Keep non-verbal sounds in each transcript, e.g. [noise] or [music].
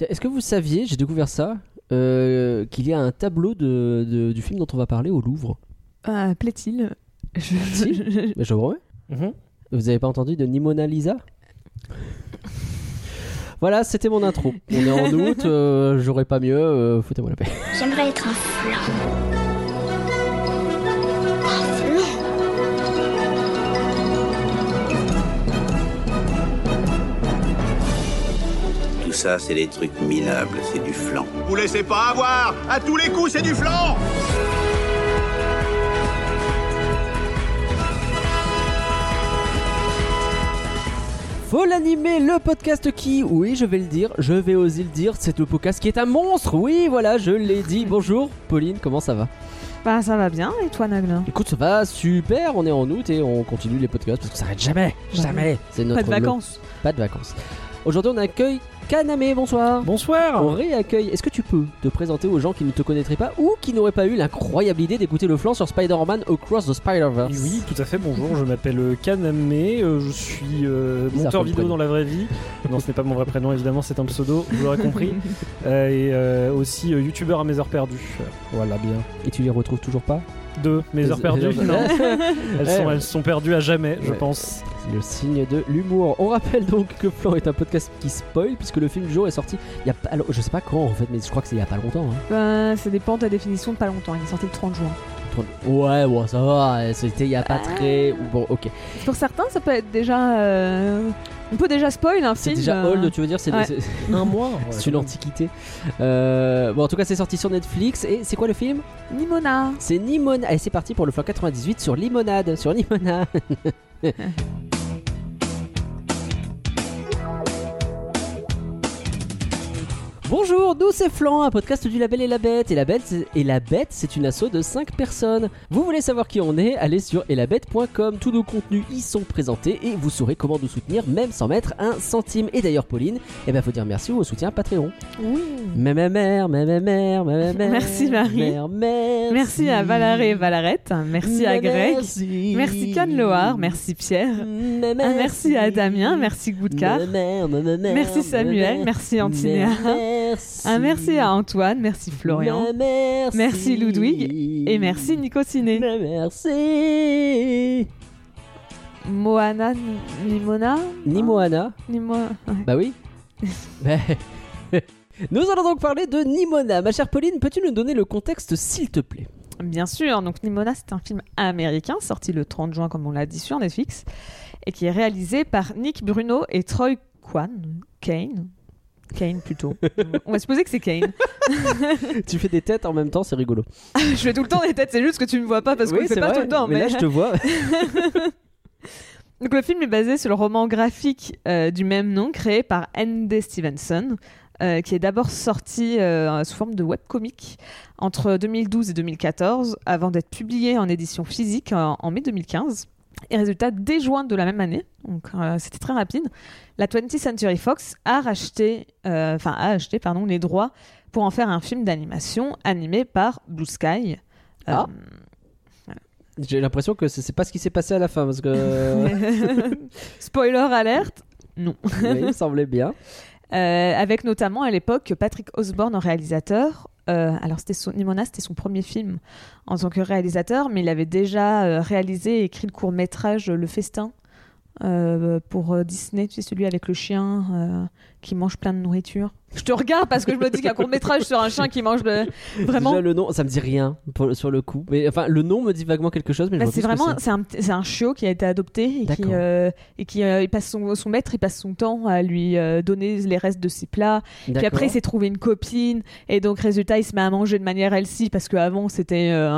Est-ce que vous saviez, j'ai découvert ça, euh, qu'il y a un tableau de, de- du film dont on va parler au Louvre? Ah, plaît-il je... Si. je- Mais je vous remets. Mhm. Vous avez pas entendu de Nimona Lisa? Voilà, c'était mon intro. On est en août, [laughs] euh, j'aurais pas mieux, euh, foutez-moi la paix. J'aimerais être un flan. Ça, c'est des trucs minables, c'est du flan. Vous laissez pas avoir À tous les coups, c'est du flan Faut l'animer, le podcast qui, oui, je vais le dire, je vais oser le dire, c'est le podcast qui est un monstre. Oui, voilà, je l'ai dit. [laughs] Bonjour, Pauline, comment ça va? Bah, ça va bien, et toi, Nagle Écoute, ça va super. On est en août et on continue les podcasts parce que ça s'arrête jamais, jamais. C'est notre Pas de vacances. Pas de vacances. Aujourd'hui, on accueille Kaname. Bonsoir. On Bonsoir. réaccueille. Est-ce que tu peux te présenter aux gens qui ne te connaîtraient pas ou qui n'auraient pas eu l'incroyable idée d'écouter le flanc sur Spider-Man Across the Spider-Verse? Oui, tout à fait. Bonjour, je m'appelle euh, Kaname. euh, je suis euh, monteur vidéo dans la vraie vie. Non, ce n'est pas mon vrai prénom, évidemment, c'est un pseudo. Vous l'aurez compris. [laughs] Euh, et euh, aussi youtubeur à mes heures perdues. Voilà, bien. Et tu les retrouves toujours pas? Deux, mes heures perdues. Non, [laughs] elles sont, Ouais. elles sont perdues à jamais, je pense. C'est le signe de l'humour. On rappelle donc que Flan est un podcast qui spoil puisque le film du jour est sorti il y a pas, alors, je sais pas quand en fait, mais je crois que c'est il y a pas longtemps. hein. Bah, ça dépend de ta définition de pas longtemps. Il est sorti le 30 juin. Ouais, ouais, ça va. C'était il y a pas Ah. très. Bon, ok. Pour certains, ça peut être déjà. euh, On peut déjà spoil un C'est film. déjà euh, old, tu veux dire C'est ouais. [laughs] Un mois. c'est une antiquité. Euh, bon, en tout cas, c'est sorti sur Netflix. Et c'est quoi le film? Nimona. C'est Limonade. Allez, c'est parti pour le Flan 98 sur Limonade. Sur Limonade. [laughs] Bonjour, nous c'est Flan, un podcast du Label et la Bête. Et la Bête, c'est- et la Bête, c'est une asso de 5 personnes. Vous voulez savoir qui on est Allez sur elabête.com. Tous nos contenus y sont présentés et vous saurez comment nous soutenir, même sans mettre un centime. Et d'ailleurs, Pauline, eh ben faut dire merci au soutien Patreon. Oui. Mère, mère, mère, mère, mère, mère, mère, Merci, Marie. mère, mère, Merci à Valaré et Valarette. Merci à Greg. Merci. Merci Cannes Loire. Merci Pierre. Merci à Damien. Merci Goudcar. Merci Samuel. Merci Antinéa. Un merci à Antoine. Merci Florian. Merci. Merci Ludwig. Et merci Nico Ciné. Merci. Moana Nimona Nimoana. Nimo... ouais. Bah oui. [laughs] Bah, Nous allons donc parler de Nimona. Ma chère Pauline, peux-tu nous donner le contexte, s'il te plaît? Bien sûr, donc Nimona, c'est un film américain sorti le 30 juin, comme on l'a dit sur Netflix, et qui est réalisé par Nick Bruno et Troy Kwan. Kane Kane plutôt. [laughs] on va supposer que c'est Kane. [laughs] Tu fais des têtes en même temps, c'est rigolo. [laughs] je fais tout le temps des têtes, c'est juste que tu me vois pas parce qu'on Oui, le fait c'est pas vrai, tout le temps. Mais là, je te vois. Donc le film est basé sur le roman graphique euh, du même nom créé par N.D. Stevenson, euh, qui est d'abord sorti euh, sous forme de webcomic entre 2012 et 2014, avant d'être publié en édition physique en, en mai 2015. Et résultat, dès juin de la même année, donc euh, c'était très rapide, la 20th Century Fox a racheté, euh, enfin a acheté pardon, les droits pour en faire un film d'animation animé par Blue Sky. Euh, Ah. J'ai l'impression que c'est pas ce qui s'est passé à la fin parce que. [laughs] Spoiler alerte, non. oui, il me semblait bien. Euh, avec notamment à l'époque Patrick Osborne en réalisateur. Euh, alors c'était son, Nimona, c'était son premier film en tant que réalisateur, mais il avait déjà euh, réalisé et écrit le court métrage Le Festin euh, pour Disney, tu sais celui avec le chien qui mange plein de nourriture. Je te regarde parce que je me dis qu'un court métrage sur un chien qui mange vraiment. Déjà, le nom, ça me dit rien pour- sur le coup. Mais enfin, le nom me dit vaguement quelque chose, mais Bah, c'est vraiment c'est un, un chiot qui a été adopté et qui, euh, et qui euh, il passe son, son maître il passe son temps à lui euh, donner les restes de ses plats. Puis après, il s'est trouvé une copine, et donc résultat, il se met à manger de manière healthy parce qu'avant c'était un,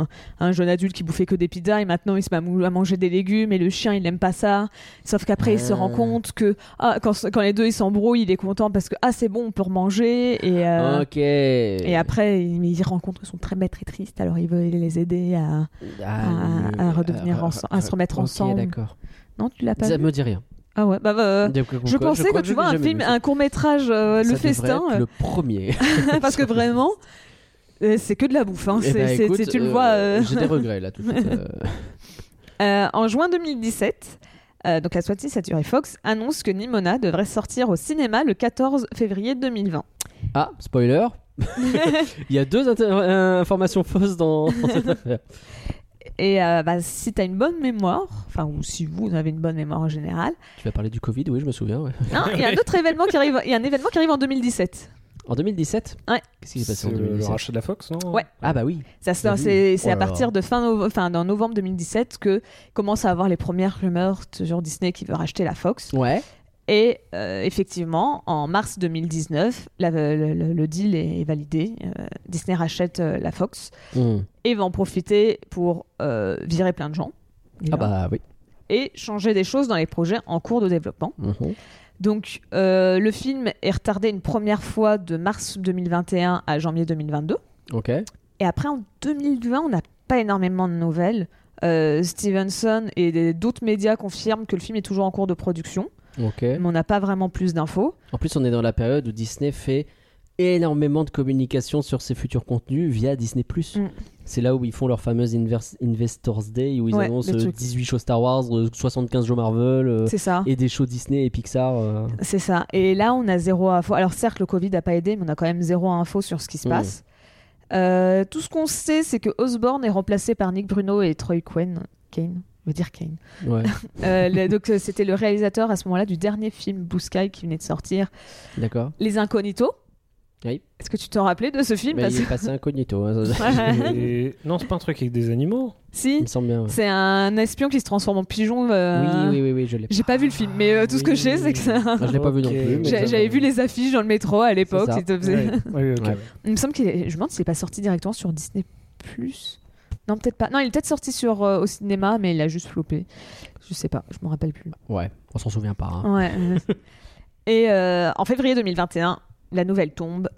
un- un jeune adulte qui bouffait que des pizzas, et maintenant il se met à, manger des légumes, et le chien il aime pas ça. Sauf qu'après, il se Ah. rend compte que ah, quand, quand les deux ils s'embrouillent, il est content parce que ah c'est bon, on peut remanger, et euh, Ok. et après il, il rencontre sont très bêtes et tristes, alors il veut les aider à à- à redevenir ense- à se remettre ok, ensemble. d'accord. non tu l'as pas Ça vu me dit rien. ah ouais bah, bah, je quoi, pensais que tu vois un film, un court métrage, le Ça festin. être le premier. [laughs] [laughs] parce que vraiment, euh, c'est que de la bouffe. Hein. C'est- c'est- écoute, tu le euh, vois. euh, J'ai des regrets là tout de suite. [laughs] euh. euh, en juin 2017, euh, donc la 20th Century Fox, annonce que Nimona devrait sortir au cinéma le 14 février 2020. Ah, spoiler. [laughs] [laughs] Il y a deux euh, informations fausses dans, dans cette [laughs] affaire. Et euh, bah, si tu as une bonne mémoire, enfin, ou si vous avez une bonne mémoire en général, Tu vas parler du Covid, oui, je me souviens. ouais. il y a un autre événement qui arrive, il y a un événement qui arrive en 2017. En 2017 Ouais. Qu'est-ce qui s'est passé en le, le 2017 rachat de la Fox, non Ouais. Ah bah oui. Ça, c'est T'as vu c'est c'est Oh à là partir de fin novembre, enfin, dans novembre 2017 que commence à avoir les premières rumeurs sur Disney qui veut racheter la Fox. Ouais. Et euh, effectivement, en mars 2019, la- le, le- le deal est validé. Euh, Disney rachète euh, la Fox Hmm. et va en profiter pour euh, virer plein de gens. Ah bah oui. Et changer des choses dans les projets en cours de développement. Mhm. Donc, euh, le film est retardé une première fois de mars 2021 à janvier 2022. Ok. Et après, en 2020, on n'a pas énormément de nouvelles. Euh, Stevenson et d'autres médias confirment que le film est toujours en cours de production, Ok. mais on n'a pas vraiment plus d'infos. En plus, on est dans la période où Disney fait énormément de communication sur ses futurs contenus via Disney+. Mm. C'est là où ils font leur fameuse Investors Day, où ils Ouais, annoncent le euh, truc. 18 shows Star Wars, euh, 75 shows Marvel, euh, ça. et des shows Disney et Pixar. euh. C'est ça. Et là, on a zéro info. Alors, certes, le Covid n'a pas aidé, mais on a quand même zéro info sur ce qui se Mm. passe. Euh, tout ce qu'on sait, c'est que Osborne est remplacé par Nick Bruno et Troy Kane. Kane je veux dire Kane. Ouais, [laughs] Euh, le- donc, euh, c'était le réalisateur à ce moment-là du dernier film Blue Sky qui venait de sortir, d'accord. Les Incognitos. Oui. Est-ce que tu t'en rappelais de ce film Parce il est passé incognito, hein, ça- [laughs] Et- Non, c'est pas un truc avec des animaux Si, il me semble bien. ouais. c'est un espion qui se transforme en pigeon. euh, Oui, oui, oui, oui, je l'ai. J'ai pas vu le film, mais euh, tout ce que je sais, c'est que ça. Ah, je l'ai pas vu non Ok. plus. mais J'a- ça- J'avais vu les affiches dans le métro à l'époque. ça. qui te faisaient- Ouais. Oui, ok. Ouais. Il me semble qu'il est... Je me demande s'il est pas sorti directement sur Disney+. Non, peut-être pas. Non, il est peut-être sorti sur, euh, au cinéma, mais il a juste floppé. Je sais pas, je me rappelle plus. Ouais, on s'en souvient pas. hein. Ouais. [laughs] Et euh, en février 2021, la nouvelle tombe.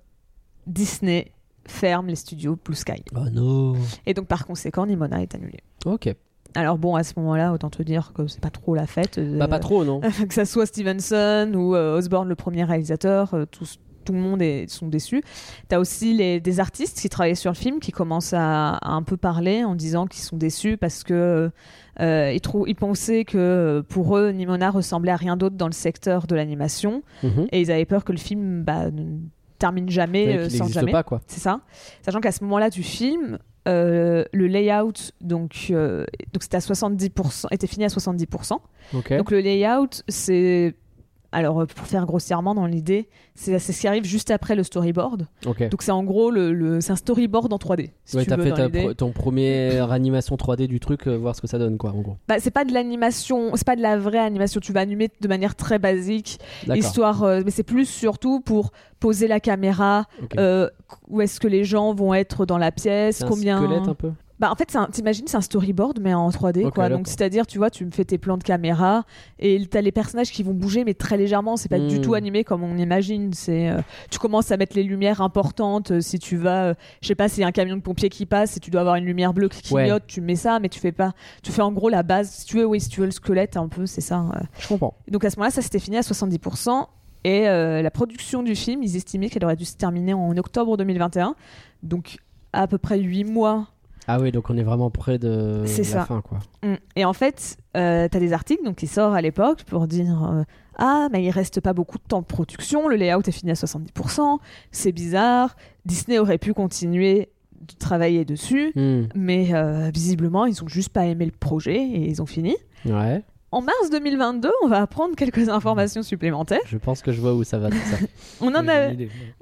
Disney ferme les studios Blue Sky. Oh non. Et donc, par conséquent, Nimona est annulé. Ok. Alors bon, à ce moment-là, autant te dire que c'est pas trop la fête. euh, Bah pas trop, non. [laughs] que ça soit Stevenson ou euh, Osborne, le premier réalisateur, euh, tous- tout le monde est, sont déçus. T'as aussi les, des artistes qui travaillaient sur le film qui commencent à, à un peu parler en disant qu'ils sont déçus parce que euh, ils, pensaient que euh, pour eux, Nimona ressemblait à rien d'autre dans le secteur de l'animation Mhm. et ils avaient peur que le film bah, ne termine jamais euh, sans jamais. pas, quoi. C'est ça. Sachant qu'à ce moment-là du film, euh, le layout donc donc c'était à 70%, était fini à 70%. Ok. Donc le layout, c'est alors euh, pour faire grossièrement dans l'idée, c'est ce qui arrive juste après le storyboard. ok. Donc c'est en gros le, le- c'est un storyboard en 3D. Si ouais, tu t'as veux, fait ta ton première animation 3D du truc, euh, voir ce que ça donne, quoi, en gros. Bah, c'est pas de l'animation, c'est pas de la vraie animation. Tu vas animer de manière très basique, histoire, euh, mais c'est plus surtout pour poser la caméra. Euh, où est-ce que les gens vont être dans la pièce C'est un Combien squelette un peu? Bah en fait, t'imagines, c'est un storyboard mais en 3D Ok, quoi. Donc c'est-à-dire, tu vois, tu me fais tes plans de caméra et t'as les personnages qui vont bouger mais très légèrement. C'est pas du Hmm. tout animé comme on imagine. C'est, euh, tu commences à mettre les lumières importantes. euh, si tu vas, euh, je sais pas, s'il y a un camion de pompiers qui passe et tu dois avoir une lumière bleue qui Ouais. clignote, tu mets ça, mais tu fais pas. Tu fais en gros la base. Si tu veux, oui, si tu veux le squelette un peu, c'est ça. euh. Je comprends. Donc à ce moment-là, ça s'était fini à 70%. Et la production du film, ils estimaient qu'elle aurait dû se terminer en octobre 2021. Donc à peu près 8 mois Ah oui, donc on est vraiment près de la ça. fin, quoi. Mm. Et en fait, euh, t'as des articles donc, qui sortent à l'époque pour dire euh, Ah, mais il reste pas beaucoup de temps de production, le layout est fini à 70%, c'est bizarre, Disney aurait pu continuer de travailler dessus, Hmm. mais euh, visiblement, ils ont juste pas aimé le projet et ils ont fini. Ouais. En mars 2022, on va apprendre quelques informations supplémentaires. Je pense que je vois où ça va tout ça. [laughs] On en, a-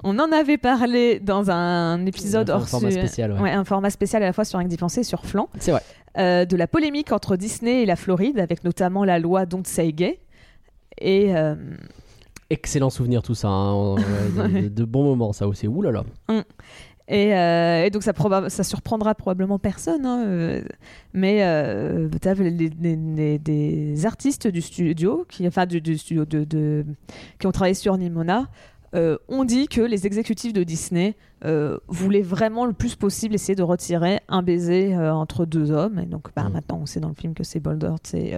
on avait parlé dans un épisode Un hors format su- spécial, ouais. Ouais, un format spécial à la fois sur penser et sur Flan. C'est vrai. euh, de la polémique entre Disney et la Floride, avec notamment la loi Don't Say Gay. Et euh, Excellent souvenir tout ça. hein. De, bons moments, ça aussi. Ouh là là. [laughs] Et, euh, et donc ça, ça surprendra probablement personne, hein, euh, mais euh, les- les- des artistes du studio, qui, enfin du, du studio de, de- qui ont travaillé sur Nimona, euh, ont dit que les exécutifs de Disney voulaient vraiment le plus possible essayer de retirer un baiser entre deux hommes. Et donc bah, Mm. maintenant on sait dans le film que c'est Boldert et,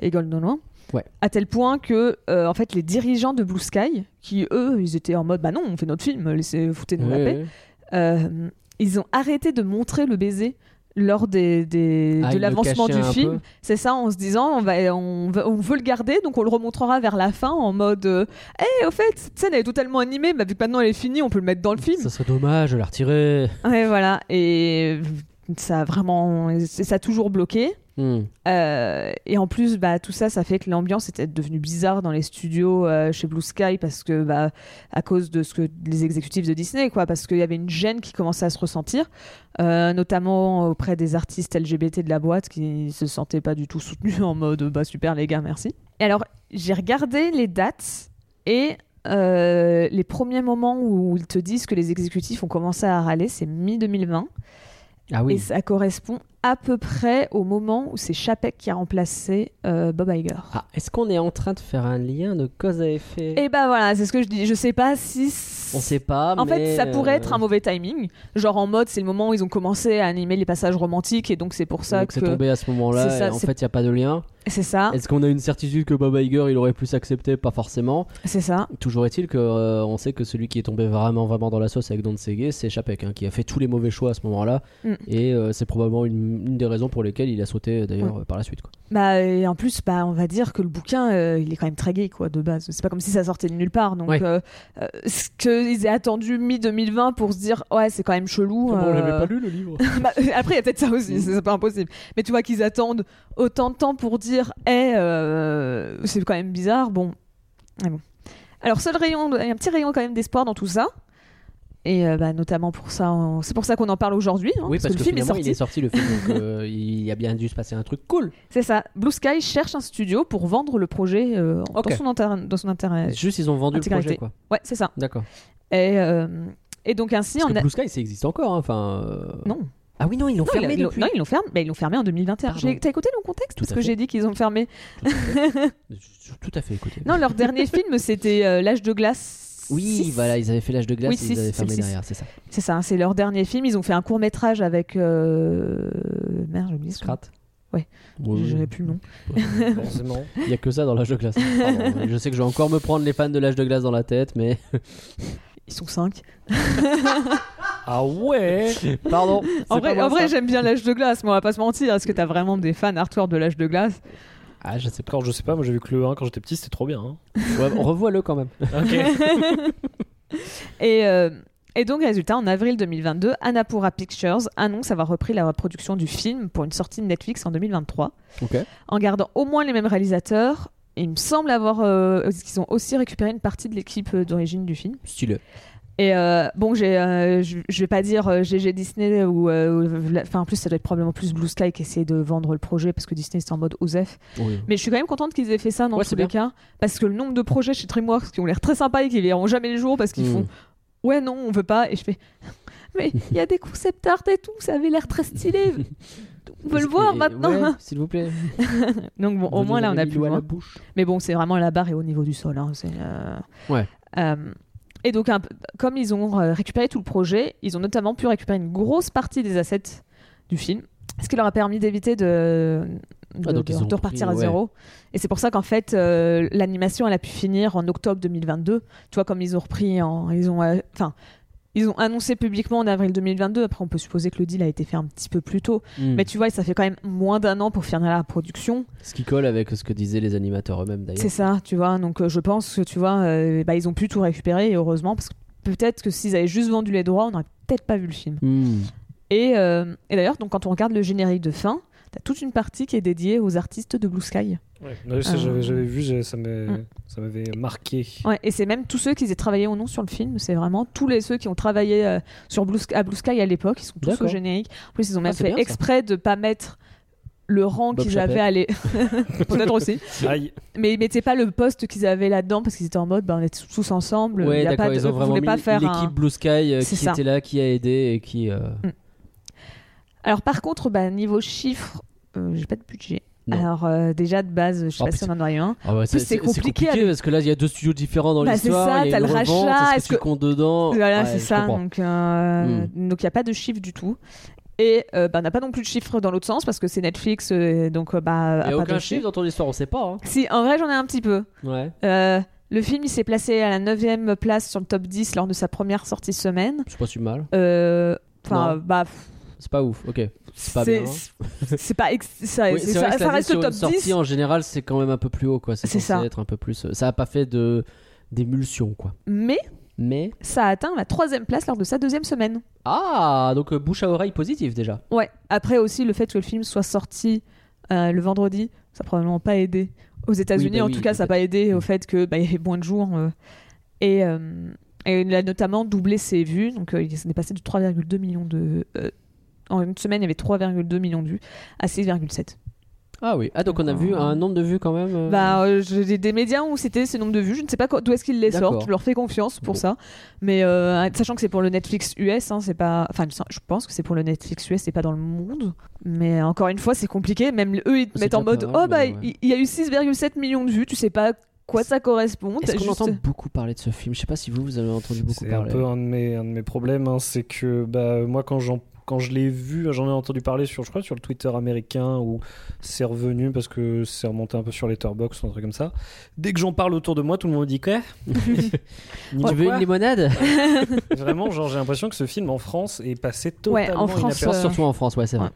et Goldenois. Ouais. À tel point que euh, en fait les dirigeants de Blue Sky, qui eux ils étaient en mode bah non on fait notre film, laissez foutez-nous la paix. ouais. Euh, ils ont arrêté de montrer le baiser lors des, des- Ah, de l'avancement du film. C'est ça, en se disant, on, va, on, veut, on veut le garder, donc on le remontrera vers la fin en mode euh, Hey, au fait, cette scène elle est totalement animée, mais vu que maintenant elle est finie, on peut le mettre dans le film. Ça serait dommage de la retirer. Ouais, voilà. Et ça a vraiment. Ça a toujours bloqué. Hmm. Euh, et en plus, bah, tout ça, ça fait que l'ambiance était devenue bizarre dans les studios euh, chez Blue Sky parce que, bah, à cause de ce que les exécutifs de Disney, quoi, parce qu'il y avait une gêne qui commençait à se ressentir, euh, notamment auprès des artistes LGBT de la boîte qui se sentaient pas du tout soutenus en mode, bah, super les gars, merci. Et alors, j'ai regardé les dates et les premiers moments où ils te disent que les exécutifs ont commencé à râler, c'est mi-2020. Ah Et oui. ça correspond à peu près au moment où c'est Chapek qui a remplacé euh, Bob Iger. Ah, est-ce qu'on est en train de faire un lien de cause à effet? Et bah voilà, c'est ce que je dis. Je sais pas si. On sait pas, En mais, fait, ça pourrait euh, être un mauvais timing. Genre en mode, c'est le moment où ils ont commencé à animer les passages romantiques et donc c'est pour ça donc c'est que. tombé à ce moment-là. Et en fait, il n'y a pas de lien. C'est ça, Est-ce qu'on a une certitude que Bob Iger il aurait plus accepté Pas forcément. c'est ça. Toujours est-il que euh, on sait que celui qui est tombé vraiment vraiment dans la sauce avec Don Segué, c'est Chapek, hein, qui a fait tous les mauvais choix à ce moment-là, Mm. et euh, c'est probablement une, une des raisons pour lesquelles il a sauté d'ailleurs euh, par la suite. Quoi. Bah, et en plus, bah, on va dire que le bouquin, euh, il est quand même très gay, quoi, de base. C'est pas comme si ça sortait de nulle part. Donc, Ouais. ce qu'ils aient attendu mi-2020 pour se dire, ouais, c'est quand même chelou. euh, lu le livre [laughs] Bah, après, il y a peut-être ça aussi, c'est pas impossible. Mais tu vois qu'ils attendent autant de temps pour dire, eh, euh, c'est quand même bizarre. Bon. Mais bon. Alors, seul rayon, il y a un petit rayon quand même d'espoir dans tout ça. Et euh, bah, notamment pour ça, on- c'est pour ça qu'on en parle aujourd'hui. hein, Oui, parce, que que, le film est sorti. il est sorti le film, donc euh, il y a bien dû se passer un truc cool. [laughs] C'est ça. Blue Sky cherche un studio pour vendre le projet euh, dans son intérêt. Dans son intérêt. Juste, ils ont vendu intégralité. le projet, quoi. Ouais, c'est ça. D'accord. Et, et donc ainsi, Parce on que a... Blue Sky, ça existe encore. hein, Enfin. Non. Ah oui, non, ils l'ont Non, fermé depuis. non, ils l'ont fermé, mais ils l'ont fermé en 2021. Pardon. J'ai- T'as écouté le contexte Tout Parce à que fait. j'ai dit qu'ils ont fermé. J'ai [laughs] Tout à fait écouté. Non, leur dernier film, c'était euh, L'âge de glace. Oui, 6. voilà, ils avaient fait l'âge de glace Oui, et six, ils avaient fermé derrière, c'est ça. C'est ça, c'est leur dernier film. Ils ont fait un court métrage avec. Euh... Merde, j'ai oublié. Scrat Ouais. Oui, J'avais plus le nom. Forcément. Il y a que ça dans l'âge de glace. Pardon, je sais que je vais encore me prendre les fans de l'âge de glace dans la tête, mais. Ils sont cinq. [laughs] Ah ouais Pardon. En vrai, en j'aime bien l'âge de glace, mais on va pas se mentir. Est-ce que t'as vraiment des fans hardcore de l'âge de glace? Ah, je sais pas. Encore, je sais pas, moi j'ai vu que le 1 quand j'étais petit, c'était trop bien. hein. [laughs] Ouais, Revois-le quand même. Ok. [laughs] Et, euh, et donc, résultat, en avril 2022, Annapurna Pictures annonce avoir repris la production du film pour une sortie de Netflix en 2023, Ok. en gardant au moins les mêmes réalisateurs. Et il me semble avoir euh, qu'ils ont aussi récupéré une partie de l'équipe euh, d'origine du film. Stylé. Et euh, bon, j'ai, euh, je vais pas dire GG Disney ou, enfin en plus ça doit être probablement plus Blue Sky qui essayait de vendre le projet parce que Disney c'était en mode OSEF. Oui. Mais je suis quand même contente qu'ils aient fait ça dans Ouais, tous c'est les cas parce que le nombre de projets chez DreamWorks qui ont l'air très sympas et qui verront jamais le jour parce qu'ils Hmm. font ouais non on veut pas et je fais [laughs] mais il y a des concept art et tout ça avait l'air très stylé [laughs] on veut le voir Et- maintenant ouais, S'il vous plaît. [laughs] donc bon au moins là on a la bouche. mais bon c'est vraiment la barre est au niveau du sol hein, euh, Ouais. euh, et donc un comme ils ont euh, récupéré tout le projet ils ont notamment pu récupérer une grosse partie des assets du film ce qui leur a permis d'éviter de de, Ah, donc de- ils ont de repartir pris, à ouais. zéro. Et c'est pour ça qu'en fait, euh, l'animation, elle a pu finir en octobre 2022. Tu vois, comme ils ont repris en. Ils ont. euh, Enfin. Ils ont annoncé publiquement en avril 2022. Après, on peut supposer que le deal a été fait un petit peu plus tôt. Hmm. Mais tu vois, ça fait quand même moins d'un an pour finir la production. Ce qui colle avec ce que disaient les animateurs eux-mêmes d'ailleurs. C'est ça, tu vois. Donc, euh, je pense que, tu vois, euh, bah, ils ont pu tout récupérer, et heureusement, parce que peut-être que s'ils avaient juste vendu les droits, on n'aurait peut-être pas vu le film. Hmm. Et, euh, et d'ailleurs, donc, quand on regarde le générique de fin, t'as toute une partie qui est dédiée aux artistes de Blue Sky. Ouais, Euh. j'avais, j'avais vu, ça, Mm. ça m'avait marqué. Ouais, et c'est même tous ceux qui aient travaillé ou non sur le film. C'est vraiment tous les ceux qui ont travaillé euh, sur Blue Sky, à Blue Sky à l'époque. Ils sont tous au D'accord. générique. En plus, ils ont même Ah, c'est fait bien, exprès de pas mettre le rang Bob qu'ils avaient à l'é- [laughs] peut-être [laughs] aussi Aïe. mais ils mettaient pas le poste qu'ils avaient là-dedans parce qu'ils étaient en mode bah, on est tous ensemble Ouais, il y a pas de, ils ont vraiment mis pas faire l'équipe un- Blue Sky euh, qui ça. était là, qui a aidé et qui. euh, alors par contre bah, niveau chiffres euh, j'ai pas de budget Non. alors euh, déjà de base je sais Oh, pas si on en a eu un plus, c'est compliqué parce que là il y a deux studios différents dans Bah, c'est l'histoire. ça, il y a t'as le rachat, Est-ce que tu comptes dedans voilà Ouais, c'est je ça donc euh, Hmm. donc il y a pas de chiffres du tout et euh, bah, on n'a pas non plus de chiffres dans l'autre sens parce que c'est Netflix euh, donc bah Il a n'y a pas aucun chiffre dans ton histoire, on sait pas. hein. si en vrai j'en ai un petit peu Ouais. Le film il s'est placé à la 9 place sur le top 10 lors de sa première sortie semaine C'est pas si mal. Enfin, bah, C'est pas ouf, ok. C'est pas bien. hein. c'est pas ex- ça, Oui, ça, ça reste sur top une sortie 10 en général, c'est quand même un peu plus haut, quoi. C'est ça. être un peu plus. Ça a pas fait de d'émulsion, quoi. mais Mais ça a atteint la troisième place lors de sa deuxième semaine ah, donc euh, bouche à oreille positive déjà. ouais après aussi le fait que le film soit sorti euh, le vendredi ça a probablement pas aidé aux États-Unis bah en oui, tout cas ça n'a pas aidé au fait que bah, il y avait moins de jours euh, et euh, et il a notamment doublé ses vues donc euh, il s'est passé de 3,2 millions de euh, en une semaine il y avait 3,2 millions de vues à 6,7 Ah oui. Ah donc on a vu un nombre de vues quand même. euh, Bah, euh, j'ai des médias où c'était ces nombres de vues. Je ne sais pas quoi- d'où est-ce qu'ils les sortent. Je leur fais confiance pour Bon. ça. Mais euh, sachant que c'est pour le Netflix US, hein, c'est pas. Enfin, je pense que c'est pour le Netflix US, c'est pas dans le monde. Mais encore une fois, c'est compliqué. Même eux, ils te mettent en mode Oh, bah, ouais. il y a eu 6,7 millions de vues. Tu sais pas quoi ça correspond. Est-ce qu'on juste- entend beaucoup parler de ce film? Je sais pas si vous, vous avez entendu beaucoup C'est un parler. peu un de mes, un de mes problèmes, hein, c'est que bah, moi quand j'en quand je l'ai vu, j'en ai entendu parler sur, je crois, sur le Twitter américain où c'est revenu parce que c'est remonté un peu sur Letterboxd ou un truc comme ça. Dès que j'en parle autour de moi, tout le monde me dit quoi? Ni [laughs] Tu veux quoi une limonade? Vraiment, genre j'ai l'impression que ce film en France est passé Ouais, totalement en France, inaperçu. euh, Surtout en France, ouais, c'est vrai.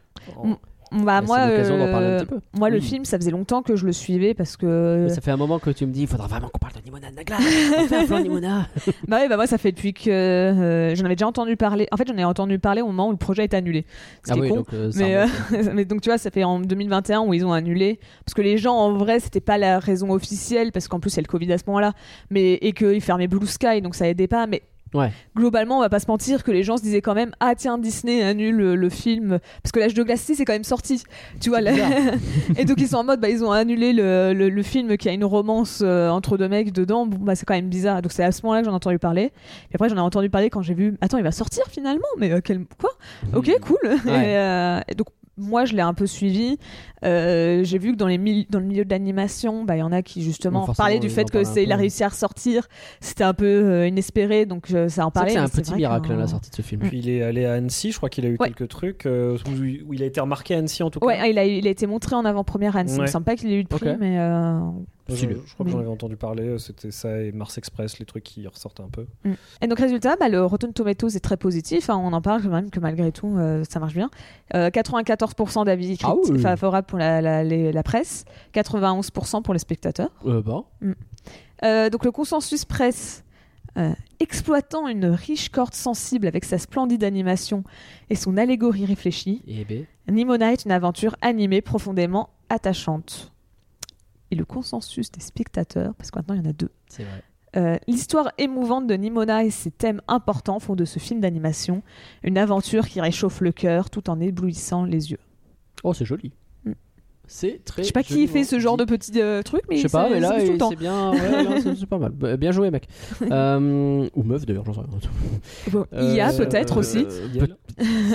Bah, moi, euh, petit peu. moi, le Oui. film, ça faisait longtemps que je le suivais parce que. Mais Ça fait un moment que tu me dis, il faudra vraiment qu'on parle de Nimona Nagla. [laughs] On fait un plan Nimona. Bah ouais, bah moi ça fait depuis que euh, j'en avais déjà entendu parler. En fait, j'en ai entendu parler au moment où le projet est annulé. Ce Ah qui est oui, con. donc euh, Mais, euh, [laughs] mais donc tu vois, ça fait en 2021 où ils ont annulé parce que les gens en vrai c'était pas la raison officielle parce qu'en plus il y a le Covid à ce moment-là, mais et qu'ils fermaient Blue Sky donc ça aidait pas. Mais Ouais. globalement, on va pas se mentir que les gens se disaient quand même ah tiens Disney annule le, le film parce que l'âge de glace 6 c'est quand même sorti, tu vois. Là- [laughs] et donc ils sont en mode bah ils ont annulé le, le, le film qui a une romance euh, entre deux mecs dedans. Bon bah c'est quand même bizarre. Donc c'est à ce moment-là que j'en ai entendu parler. Et après j'en ai entendu parler quand j'ai vu attends il va sortir finalement mais euh, quel quoi? Ok, cool. [laughs] Et, euh, et donc, moi, je l'ai un peu suivi. Euh, J'ai vu que dans, les mil- dans le milieu de l'animation, bah, il y en a qui, justement, parlaient du fait en que parlent un c'est il a réussi à ressortir. C'était un peu euh, inespéré, donc euh, ça en parlait. c'est un petit miracle, hein, la sortie de ce film. Puis il est allé à Annecy, je crois qu'il a eu Ouais. quelques trucs euh, où, où il a été remarqué à Annecy en tout cas. Ouais, il a, il a été montré en avant-première à Annecy. Il me Ouais. semble pas qu'il ait eu de prix, mais euh, Je, crois que j'en avais entendu parler, euh, c'était ça et Mars Express, les trucs qui ressortent un peu. Et donc résultat, bah, le Rotten Tomatoes est très positif. hein, on en parle quand même que malgré tout, euh, ça marche bien. Euh, 94% d'avis Ah oui. favorables pour la, la- les- la presse, 91% pour les spectateurs. Euh, bon. Euh, donc le consensus presse, euh, exploitant une riche corde sensible avec sa splendide animation et son allégorie réfléchie, Et B. Nimona est une aventure animée profondément attachante. Et le consensus des spectateurs, parce que maintenant il y en a deux, C'est vrai. euh, L'histoire émouvante de Nimona et ses thèmes importants font de ce film d'animation une aventure qui réchauffe le cœur tout en éblouissant les yeux. Oh, c'est joli. C'est très. Je sais pas qui fait ce genre dit. de petits euh, trucs, mais Je sais pas, c'est- mais là, c'est tout le il- temps. c'est bien. ouais, c'est pas mal. Bah, Bien joué, mec. [laughs] Euh, ou meuf, d'ailleurs, j'en sais rien. Bon, il y a Euh, peut-être aussi. Yel.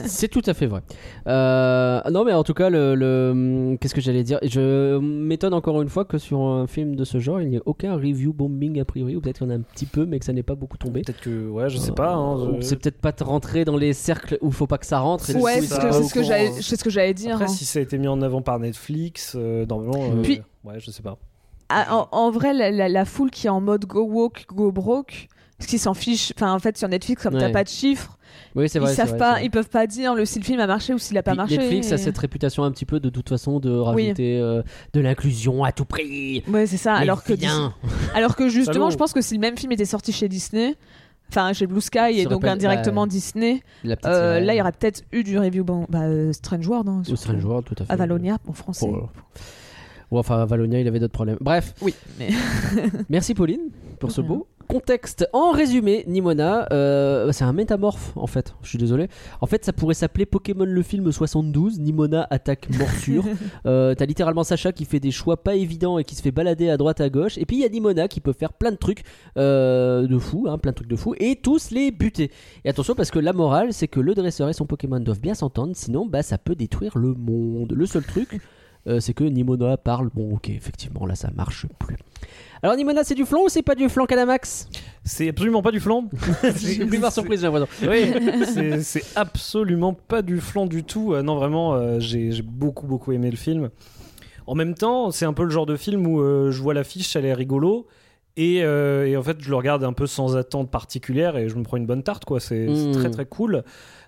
C'est tout à fait vrai. Euh, non, mais en tout cas, le, le- qu'est-ce que j'allais dire? Je m'étonne encore une fois que sur un film de ce genre, il n'y ait aucun review bombing a priori, ou peut-être qu'il y en a un petit peu, mais que ça n'ait pas beaucoup tombé. Peut-être que, ouais, je sais pas. hein, je- C'est peut-être pas rentré dans les cercles où il faut pas que ça rentre. et Ouais, c'est ce que j'allais dire. Après, hein. si ça a été mis en avant par Netflix, euh, normalement. euh, Puis- ouais, je sais pas. Ah, en, en vrai, la, la- la foule qui est en mode go woke, go broke, parce qu'ils s'en fichent. Enfin, en fait, sur Netflix, comme t'as Ouais. pas de chiffres, Oui, c'est ils vrai. c'est savent vrai, pas, ils peuvent pas dire le si le film a marché ou s'il a pas Puis marché. Netflix a et- cette réputation un petit peu de toute façon de rajouter euh, de l'inclusion à tout prix. Ouais, c'est ça. Mais Alors que, bien. alors que [laughs] justement, je pense que si le même film était sorti chez Disney, enfin chez Blue Sky et donc indirectement bah, Disney, euh, là il y aurait peut-être eu du review. Bon, bah, euh, Strange World. Hein. Strange World, tout à fait. Avalonia en français. Oh enfin, Avalonia, il avait d'autres problèmes. Bref, Oui, mais [laughs] merci Pauline pour ce De beau contexte. En résumé, Nimona, euh, c'est un métamorphe en fait. Je suis désolé. En fait, ça pourrait s'appeler Pokémon le film 72. Nimona attaque morsure. [laughs] Euh, T'as littéralement Sacha qui fait des choix pas évidents et qui se fait balader à droite à gauche. Et puis il y a Nimona qui peut faire plein de trucs euh, de fou, hein, plein de trucs de fou, et tous les buter. Et attention parce que la morale, c'est que le dresseur et son Pokémon doivent bien s'entendre, sinon bah ça peut détruire le monde. Le seul truc. Euh, c'est que Nimona parle. Bon, ok, effectivement, là ça marche plus. Alors, Nimona, c'est du flan ou c'est pas du flan, Kadamax C'est absolument pas du flan. [laughs] J'ai pris par surprise, j'ai l'impression. [laughs] Oui, c'est- absolument pas du flan du tout. Euh, non, vraiment, euh, j'ai beaucoup, beaucoup aimé le film. En même temps, c'est un peu le genre de film où je vois l'affiche, ça a l'air rigolo. Et, et en fait, je le regarde un peu sans attente particulière et je me prends une bonne tarte, quoi. C'est c'est Mm. très très cool.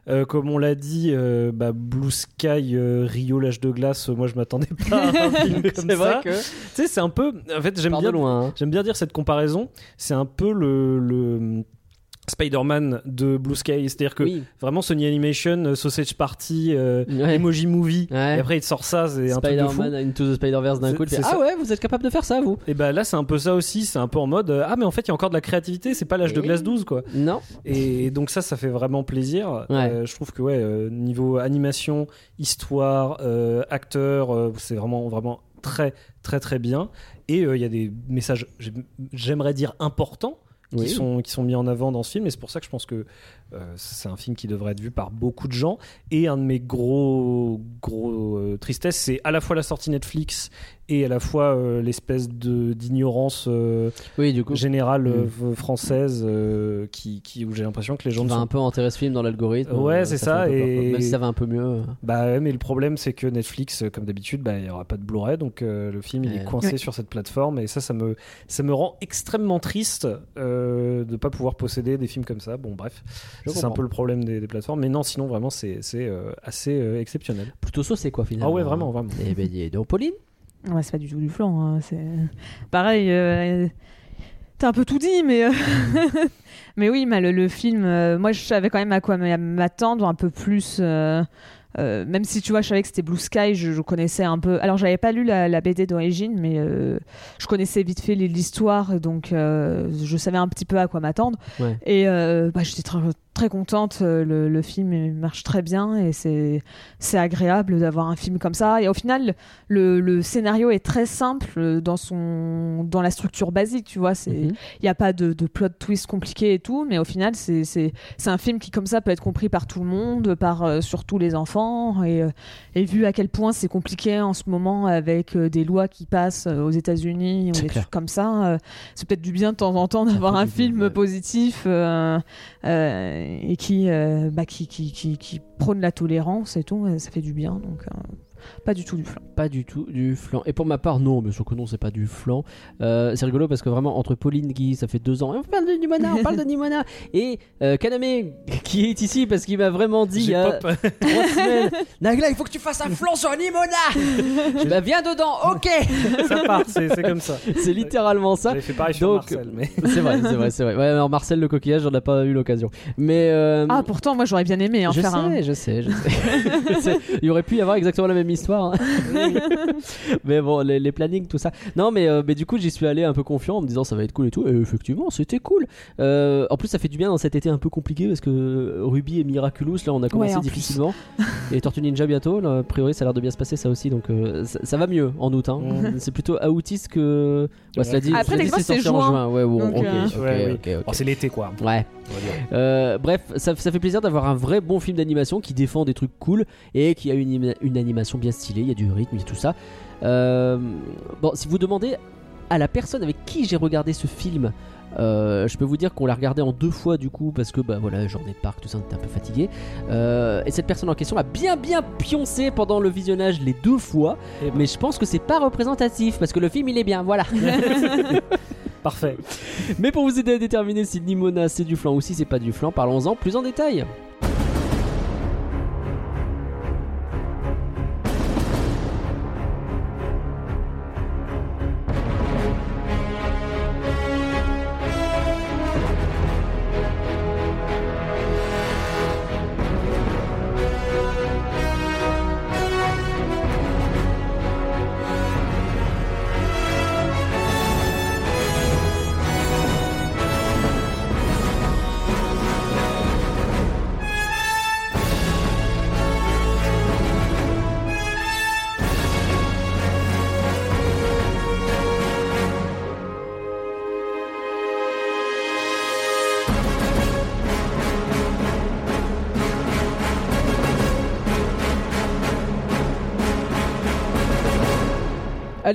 Euh, comme on l'a dit, euh, bah, Blue Sky, euh, Rio, l'âge de glace, euh, moi je m'attendais pas à un [laughs] film comme ça. que Tu sais, c'est un peu. En fait, j'aime bien loin. hein. J'aime bien dire cette comparaison. C'est un peu le, le Spider-Man de Blue Sky. C'est-à-dire que Oui. vraiment Sony Animation, euh, Sausage Party, euh, Ouais. Emoji Movie, Ouais. et après il te sort ça, c'est un truc de fou. Spider-Man Into the Spider-Verse d'un coup. il fait, c'est Ah ça. ouais, vous êtes capable de faire ça, vous Et bah là, c'est un peu ça aussi. C'est un peu en mode euh, Ah, mais en fait, il y a encore de la créativité. C'est pas l'âge de glace 12, quoi. Non. Et donc, ça, ça fait vraiment plaisir. Ouais. Euh, je trouve que, ouais, niveau animation, histoire, acteur, c'est vraiment, vraiment très, très, très bien. Et il y a des messages, j'aime- j'aimerais dire importants. Qui, Oui. sont, qui sont mis en avant dans ce film et c'est pour ça que je pense que euh, c'est un film qui devrait être vu par beaucoup de gens et un de mes gros gros euh, tristesses c'est à la fois la sortie Netflix et à la fois euh, l'espèce de d'ignorance euh, Oui, du coup. générale euh, française euh, qui, qui où j'ai l'impression que les gens ne va sont un peu enterrer ce film dans l'algorithme. Ouais, euh, c'est ça, et-. Même si ça va un peu mieux. Bah ouais, mais le problème c'est que Netflix, comme d'habitude, bah, il n'y aura pas de Blu-ray, donc euh, le film il Ouais. est coincé Ouais. sur cette plateforme et ça, ça me, ça me rend extrêmement triste euh, de pas pouvoir posséder des films comme ça. Bon, bref, c'est un peu le problème des, des plateformes, mais non, sinon vraiment c'est c'est, euh, assez euh, exceptionnel. Plutôt saucé, quoi, finalement. Ah ouais, vraiment, vraiment. Et ben, dis donc, Pauline Ouais, c'est pas du tout du flan. hein, C'est pareil. euh, T'as un peu tout dit, mais euh, [laughs] mais oui, mais le, le film. euh, moi, je savais quand même à quoi m'attendre un peu plus. euh, euh, même si tu vois, je savais que c'était Blue Sky, je, je connaissais un peu. Alors, j'avais pas lu la, la BD d'origine, mais euh, je connaissais vite fait l'histoire, donc euh, je savais un petit peu à quoi m'attendre. Ouais. Et euh, bah, j'étais très, très contente. euh, Le, le film il marche très bien et c'est agréable d'avoir un film comme ça. Et au final, le, le scénario est très simple dans son dans la structure basique. Tu vois, c'est il Mhm. n'y a pas de, de plot twist compliqué et tout, mais au final, c'est un film qui comme ça peut être compris par tout le monde, par euh, surtout les enfants. Et, euh, et vu à quel point c'est compliqué en ce moment avec euh, des lois qui passent aux États-Unis ou des trucs comme ça, euh, c'est peut-être du bien de temps en temps d'avoir un bien, film positif et qui, euh, bah, qui, qui, qui, prône la tolérance et tout. ça fait du bien, donc euh, pas du tout du flan. Pas du tout du flan. Et pour ma part, non, bien sûr que non, c'est pas du flan. Euh, c'est rigolo parce que vraiment, entre Pauline, qui ça fait deux ans, on parle de Nimona, on parle de Nimona, [laughs] et euh, Kaname, qui est ici parce qu'il m'a vraiment dit il y a trois [laughs] semaines [laughs] Nagla, il faut que tu fasses un flan sur Nimona Je bah, viens dedans, ok ça part, c'est comme ça. C'est littéralement ça. Fait pareil sur Donc, Marcel, mais C'est vrai, c'est vrai, c'est vrai. Ouais, alors Marcel le coquillage, j'en ai pas eu l'occasion. Mais. euh, Ah, pourtant, moi j'aurais bien aimé hein, je faire sais, un. je sais, je sais, Je sais. Il y aurait pu y avoir exactement la même histoire. hein. [laughs] mais bon, les, les plannings, tout ça. Non, mais, euh, mais du coup, j'y suis allé un peu confiant en me disant ça va être cool et tout. Et effectivement, c'était cool. Euh, en plus, ça fait du bien dans cet été un peu compliqué parce que Ruby et Miraculous, là, on a commencé en plus. difficilement. et Tortue Ninja bientôt. Là, a priori, ça a l'air de bien se passer ça aussi. Donc euh, ça, ça va mieux en août. hein. Mhm. C'est plutôt aoûtiste que. Ouais, cela dit, Après, cela dit, les c'est sorti en juin. Ouais, bon, Donc, ok, euh, ok, Ouais, oui. ok, ok. Bon, c'est l'été quoi. Ouais. on va dire. Euh, bref, ça, ça fait plaisir d'avoir un vrai bon film d'animation qui défend des trucs cool et qui a une, une animation bien stylée, il y a du rythme, il y a tout ça. Euh, bon, si vous demandez à la personne avec qui j'ai regardé ce film, euh, je peux vous dire qu'on l'a regardé en deux fois du coup parce que bah voilà journée de parc tout ça on était un peu fatigué Euh, et cette personne en question a bien bien pioncé pendant le visionnage les deux fois Eh ben. mais je pense que c'est pas représentatif parce que le film il est bien voilà [laughs] Parfait. mais pour vous aider à déterminer si Nimona c'est du flan ou si c'est pas du flan parlons-en plus en détail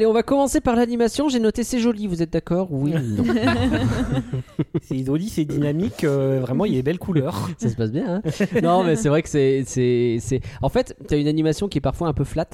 Allez, on va commencer par l'animation. J'ai noté c'est joli, vous êtes d'accord? Oui, non. [laughs] C'est joli, c'est dynamique. euh, vraiment, il y a des belles couleurs. ça se passe bien. hein? Non, mais c'est vrai que c'est, c'est. En fait, t'as une animation qui est parfois un peu flat,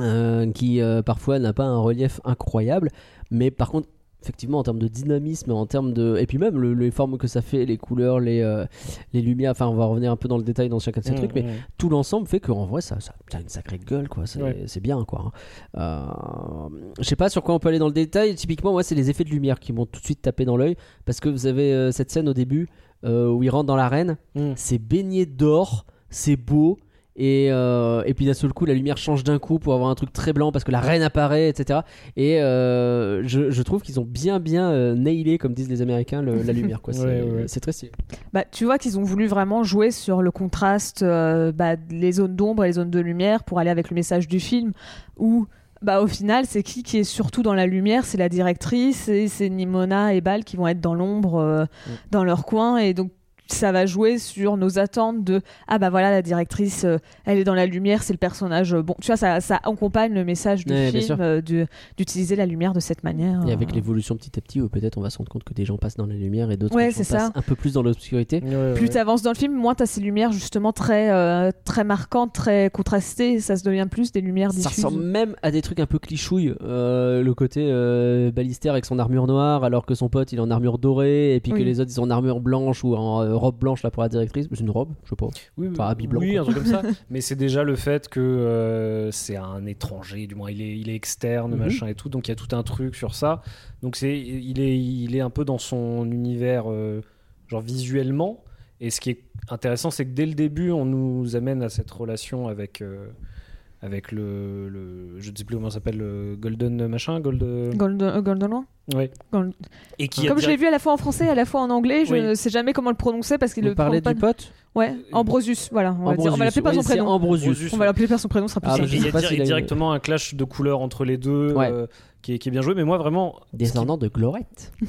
euh, qui euh, parfois n'a pas un relief incroyable, mais par contre effectivement en termes de dynamisme, en termes de et puis même le- les formes que ça fait, les couleurs, les euh, les lumières. Enfin, on va revenir un peu dans le détail dans chacun de ces Mmh, trucs, mais mmh. tout l'ensemble fait qu'en vrai ça, ça a une sacrée gueule quoi c'est Ouais. bien quoi hein. Euh, je sais pas sur quoi on peut aller dans le détail typiquement moi c'est les effets de lumière qui m'ont tout de suite tapé dans l'œil parce que vous avez euh, cette scène au début euh, où il rentre dans l'arène Mm. c'est baigné d'or c'est beau et, euh, et puis d'un seul coup la lumière change d'un coup pour avoir un truc très blanc parce que la reine apparaît etc et euh, je, je trouve qu'ils ont bien bien euh, nailé comme disent les américains le- la lumière quoi [laughs] c'est Ouais, ouais, ouais. c'est très stylé Bah, tu vois qu'ils ont voulu vraiment jouer sur le contraste, euh, bah, les zones d'ombre et les zones de lumière pour aller avec le message du film. Où, bah, au final, c'est qui qui est surtout dans la lumière? C'est la directrice et c'est Nimona et Bal qui vont être dans l'ombre, euh, Mm. dans leur coin. Et donc, ça va jouer sur nos attentes de ah bah voilà la directrice euh, elle est dans la lumière c'est le personnage euh, bon tu vois ça, ça accompagne le message du Ouais, film euh, d'utiliser la lumière de cette manière et avec euh. l'évolution petit à petit peut-être on va se rendre compte que des gens passent dans la lumière et d'autres Ouais, passent ça. un peu plus dans l'obscurité Ouais, ouais. plus tu avances dans le film, moins tu as ces lumières justement très, euh, très marquantes, très contrastées. Ça se devient plus des lumières Ça diffuses. ressemble même à des trucs un peu clichouilles. Euh, le côté euh, balistaire avec son armure noire, alors que son pote il est en armure dorée, et puis que les autres ils sont en armure blanche ou en euh, robe blanche là pour la directrice. C'est une robe, je sais pas. Oui, Enfin, habit blanc, oui quoi. un truc comme ça. [laughs] Mais c'est déjà le fait que euh, c'est un étranger, du moins il est, il est externe, Mhm. machin et tout. Donc il y a tout un truc sur ça. Donc c'est, il est, il est un peu dans son univers, euh, genre visuellement. Et ce qui est intéressant, c'est que dès le début, on nous amène à cette relation avec. euh, avec le, le- je ne sais plus comment ça s'appelle le golden machin gold Golden, euh, Golden One Gold- et qui a Comme je l'ai vu à la fois en français et à la fois en anglais, je Oui. ne sais jamais comment le prononcer parce qu'il le parlez prononce du pas. pote Ouais, Ambrosius, voilà. On va, dire- on va Ambrosius. l'appeler par son prénom. Ambrosius. On va l'appeler par son prénom, ce sera plus Ah, simple. il y a, directement un clash de couleurs entre les deux Ouais. euh, qui, est, qui est bien joué mais moi vraiment Descendant de Glorette. [laughs]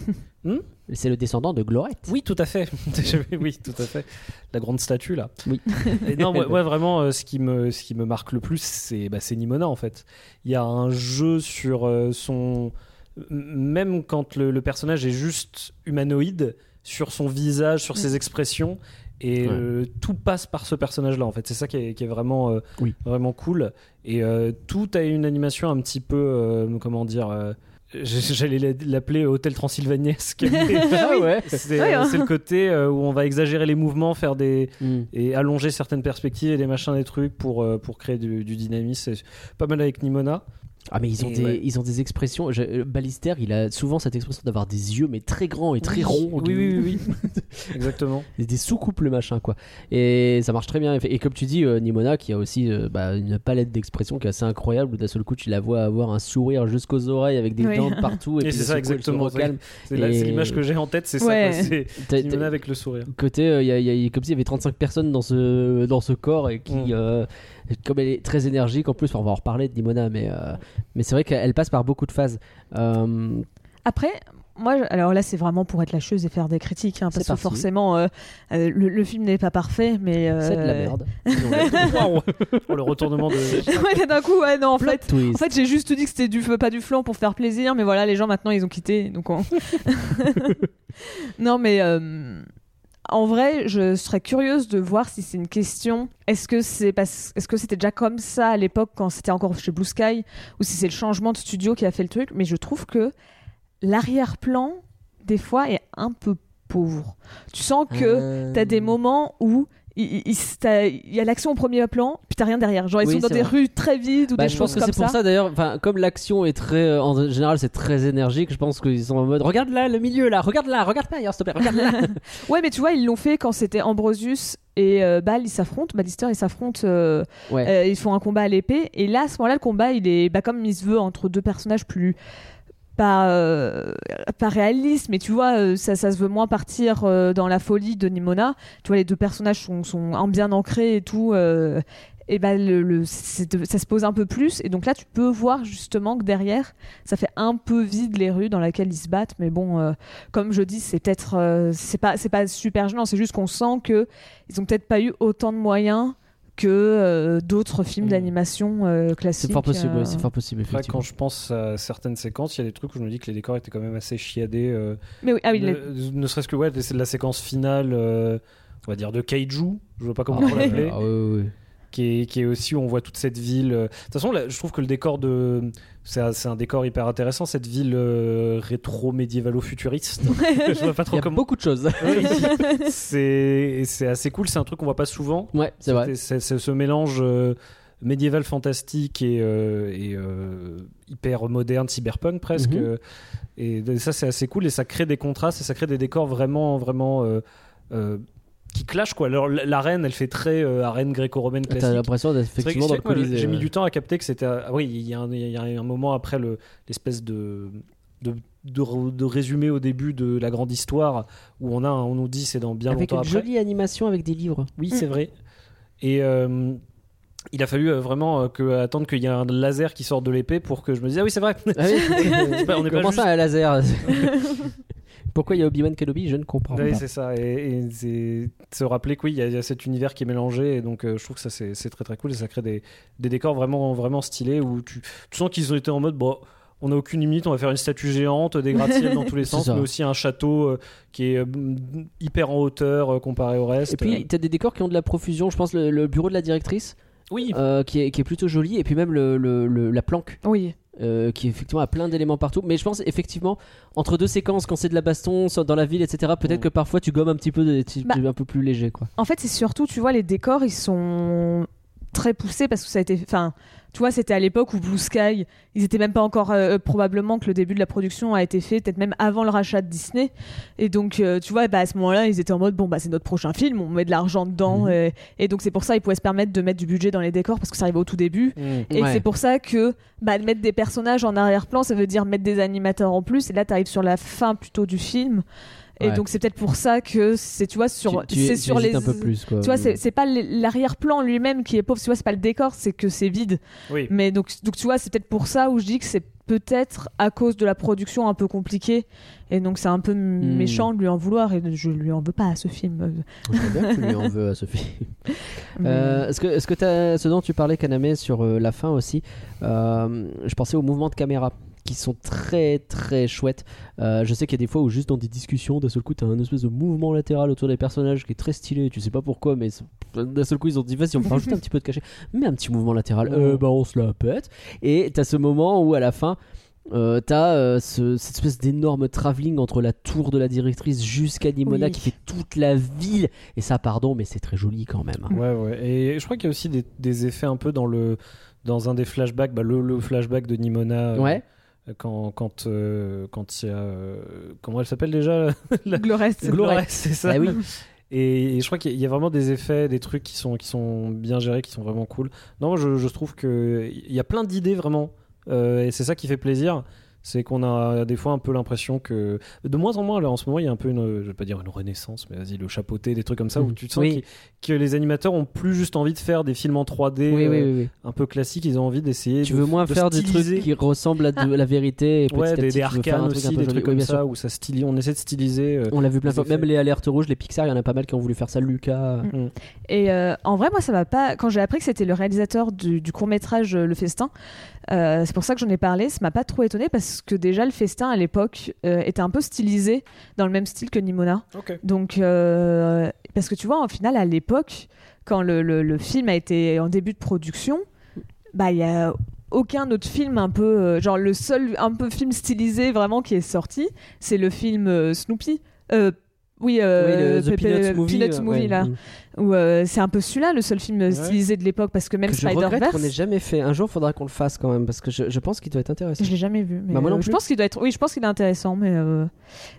Hmm? C'est le descendant de Glorette. Oui, tout à fait. [laughs] oui, tout à fait. La grande statue là. Oui. [laughs] Et non, moi, moi, vraiment, euh, ce qui me, ce qui me marque le plus, c'est, bah, c'est Nimona en fait. Il y a un jeu sur euh, son, même quand le, le personnage est juste humanoïde, sur son visage, sur ses expressions. Et Ouais. euh, tout passe par ce personnage-là, en fait. C'est ça qui est, qui est vraiment, euh, Oui. vraiment cool. Et euh, tout a une animation un petit peu, euh, comment dire, euh, j'allais l'appeler Hôtel Transylvaniesque. [laughs] Ah ouais. c'est Ouais, hein. c'est le côté euh, où on va exagérer les mouvements, faire des Hmm. et allonger certaines perspectives et des machins, des trucs pour euh, pour créer du, du dynamisme. C'est pas mal avec Nimona. Ah mais ils ont Et des ouais. ils ont des expressions. Je- Balister, il a souvent cette expression d'avoir des yeux mais très grands et très Oui. ronds. Oui, oui, oui, oui. [laughs] Exactement. [laughs] des, des sous-couples machin quoi et ça marche très bien et comme tu dis euh, Nimona qui a aussi euh, bah, une palette d'expressions qui est assez incroyable où d'un seul coup tu la vois avoir un sourire jusqu'aux oreilles avec des Oui. dents de partout et, Et puis c'est ça, coup, exactement. recalme. C'est Et- l'image que j'ai en tête, c'est Ouais. ça. C'est Nimona avec le sourire. côté euh, il y a- y a- comme s'il y avait 35 personnes dans ce dans ce corps et qui Mm. Comme elle est très énergique en plus on va en reparler de Nimona mais euh, mais c'est vrai qu'elle passe par beaucoup de phases Euh, Après, moi, je- alors là, c'est vraiment pour être lâcheuse et faire des critiques, hein, parce que forcément, euh, euh, le, le film n'est pas parfait, mais. euh, c'est de la merde [laughs] Oh, [laughs] le retournement de. [laughs] ouais, d'un coup, ouais, non, en Plot fait. twist. En fait, j'ai juste dit que c'était du pas du flan pour faire plaisir, mais voilà, les gens maintenant ils ont quitté, donc on- non, mais euh, en vrai, je serais curieuse de voir si c'est une question. Est-ce que c'est parce, est-ce que c'était déjà comme ça à l'époque quand c'était encore chez Blue Sky, ou si c'est le changement de studio qui a fait le truc Mais je trouve que l'arrière-plan des fois est un peu pauvre. Tu sens que Euh, T'as des moments où il, il- y a l'action au premier plan, puis t'as rien derrière. Genre, ils Oui, sont dans des vrai. rues très vides ou Bah, des je pense choses que comme c'est pour ça d'ailleurs, comme l'action est très, euh, en général, c'est très énergique. Je pense qu'ils sont en mode, regarde là, le milieu là, regarde là, regarde pas ailleurs, s'il te plaît, regarde là. [laughs] Ouais, mais tu vois, ils l'ont fait quand c'était Ambrosius et euh, Bal, ils s'affrontent. Ballister, ils s'affrontent. euh, ouais. euh, ils font un combat à l'épée. Et là, à ce moment-là, le combat, il est bah, comme il se veut entre deux personnages plus. Pas, euh, pas réaliste, mais tu vois, euh, ça, ça se veut moins partir euh, dans la folie de Nimona. Tu vois, les deux personnages sont, sont en- bien ancrés et tout. et ben le, ça se pose un peu plus. Et donc là, tu peux voir justement que derrière, ça fait un peu vide les rues dans lesquelles ils se battent. Mais bon, comme je dis, c'est peut-être. c'est pas, c'est pas super gênant, c'est juste qu'on sent que ils ont peut-être pas eu autant de moyens que euh, d'autres films Mm. d'animation euh, classiques. C'est fort possible, euh, ouais, c'est fort possible, Après, quand je pense à certaines séquences, il y a des trucs où je me dis que les décors étaient quand même assez chiadés. euh, Mais oui, ah oui, ne, les- ne serait-ce que ouais, c'est la séquence finale, euh, on va dire de kaiju. Je vois pas comment Ah, on l'appeler. ah, ouais, ouais, ouais. Qui est, qui est aussi où on voit toute cette ville. euh. De toute façon, là, je trouve que le décor de. C'est un, décor hyper intéressant, cette ville euh, rétro-médiévalo-futuriste. [laughs] je vois pas Il trop y a comment. beaucoup de choses. [laughs] C'est assez cool, c'est un truc qu'on voit pas souvent. ouais, c'est vrai. C'est ce mélange euh, médiéval fantastique et, euh, et, euh, hyper moderne, cyberpunk presque. Mhm. et ça, c'est assez cool et ça crée des contrastes et ça crée des décors vraiment, vraiment. euh, euh, qui clashent quoi. Alors, l'arène, elle fait très euh, arène gréco-romaine T'as classique. l'impression d'être effectivement dans le. J'ai mis du temps à capter que c'était. ah oui, il y, a un- il y a un moment après le- l'espèce de, de, de, re- de résumé au début de la grande histoire où on, a, on nous dit c'est dans bien Avec longtemps une après. jolie animation avec des livres. Oui, c'est vrai. Et euh, il a fallu euh, vraiment que, attendre qu'il y ait un laser qui sorte de l'épée pour que je me dise Ah oui, c'est vrai. Ah oui. [laughs] C'est pas- on n'est pas Comment juste- ça, un laser? [laughs] Pourquoi il y a Obi-Wan Kenobi? Je ne comprends Oui, pas. c'est ça. Et, se rappeler que oui, il y, y a cet univers qui est mélangé. Et donc, euh, je trouve que ça, c'est très très cool. Et ça crée des, des décors vraiment, vraiment stylés où tu, tu sens qu'ils ont été en mode bon. On n'a aucune limite, on va faire une statue géante, des gratte-ciel dans [laughs] tous les sens, ça. mais aussi un château euh, qui est euh, hyper en hauteur euh, comparé au reste. Et puis, t'as des décors qui ont de la profusion. Je pense le, le bureau de la directrice, oui, euh, qui, est, qui est plutôt joli. Et puis même le, le- le- la planque, Oui. Euh, qui effectivement a plein d'éléments partout. Mais je pense effectivement, entre deux séquences, quand c'est de la baston dans la ville, etc., peut-être Mm. que parfois tu gommes un petit peu, de, tu- Bah. un peu plus léger. quoi. En fait, c'est surtout, tu vois, les décors, ils sont très poussés parce que ça a été. Enfin, tu vois, c'était à l'époque où Blue Sky, ils étaient même pas encore. euh, probablement que le début de la production a été fait, peut-être même avant le rachat de Disney. Et donc, euh, tu vois, bah, à ce moment-là, ils étaient en mode bon, bah, c'est notre prochain film, on met de l'argent dedans. Mhm. Et, et donc, c'est pour ça ils pouvaient se permettre de mettre du budget dans les décors parce que ça arrivait au tout début. Mm. Et Ouais. c'est pour ça que bah, mettre des personnages en arrière-plan, ça veut dire mettre des animateurs en plus. Et là, tu arrives sur la fin plutôt du film. Et Ouais. donc, c'est peut-être pour ça que c'est, tu vois, sur, tu, tu- c'est sur les. un peu plus. Quoi. Tu vois, c'est, c'est pas l'arrière-plan lui-même qui est pauvre, tu vois, c'est pas le décor, c'est que c'est vide. oui. Mais donc, donc tu vois, c'est peut-être pour ça où je dis que c'est peut-être à cause de la production un peu compliquée. Et donc, c'est un peu Hmm. méchant de lui en vouloir. Et je lui en veux pas à ce film. Je bien que tu lui en veux à Sophie. [laughs] Mais- Euh, est-ce que, est-ce que t'as- ce dont tu parlais, Kaname, sur euh, la fin aussi, euh, je pensais aux mouvements de caméra qui sont très très chouettes. Euh, je sais qu'il y a des fois où juste dans des discussions, d'un seul coup, t'as un espèce de mouvement latéral autour des personnages qui est très stylé. Tu sais pas pourquoi, mais d'un seul coup, ils ont dit vas-y, on va rajouter un petit peu de cachet. Mais un petit mouvement latéral, euh, bah on se la pète. Et t'as ce moment où à la fin. Euh, t'as euh, ce- cette espèce d'énorme travelling entre la tour de la directrice jusqu'à Nimona Oui. qui fait toute la ville et ça pardon mais c'est très joli quand même hein. Ouais, ouais. Et je crois qu'il y a aussi des, des effets un peu dans le dans un des flashbacks, bah, le, le flashback de Nimona. euh, Ouais. Quand quand euh, quand il y a euh, comment elle s'appelle déjà [laughs] la-. Glorès, c'est ça. Ah oui. Et, et je crois qu'il y a- vraiment des effets, des trucs qui sont qui sont bien gérés, qui sont vraiment cool. Non, moi, je, je trouve que il y a plein d'idées vraiment, Euh, et c'est ça qui fait plaisir. C'est qu'on a des fois un peu l'impression que de moins en moins là en ce moment il y a un peu une je vais pas dire une renaissance mais vas-y le chapeauté des trucs comme ça où Mhm. tu te sens Oui. que les animateurs ont plus juste envie de faire des films en 3D Oui, oui, euh, oui, oui. un peu classiques ils ont envie d'essayer Tu de- veux moins de faire des trucs qui ressemblent à de [laughs] la vérité et petit ouais à des, petit, des arcanes aussi des joli. trucs comme ça où ça stylise on essaie de styliser euh, On l'a vu plein de fois. Même les alertes rouges, les Pixar, il y en a pas mal qui ont voulu faire ça. Lucas. Et euh, en vrai, moi, ça m'a pas. Quand j'ai appris que c'était le réalisateur du, court métrage Le Festin, euh, c'est pour ça que j'en ai parlé. Ça m'a pas trop étonné parce que déjà le Festin à l'époque euh, était un peu stylisé dans le même style que Nimona. Donc, euh, parce que tu vois, en final, à l'époque, quand le, le- le film a été en début de production, bah il y a aucun autre film un peu euh, genre le seul un peu film stylisé vraiment qui est sorti, c'est le film euh, Snoopy. Euh, oui, euh, oui, le The Pepe- Peanuts Movie. Peanuts Movie, ouais. là. Mm. Où euh, c'est un peu celui-là, le seul film stylisé de l'époque, parce que même Que je Spider-Verse, qu'on n'ait jamais fait. Un jour, il faudra qu'on le fasse quand même parce que je, je pense qu'il doit être intéressant. je l'ai jamais vu. Mais Bah, moi non euh, je plus. pense qu'il doit être. Oui, je pense qu'il est intéressant, mais euh,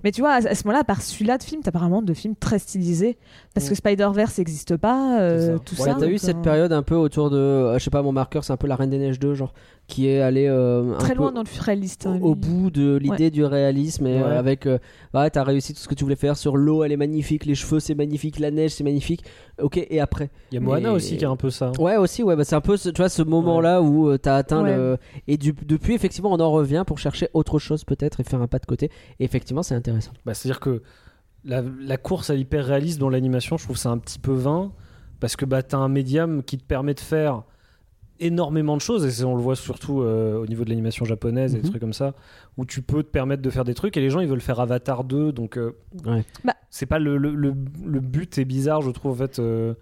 mais tu vois, à, à ce moment-là, à part celui-là de film, t'as vraiment de film très stylisé parce que Spider-Verse n'existe pas, euh, tout Ouais, ça. t'as eu cette euh, période un peu autour de. euh, je sais pas, mon marqueur, c'est un peu la Reine des Neiges 2, genre, qui est allé euh, un très peu loin dans le réaliste. hein, au, au lui. bout de l'idée du réalisme et euh, avec. euh, ouais, t'as réussi tout ce que tu voulais faire sur l'eau, elle est magnifique, les cheveux, c'est magnifique, la neige, c'est magnifique. Ok, et après il y a Moana Mais- aussi qui a un peu ça Ouais, aussi, ouais, bah, c'est un peu, ce- tu vois, ce moment-là où euh, t'as atteint Ouais. le. Et du- depuis, effectivement, on en revient pour chercher autre chose peut-être et faire un pas de côté. Et effectivement, c'est intéressant. Bah, C'est-à-dire que la, la course à l'hyper réalisme dans l'animation, je trouve ça un petit peu vain parce que bah, tu as un médium qui te permet de faire énormément de choses et on le voit surtout euh, au niveau de l'animation japonaise et des Mhm. trucs comme ça où tu peux te permettre de faire des trucs et les gens ils veulent faire Avatar 2 donc euh, Ouais. Bah. c'est pas le, le, le- le but est bizarre je trouve en fait euh,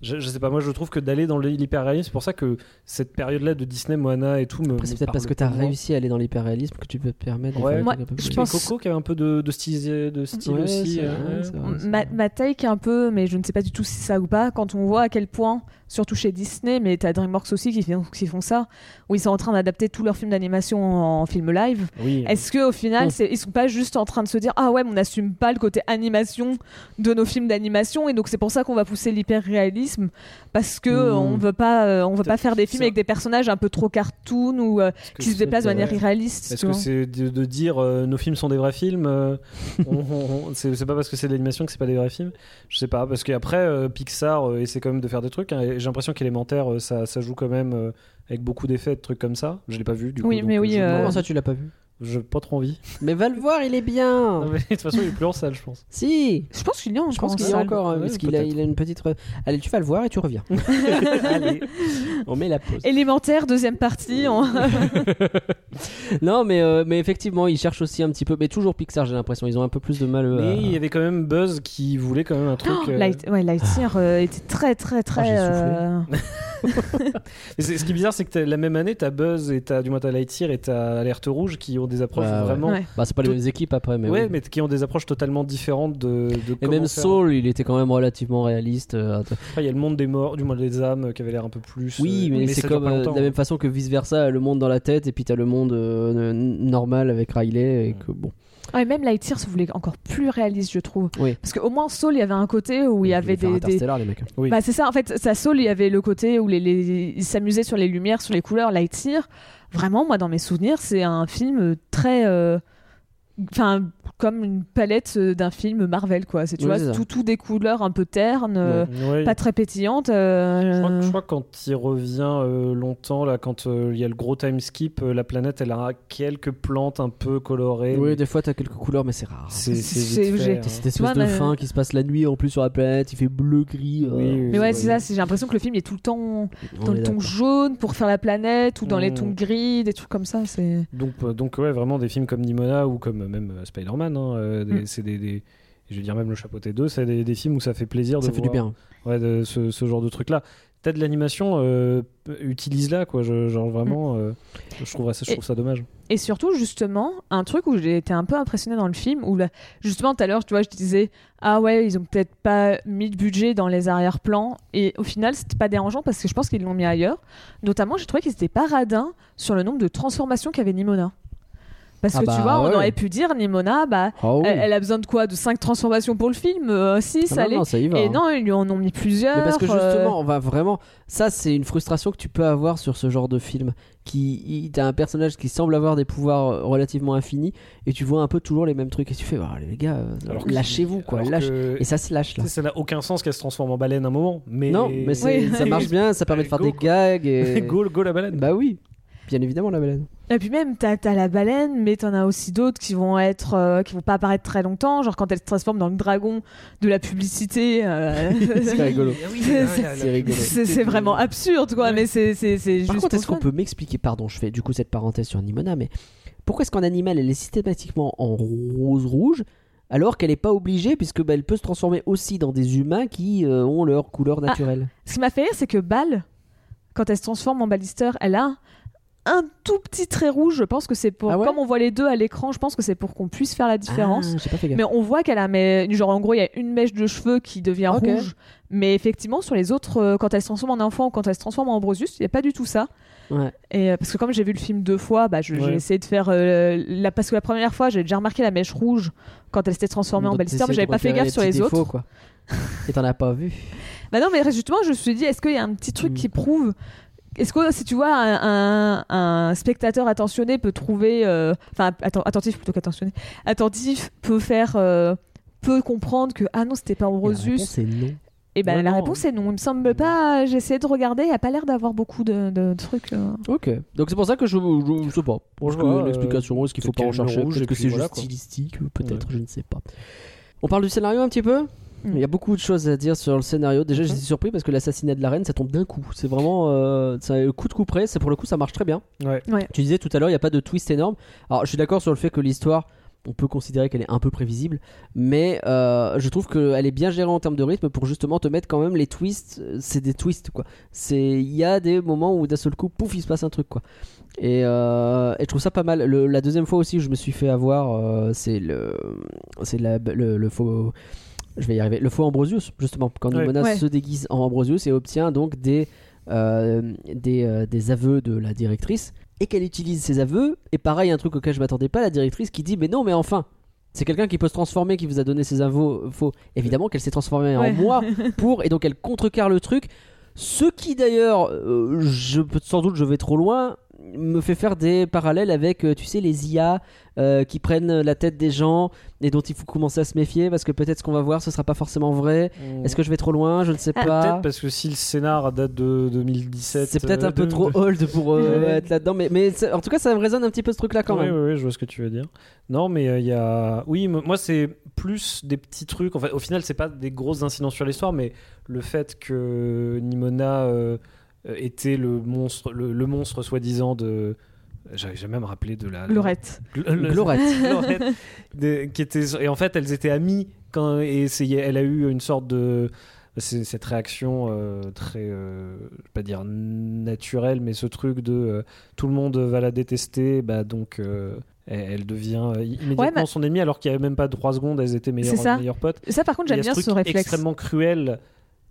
Je, je sais pas, moi je trouve que d'aller dans l'hyperréalisme, c'est pour ça que cette période-là de Disney, Moana et tout me. C'est peut-être parce que tu as tellement. réussi à aller dans l'hyperréalisme que tu peux te permettre Ouais. Moi, trucs un peu je pense- Coco qui avait un peu de, de style, de style Ouais, aussi. euh, vrai, Ma, ma take un peu, mais je ne sais pas du tout si c'est ça ou pas, quand on voit à quel point, surtout chez Disney, mais t'as DreamWorks aussi qui, font- qui font ça, où ils sont en train d'adapter tous leurs films d'animation en, en film live. Oui. Est-ce qu'au final, Mm. c'est- ils sont pas juste en train de se dire Ah ouais, mais on n'assume pas le côté animation de nos films d'animation, et donc c'est pour ça qu'on va pousser l'hyper-réalisme, parce que Mm. on veut pas, euh, on veut pas faire des films ça. avec des personnages un peu trop cartoon ou euh, qui se déplacent de manière irréaliste. Est-ce que c'est de, de dire euh, nos films sont des vrais films euh, C'est pas parce que c'est de l'animation que c'est pas des vrais films? Je sais pas, parce qu'après euh, Pixar euh, essaie quand même de faire des trucs. hein, J'ai l'impression qu'élémentaire euh, ça, ça joue quand même euh, avec beaucoup d'effets, de trucs comme ça. Je l'ai pas vu du coup. Oui, mais oui, euh, Comment ça, tu l'as pas vu? J'ai pas trop envie. Mais va le voir, il est bien [laughs] Non, mais de toute façon, il est plus en salle, je pense. Si Je pense qu'il y a encore Je pense qu'il encore, Ouais, parce qu'il a, il a une petite. re- Allez, tu vas le voir et tu reviens. [laughs] Allez, on met la pause. Élémentaire, deuxième partie. on- [laughs] Non, mais, euh, mais effectivement, ils cherchent aussi un petit peu. Mais toujours Pixar, j'ai l'impression. Ils ont un peu plus de mal. euh, Mais à- il y avait quand même Buzz qui voulait quand même un truc. Oh, euh, Light- ouais, Lightyear euh, était très très très. j'ai soufflé. euh, et c'est- ce qui est bizarre, c'est que t'as- la même année, t'as Buzz et t'as du moins t'as Lightyear et t'as Alerte Rouge qui ont des approches Ouais, ouais. vraiment. Ouais. Bah, c'est pas les mêmes équipes après, mais. ouais, oui. mais qui ont des approches totalement différentes de. de Et même faire. Soul, il était quand même relativement réaliste. euh, Après, il y a le monde des morts, du moins des âmes, euh, qui avait l'air un peu plus. Oui, euh, mais, c'est comme euh, de la même façon que vice versa, le monde dans la tête, et puis t'as le monde euh, normal avec Riley, et que bon. Ouais, même Lightyear se voulait encore plus réaliste, je trouve. Oui. Parce qu'au moins Soul, il y avait un côté où il y avait des. des... Les mecs. Oui. Bah c'est ça, en fait, ça Soul, il y avait le côté où les, les... ils s'amusaient sur les lumières, sur les couleurs. Lightyear, vraiment, moi, dans mes souvenirs, c'est un film très. euh, Enfin, comme une palette euh, d'un film Marvel, quoi. C'est, tu Oui, vois, tout, tout des couleurs un peu ternes, euh, pas très pétillantes. euh, Je crois, que- je crois que quand il revient euh, longtemps, là, quand euh, il y a le gros time skip, euh, la planète elle a quelques plantes un peu colorées. Oui, mais des fois t'as quelques couleurs, mais c'est rare. c'est c'est C'est- vite fait, hein. cette espèce Tu vois, de mais- fin qui se passe la nuit en plus sur la planète, il fait bleu-gris. Oui, Mais ouais, c'est ça, j'ai l'impression que le film est tout le temps on dans le ton jaune pour faire la planète ou dans les Mm. tons gris, des trucs comme ça. C'est... Donc, euh, donc ouais, vraiment des films comme Nimona ou comme même euh, Hein, euh, des- Mm. c'est des, des- je vais dire même le chapeauté 2, c'est des, des films où ça fait plaisir de Ça fait du bien. Ouais, de ce, ce genre de truc là. T'as de l'animation, euh, utilise-la quoi. Je, genre vraiment, euh, je trouve ça, je Et- trouve ça dommage. Et surtout, justement, un truc où j'ai été un peu impressionnée dans le film, où là, justement, tout à l'heure, tu vois, je disais, ah ouais, ils ont peut-être pas mis de budget dans les arrière-plans, et au final, c'était pas dérangeant parce que je pense qu'ils l'ont mis ailleurs. Notamment, j'ai trouvé qu'ils étaient pas radins sur le nombre de transformations qu'avait Nimona. Parce Ah que bah, tu vois, on aurait pu dire, Nimona, bah, Ah oui. elle, elle a besoin de quoi? De 5 transformations pour le film? 6, Ah non, allez. non, ça y va. Et hein. non, ils lui en ont mis plusieurs. Mais parce que euh, justement, on va vraiment. Ça, c'est une frustration que tu peux avoir sur ce genre de film. Qui, t'as un personnage qui semble avoir des pouvoirs euh, relativement infinis, et tu vois un peu toujours les mêmes trucs, et tu fais, oh, les gars, euh, lâchez-vous, quoi. alors lâche- que- Et ça se lâche là. Ça n'a aucun sens qu'elle se transforme en baleine un moment. Mais Non, mais Oui. ça marche bien, ça permet de faire Go, des quoi. gags. Et... [laughs] go, go la baleine. Bah oui, bien évidemment la baleine. Et puis même, t'as as la baleine, mais t'en as aussi d'autres qui vont être, euh, qui vont pas apparaître très longtemps, genre quand elle se transforme dans le dragon de la publicité. euh, C'est rigolo. Ah oui, C'est- vraiment absurde, quoi. Ouais. Mais c'est c'est c'est Par juste. contre, est-ce qu'on peut m'expliquer, pardon, je fais du coup cette parenthèse sur Nimona, mais pourquoi est-ce qu'en animal elle est systématiquement en rose-rouge alors qu'elle n'est pas obligée puisque bah, elle peut se transformer aussi dans des humains qui euh, ont leur couleur naturelle? Ce qui m'a fait rire, c'est que Bal, quand elle se transforme en balister, elle a un tout petit trait rouge. Je pense que c'est pour. Ah ouais comme on voit les deux à l'écran, je pense que c'est pour qu'on puisse faire la différence. Ah, j'ai pas fait gaffe. Mais on voit qu'elle a, mais genre en gros, il y a une mèche de cheveux qui devient rouge. Mais effectivement, sur les autres, euh, quand elle se transforme en enfant ou quand elle se transforme en Ambrosus, il n'y a pas du tout ça. Ouais. Et euh, parce que comme j'ai vu le film deux fois, bah, j'ai Ouais. essayé de faire euh, la parce que la première fois, j'ai déjà remarqué la mèche rouge quand elle s'était transformée en balister, mais j'avais pas fait gaffe sur les défauts, autres. quoi. Et t'en as pas vu Bah non, mais justement, je me suis dit, est-ce qu'il y a un petit truc Mm. qui prouve est-ce que si tu vois un, un- un spectateur attentionné peut trouver, euh, enfin atten- attentif plutôt qu'attentionné, attentif peut faire, euh, peut comprendre que ah non c'était pas Et la Ambrosus. réponse est non. Et ben Ouais, la non. réponse est non. Il me semble pas. J'ai essayé de regarder. Il y a pas l'air d'avoir beaucoup de, de trucs. euh. Ok. Donc c'est pour ça que je, je, je sais pas. Parce Ouais, euh, l'explication, est-ce qu'il faut peut-être pas en qu'il y a le chercher rouge Peut-être et que puis c'est voilà, juste quoi. stylistique, peut-être, je ne sais pas. On parle du scénario un petit peu? Il y a beaucoup de choses à dire sur le scénario. Déjà, Mhm. j'étais surpris parce que l'assassinat de la reine, ça tombe d'un coup. C'est vraiment. Euh, c'est un coup de coup près. C'est pour le coup, ça marche très bien. Ouais. Tu disais tout à l'heure, il n'y a pas de twist énorme. Alors, je suis d'accord sur le fait que l'histoire on peut considérer qu'elle est un peu prévisible, mais euh, je trouve qu'elle est bien gérée en termes de rythme pour justement te mettre quand même les twists. euh, C'est des twists quoi. C'est il y a des moments où d'un seul coup, pouf, il se passe un truc quoi. Et, euh, et je trouve ça pas mal. Le- la deuxième fois aussi, où je me suis fait avoir, euh, c'est le, le, le faux. Je vais y arriver. Le faux Ambrosius, justement, quand Ouais. Nimona Ouais. se déguise en Ambrosius et obtient donc des, euh, des, euh, des aveux de la directrice et qu'elle utilise ces aveux. Et pareil, un truc auquel je m'attendais pas, la directrice qui dit Mais non, mais enfin, c'est quelqu'un qui peut se transformer, qui vous a donné ces aveux faux. Évidemment qu'elle s'est transformée Ouais. en moi [laughs] pour, et donc elle contrecarre le truc. Ce qui d'ailleurs, euh, je sans doute je vais trop loin, me fait faire des parallèles avec, euh, tu sais, les IA euh, qui prennent la tête des gens et dont il faut commencer à se méfier parce que peut-être ce qu'on va voir ce sera pas forcément vrai. Est-ce que je vais trop loin? Je ne sais Ah, pas. Peut-être parce que si le scénar date de 2017. C'est peut-être euh, un peu de- trop old pour euh, [laughs] être là-dedans, mais, mais en tout cas, ça me résonne un petit peu ce truc-là quand Oui, même. oui, oui, je vois ce que tu veux dire. Non, mais euh, il y a. Oui, moi, c'est plus des petits trucs. En fait, au final, c'est pas des grosses incidents sur l'histoire, mais le fait que Nimona euh, euh, était le monstre, le, le monstre soi-disant de. J'avais jamais à me rappeler de la. Lorette. Glorette. Lorette, [laughs] de- qui était et en fait elles étaient amies quand et c'est elle a eu une sorte de c'est- cette réaction euh, très euh, je vais pas dire naturelle mais ce truc de euh, tout le monde va la détester bah donc euh, elle, elle devient euh, immédiatement Ouais, mais- son ennemie alors qu'il y avait même pas trois secondes elles étaient meilleures, C'est ça. meilleures potes Ça, par contre, j'aime bien ce réflexe. extrêmement cruel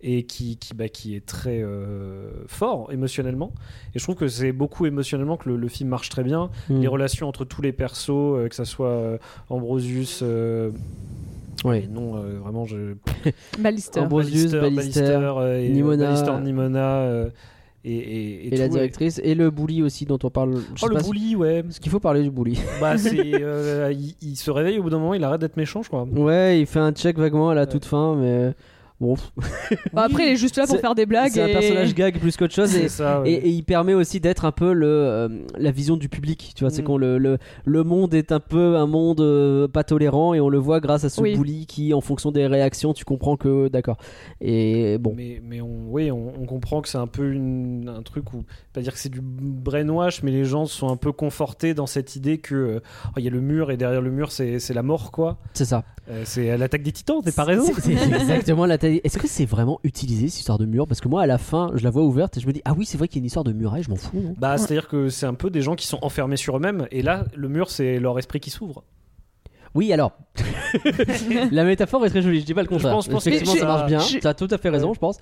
et qui, qui, bah, qui est très euh, fort émotionnellement. Et je trouve que c'est beaucoup émotionnellement que le, le film marche très bien. Hmm. Les relations entre tous les persos, euh, que ça soit euh, Ambrosius, euh, Ouais. et non, euh, vraiment, je... [laughs] Ballister. Ambrosius, Ballister, euh, et, Nimona. Ballister, Nimona, euh, et, et, Et, la tout, directrice et le bully aussi dont on parle. Je Oh, sais le si- bully, ouais. Parce qu'il faut parler du bully. bah, [laughs] c'est, euh, il, il se réveille au bout d'un moment, il arrête d'être méchant, je crois. Ouais, il fait un check vaguement à la toute fin, mais bon, Bon, après, il est juste là pour faire des blagues. c'est un personnage gag plus qu'autre chose. Et, C'est ça, ouais. Et, et il permet aussi d'être un peu le, euh, la vision du public. Tu vois, c'est Mm. qu'on le, le, le monde est un peu un monde euh, pas tolérant et on le voit grâce à ce Oui. bully qui, en fonction des réactions, tu comprends que d'accord. Et bon, Mais, mais on, oui, on, on comprend que c'est un peu une- un truc où, pas dire que c'est du brainwash, mais les gens sont un peu confortés dans cette idée que euh, oh, il y a le mur et derrière le mur c'est c'est la mort quoi. c'est ça. Euh, c'est l'attaque des titans, t'as pas raison. C'est- exactement la taille. Est-ce que c'est vraiment utilisé cette histoire de mur? Parce que moi, à la fin, je la vois ouverte et je me dis ah oui, c'est vrai qu'il y a une histoire de muraille. Je m'en fous. non Bah, c'est-à-dire que c'est un peu des gens qui sont enfermés sur eux-mêmes et là le mur c'est leur esprit qui s'ouvre. Oui, alors. [laughs] la métaphore est très jolie. Je dis pas le contraire. pense- je pense que ça marche bien. Tu as tout à fait raison, je pense.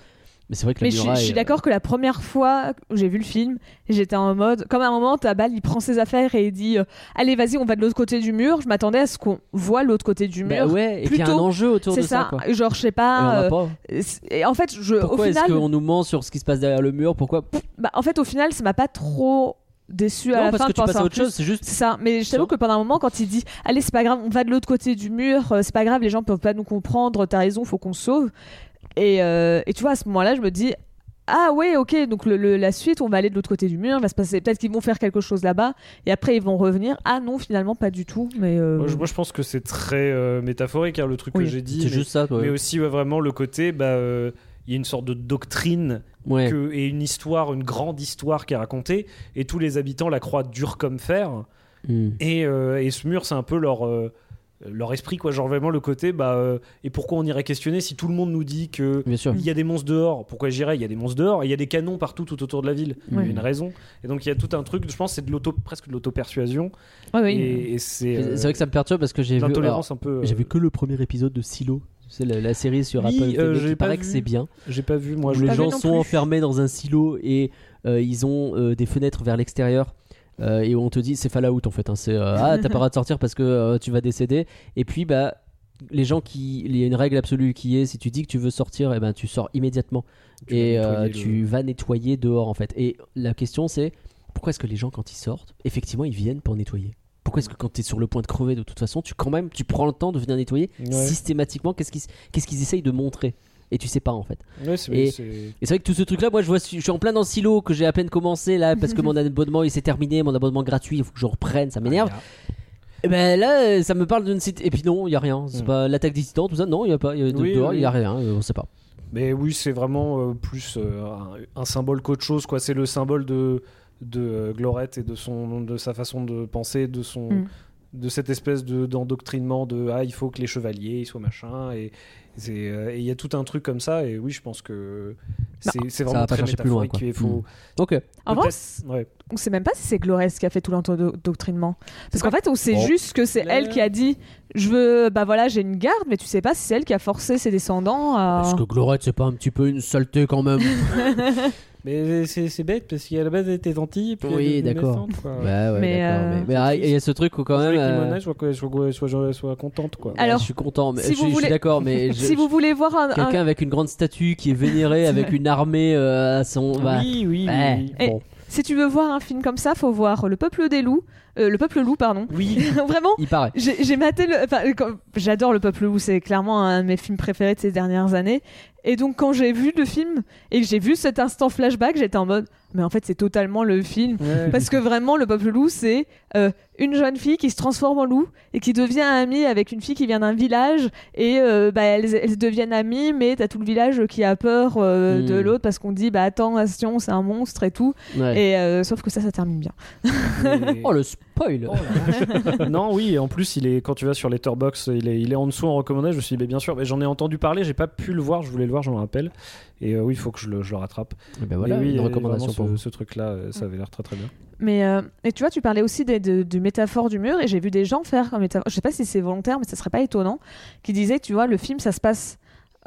Mais c'est vrai que la Mais je, suis- je muraille. suis euh, d'accord que la première fois où j'ai vu le film, j'étais en mode, comme à un moment, Tabal il prend ses affaires et il dit euh, Allez, vas-y, on va de l'autre côté du mur. Je m'attendais à ce qu'on voit l'autre côté du bah mur. ouais, et qu'il y a un enjeu autour de C'est ça. ça. Genre, je sais Et on pas. a euh, et en fait, je, Pourquoi est-ce final, qu'on nous ment sur ce qui se passe derrière le mur? Pourquoi? bah, en fait, au final, ça m'a pas trop déçu à la parce fin que tu passes à autre plus. chose. C'est juste. Ça, mais je t'avoue que pendant un moment, quand il dit Allez, c'est pas grave, on va de l'autre côté du mur, c'est pas grave, les gens peuvent pas nous comprendre, t'as raison, faut qu'on sauve. Et, euh, et tu vois, à ce moment-là, je me dis Ah ouais, ok, donc le, le- la suite, on va aller de l'autre côté du mur, il va se passer, peut-être qu'ils vont faire quelque chose là-bas, et après ils vont revenir. Ah non, finalement, pas du tout, mais. euh, Moi, je, moi, je pense que c'est très euh, métaphorique hein, le truc Oui. que j'ai dit. C'est mais- juste ça. toi. mais aussi ouais, vraiment le côté bah euh, il y a une sorte de doctrine Ouais. que- et une histoire une grande histoire qui est racontée et tous les habitants la croient dure comme fer Hmm. et, euh, et ce mur c'est un peu leur euh, leur esprit quoi genre vraiment le côté bah euh, et pourquoi on irait questionner si tout le monde nous dit que Bien sûr. il y a des monstres dehors? Pourquoi j'irais? Il y a des monstres dehors et il y a des canons partout tout autour de la ville il y a une raison et donc il y a tout un truc je pense c'est de l'auto presque de l'auto persuasion ouais, oui. et, et c'est euh, C'est vrai que ça me perturbe parce que j'ai vu. alors, l'intolérance un peu euh, J'ai vu que le premier épisode de Silo. C'est la, la série sur Oui, Apple TV euh, qui paraît que c'est bien. j'ai pas vu moi où les gens sont plus. enfermés dans un silo et euh, ils ont euh, des fenêtres vers l'extérieur. Euh, et où on te dit c'est Fallout en fait. hein, c'est euh, ah t'as pas le droit de sortir parce que euh, tu vas décéder. Et puis bah les gens qui il y a une règle absolue qui est si tu dis que tu veux sortir et ben tu sors immédiatement Tu et tu vas nettoyer dehors en fait. Et la question c'est pourquoi est-ce que les gens quand ils sortent effectivement ils viennent pour nettoyer? Pourquoi est-ce que quand tu es sur le point de crever de toute façon, tu quand même tu prends le temps de venir nettoyer Ouais. systématiquement? Qu'est-ce qu'ils qu'est-ce qu'ils essayent de montrer? Et tu sais pas en fait. Ouais, c'est- Et- c'est- vrai que tout ce truc là, moi je vois, je suis en plein dans le silo que j'ai à peine commencé là parce que [laughs] mon abonnement il s'est terminé, mon abonnement gratuit, il faut que je reprenne, ça m'énerve. Et ben là, ça me parle d'une site. Et puis non, il y a rien. C'est Mm. pas l'attaque des titans, tout ça. Non, il y a pas. y a de- Oui, dehors, il oui. y a rien. on sait pas. Mais oui, c'est vraiment euh, plus euh, un, un symbole qu'autre chose. quoi. C'est le symbole de, de euh, Glorette et de, son, de sa façon de penser, de son, Mm. de cette espèce de d'endoctrinement de ah il faut que les chevaliers ils soient machin et et il y a tout un truc comme ça et oui je pense que c'est, c'est va vraiment pas très chercher plus loin, quoi. il faut Ok. En vrai, ouais. on sait même pas si c'est Glores qui a fait tout l'endoctrinement. Parce qu'en fait, on sait Bon. juste que c'est Là- elle qui a dit je veux, bah voilà, j'ai une garde, mais tu sais pas si c'est elle qui a forcé ses descendants à. Est-ce que Glorette, c'est pas un petit peu une saleté quand même [laughs] mais c'est, bête parce qu'à la base elle était gentille puis Oui, d'accord. Ouais, ouais, Mais, euh, mais- Mais ah, il y a ce truc où quand Je même. euh, Limona soit, soit, soit, soit, contente quoi Alors, je suis content, mais si je, vous je suis voulez- d'accord, mais [laughs] je- si vous voulez voir un. un- quelqu'un avec une grande statue qui est vénéré [laughs] avec une armée euh, à son. bah, oui oui ouais, oui, bon. Si tu veux voir un film comme ça, faut voir Le Peuple des loups. euh, le Peuple loup, pardon. oui [laughs] Vraiment, Il paraît. j'ai j'ai maté le. Enfin, quand- j'adore Le Peuple loup, c'est clairement un de mes films préférés de ces dernières années. Et donc, quand j'ai vu le film et que j'ai vu cet instant flashback, j'étais en mode. Mais en fait, c'est totalement le film. Ouais. Parce que vraiment, le peuple loup, c'est euh, une jeune fille qui se transforme en loup et qui devient amie avec une fille qui vient d'un village. Et euh, bah, elles, elles deviennent amies, mais t'as tout le village qui a peur euh, Hmm. de l'autre parce qu'on dit, bah attends, attention, c'est un monstre et tout. Ouais. Et euh, sauf que ça, ça termine bien. Et- [laughs] Oh le spoil Oh [laughs] non, oui, et en plus, il est, quand tu vas sur Letterboxd, il est, il est en dessous en recommandé. Je me suis dit, mais bien sûr, mais j'en ai entendu parler, j'ai pas pu le voir, je voulais le voir, je me rappelle. Et euh, oui, il faut que je le, je le rattrape. Ben voilà, Mais oui, une euh, recommandation vraiment, pour ce, vous. ce truc-là, euh, ça avait l'air très très bien. Mais euh, et tu vois, tu parlais aussi des, de, de métaphores du mur et j'ai vu des gens faire comme métaphore. Je sais pas si c'est volontaire, mais ça serait pas étonnant. Qui disaient, tu vois, le film, ça se passe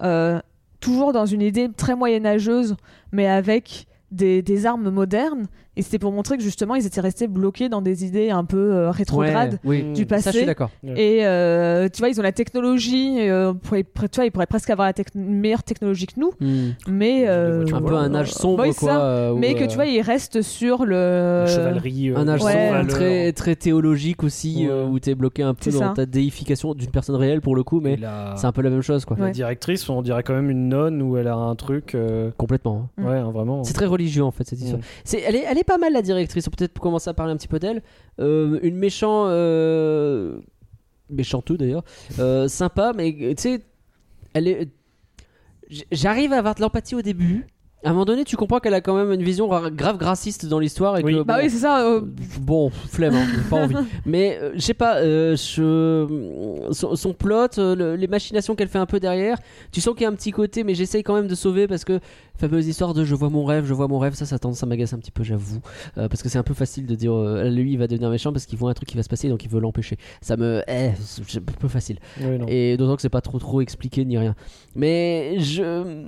euh, toujours dans une idée très moyenâgeuse, mais avec des, des armes modernes. Et c'était pour montrer que justement, ils étaient restés bloqués dans des idées un peu euh, rétrogrades. Ouais, oui. Du Ça, je suis passé d'accord. et euh, tu vois, ils ont la technologie. euh, pourrait- tu vois, ils pourraient presque avoir la tec- une meilleure technologie que nous, Hmm. mais euh, Un peu un âge sombre, quoi. ça. euh, mais que tu vois, ils restent sur le La chevalerie. euh, Un âge Ouais. sombre très, très théologique aussi, Ouais. euh, où t'es bloqué un peu C'est dans ça. ta déification d'une personne réelle pour le coup, mais la, c'est un peu la même chose, quoi. la Ouais. directrice, on dirait quand même une nonne où elle a un truc. euh, Complètement. hein. Mm. Ouais, hein, vraiment. C'est très religieux en fait cette histoire. Mm. C'est, elle, est, elle est pas mal la directrice, on peut peut-être commencer à parler un petit peu d'elle. Euh, une méchant. Euh... Méchanteux d'ailleurs. Euh, sympa, mais tu sais, elle est. J'arrive à avoir de l'empathie au début. À un moment donné, tu comprends qu'elle a quand même une vision ra- grave grassiste dans l'histoire et Oui. que. bah bon, oui, c'est ça. euh, Bon, flemme, hein, pas envie. [laughs] Mais euh, je sais pas, euh, son, son plot, euh, le- les machinations qu'elle fait un peu derrière, tu sens qu'il y a un petit côté, mais j'essaye quand même de sauver parce que fameuse histoire de je vois mon rêve, je vois mon rêve, ça, ça tendance, ça m'agace un petit peu, j'avoue, parce que c'est un peu facile de dire lui il va devenir méchant parce qu'il voit un truc qui va se passer donc il veut l'empêcher. Ça me, eh, c'est un peu facile. Oui. Et d'autant que c'est pas trop trop expliqué ni rien. Mais je,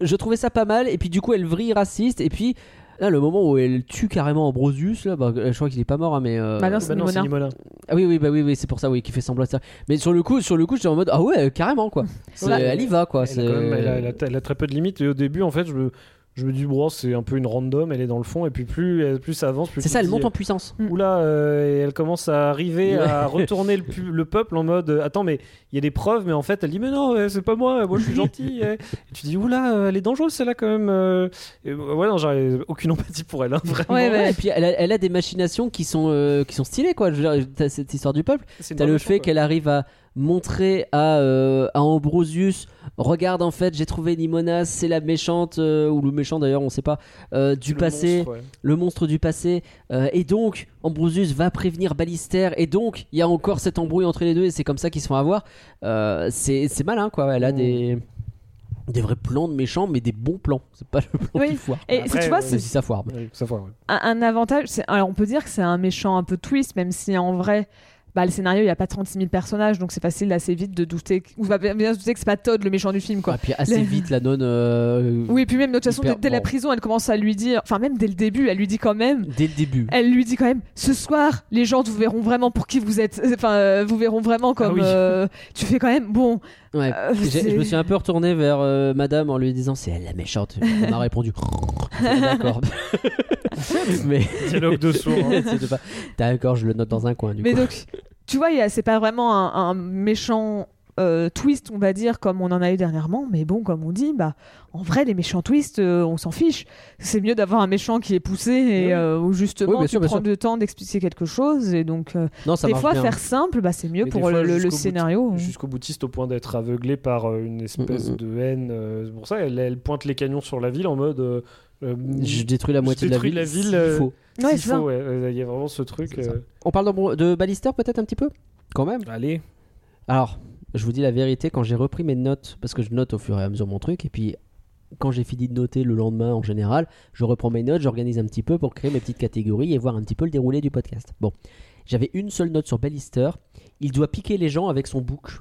je trouvais ça pas mal. Et puis du coup, elle vrille raciste. Et puis là, le moment où elle tue carrément Ambrosius, là, bah, je crois qu'il est pas mort, hein, mais. euh, Bah non, c'est Bah Nimona. Ah oui, oui, bah oui, oui, c'est pour ça, oui, qui fait semblant de ça. Mais sur le coup, sur le coup, j'étais en mode ah ouais, carrément quoi. Elle y va quoi. Elle, a c'est- quand même- elle a, elle a- elle a très peu de limites. Et au début, en fait, je me, je me dis, bon, c'est un peu une random, elle est dans le fond. Et puis plus, elle- plus ça avance, plus C'est ça, elle dis, monte en puissance. Oula, euh, et elle commence à arriver Ouais. à retourner le, peuple en mode euh, Attends, mais il y a des preuves, mais en fait, elle dit Mais non, euh, c'est pas moi, moi je suis [laughs] gentil. eh. Et tu dis Oula, euh, elle est dangereuse celle-là quand même. euh. Et, euh, ouais, non, j'avais aucune empathie pour elle, hein, vraiment. Ouais, ouais. Et puis elle a, elle a des machinations qui sont, euh, qui sont stylées quoi. Je veux dire, t'as cette histoire du peuple. T'as le fait qu'elle arrive à montrer à, euh, à Ambrosius regarde en fait j'ai trouvé Nimona c'est la méchante euh, ou le méchant d'ailleurs on sait pas euh, du Le passé monstre, ouais. le monstre du passé euh, et donc Ambrosius va prévenir Ballister et donc il y a encore cette embrouille entre les deux et c'est comme ça qu'ils se font avoir Euh, c'est c'est malin quoi elle a Mm. des des vrais plans de méchants mais des bons plans c'est pas le plan Oui. qui foire Et Après, tu vois, c'est si ça foire mais- Oui, ça foire, ouais. un, un avantage. Alors, on peut dire que c'est un méchant un peu twist, même si en vrai, bah, le scénario, il n'y a pas 36 000 personnages, donc c'est facile assez vite de douter. que- Ou va bien se douter que c'est pas Todd le méchant du film, quoi. puis assez vite la nonne euh, Oui, et puis même de toute façon, dès, la prison, elle commence à lui dire, enfin même dès le début, elle lui dit quand même, dès le début elle lui dit quand même, ce soir, les gens vous verront vraiment pour qui vous êtes, [laughs] enfin euh, vous verront vraiment comme. Ah oui. euh, tu fais quand même, bon. Ouais. euh, je me suis un peu retourné vers euh, madame en lui disant c'est elle la méchante. Elle m'a répondu [laughs] d'accord. [laughs] mais Dialogue de sourds. hein. [laughs] D'accord, je le note dans un coin du Mais coup. donc, tu vois, c'est pas vraiment un, un méchant euh, twist, on va dire, comme on en a eu dernièrement. Mais bon, comme on dit, bah, en vrai, les méchants twists, euh, on s'en fiche. C'est mieux d'avoir un méchant qui est poussé et Oui. euh, où justement Oui, tu prends sûr. le temps d'expliquer quelque chose. Et donc, euh, Non, ça des fois, bien. faire simple, bah, c'est mieux Mais pour fois, le, le- le jusqu'au bout- scénario. Jusqu'au boutiste au point d'être aveuglé par une espèce Mm, mm, de haine. c'est pour ça elle, elle pointe les canons sur la ville en mode. euh, euh, Je détruis la Je moitié de la ville. la ville. Ouais, faut, ouais, Il y a vraiment ce truc. Euh, On parle de, de Ballister peut-être un petit peu? Quand même. Allez. Alors, je vous dis la vérité, quand j'ai repris mes notes, parce que je note au fur et à mesure mon truc, et puis quand j'ai fini de noter le lendemain en général, je reprends mes notes, j'organise un petit peu pour créer mes petites catégories et voir un petit peu le déroulé du podcast. Bon, j'avais une seule note sur Ballister. Il doit piquer les gens avec son bouc.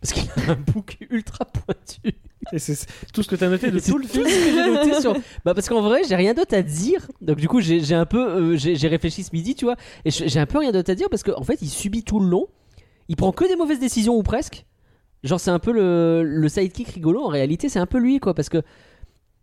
Parce qu'il a un bouc ultra pointu. Et c'est tout ce que tu as noté de tout le film. ce que j'ai noté sur. Bah parce qu'en vrai, j'ai rien d'autre à dire. Donc du coup, j'ai un peu, euh, j'ai réfléchi ce midi, tu vois, et j'ai un peu rien d'autre à dire parce qu'en en fait, il subit tout le long. Il prend que des mauvaises décisions ou presque. Genre c'est un peu le, le sidekick rigolo. En réalité, c'est un peu lui, quoi, parce que.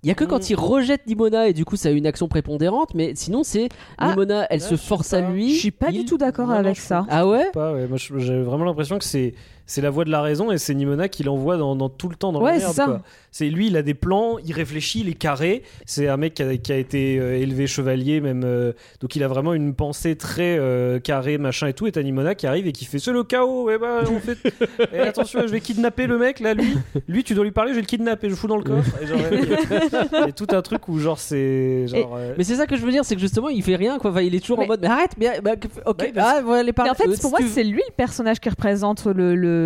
Il y a que quand Mm. il rejette Nimona et du coup ça a une action prépondérante, mais sinon c'est Ah, Nimona, elle là, se force à lui. Je suis pas il- du tout d'accord non, avec ça. Ah ouais? Pas, ouais. Moi, j'ai vraiment l'impression que c'est c'est la voix de la raison et c'est Nimona qui l'envoie dans, dans tout le temps dans Ouais, la c'est merde. ça. quoi. C'est lui, il a des plans, il réfléchit, il est carré. C'est un mec qui a, qui a été euh, élevé chevalier même, euh, donc il a vraiment une pensée très euh, carrée, machin et tout. Et t'as Nimona qui arrive et qui fait c'est le chaos. Ouais bah on fait. [laughs] Et attention, je vais kidnapper le mec là, lui. Lui, tu dois lui parler, je vais le kidnapper, je le fous dans le coffre. Et genre, il y a tout un truc où genre c'est genre. euh, Mais c'est ça que je veux dire, c'est que justement il fait rien quoi. Enfin, il est toujours en mode mais arrête, mais bah, ok, Ouais, parce- ah voilà les Mais paroles. en fait, pour moi, c'est lui le personnage qui représente le, le,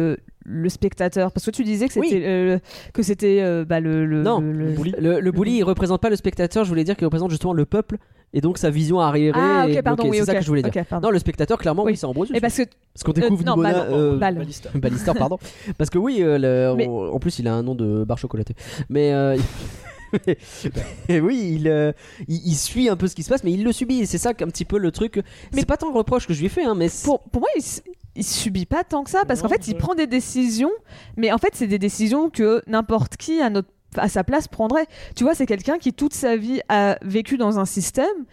le spectateur. Parce que tu disais que Oui. c'était euh, que c'était euh, bah, le, le, Non, le- bully. Le, le bully, il représente pas le spectateur, je voulais dire qu'il représente justement le peuple et donc sa vision arriérée. Ah, ok, pardon, oui, c'est ça que je voulais dire. Non, le spectateur, clairement, oui, Oui. c'est Ambrosius. Et parce que Parce qu'on découvre euh, non, Nimona, Bal- euh, Bal. Ballister, [laughs] pardon. Parce que oui, euh, le- Mais- on- en plus, il a un nom de barre chocolatée. Mais. euh, et [laughs] oui, il, euh, il, il suit un peu ce qui se passe, mais il le subit. C'est ça qu'un petit peu le truc. Mais- C'est pas tant le reproche que je lui ai fait, hein, mais pour, pour moi, il, il subit pas tant que ça parce qu'en fait, il prend des décisions, mais en fait, c'est des décisions que n'importe qui à notre à sa place prendrait. Tu vois, c'est quelqu'un qui toute sa vie a vécu dans un système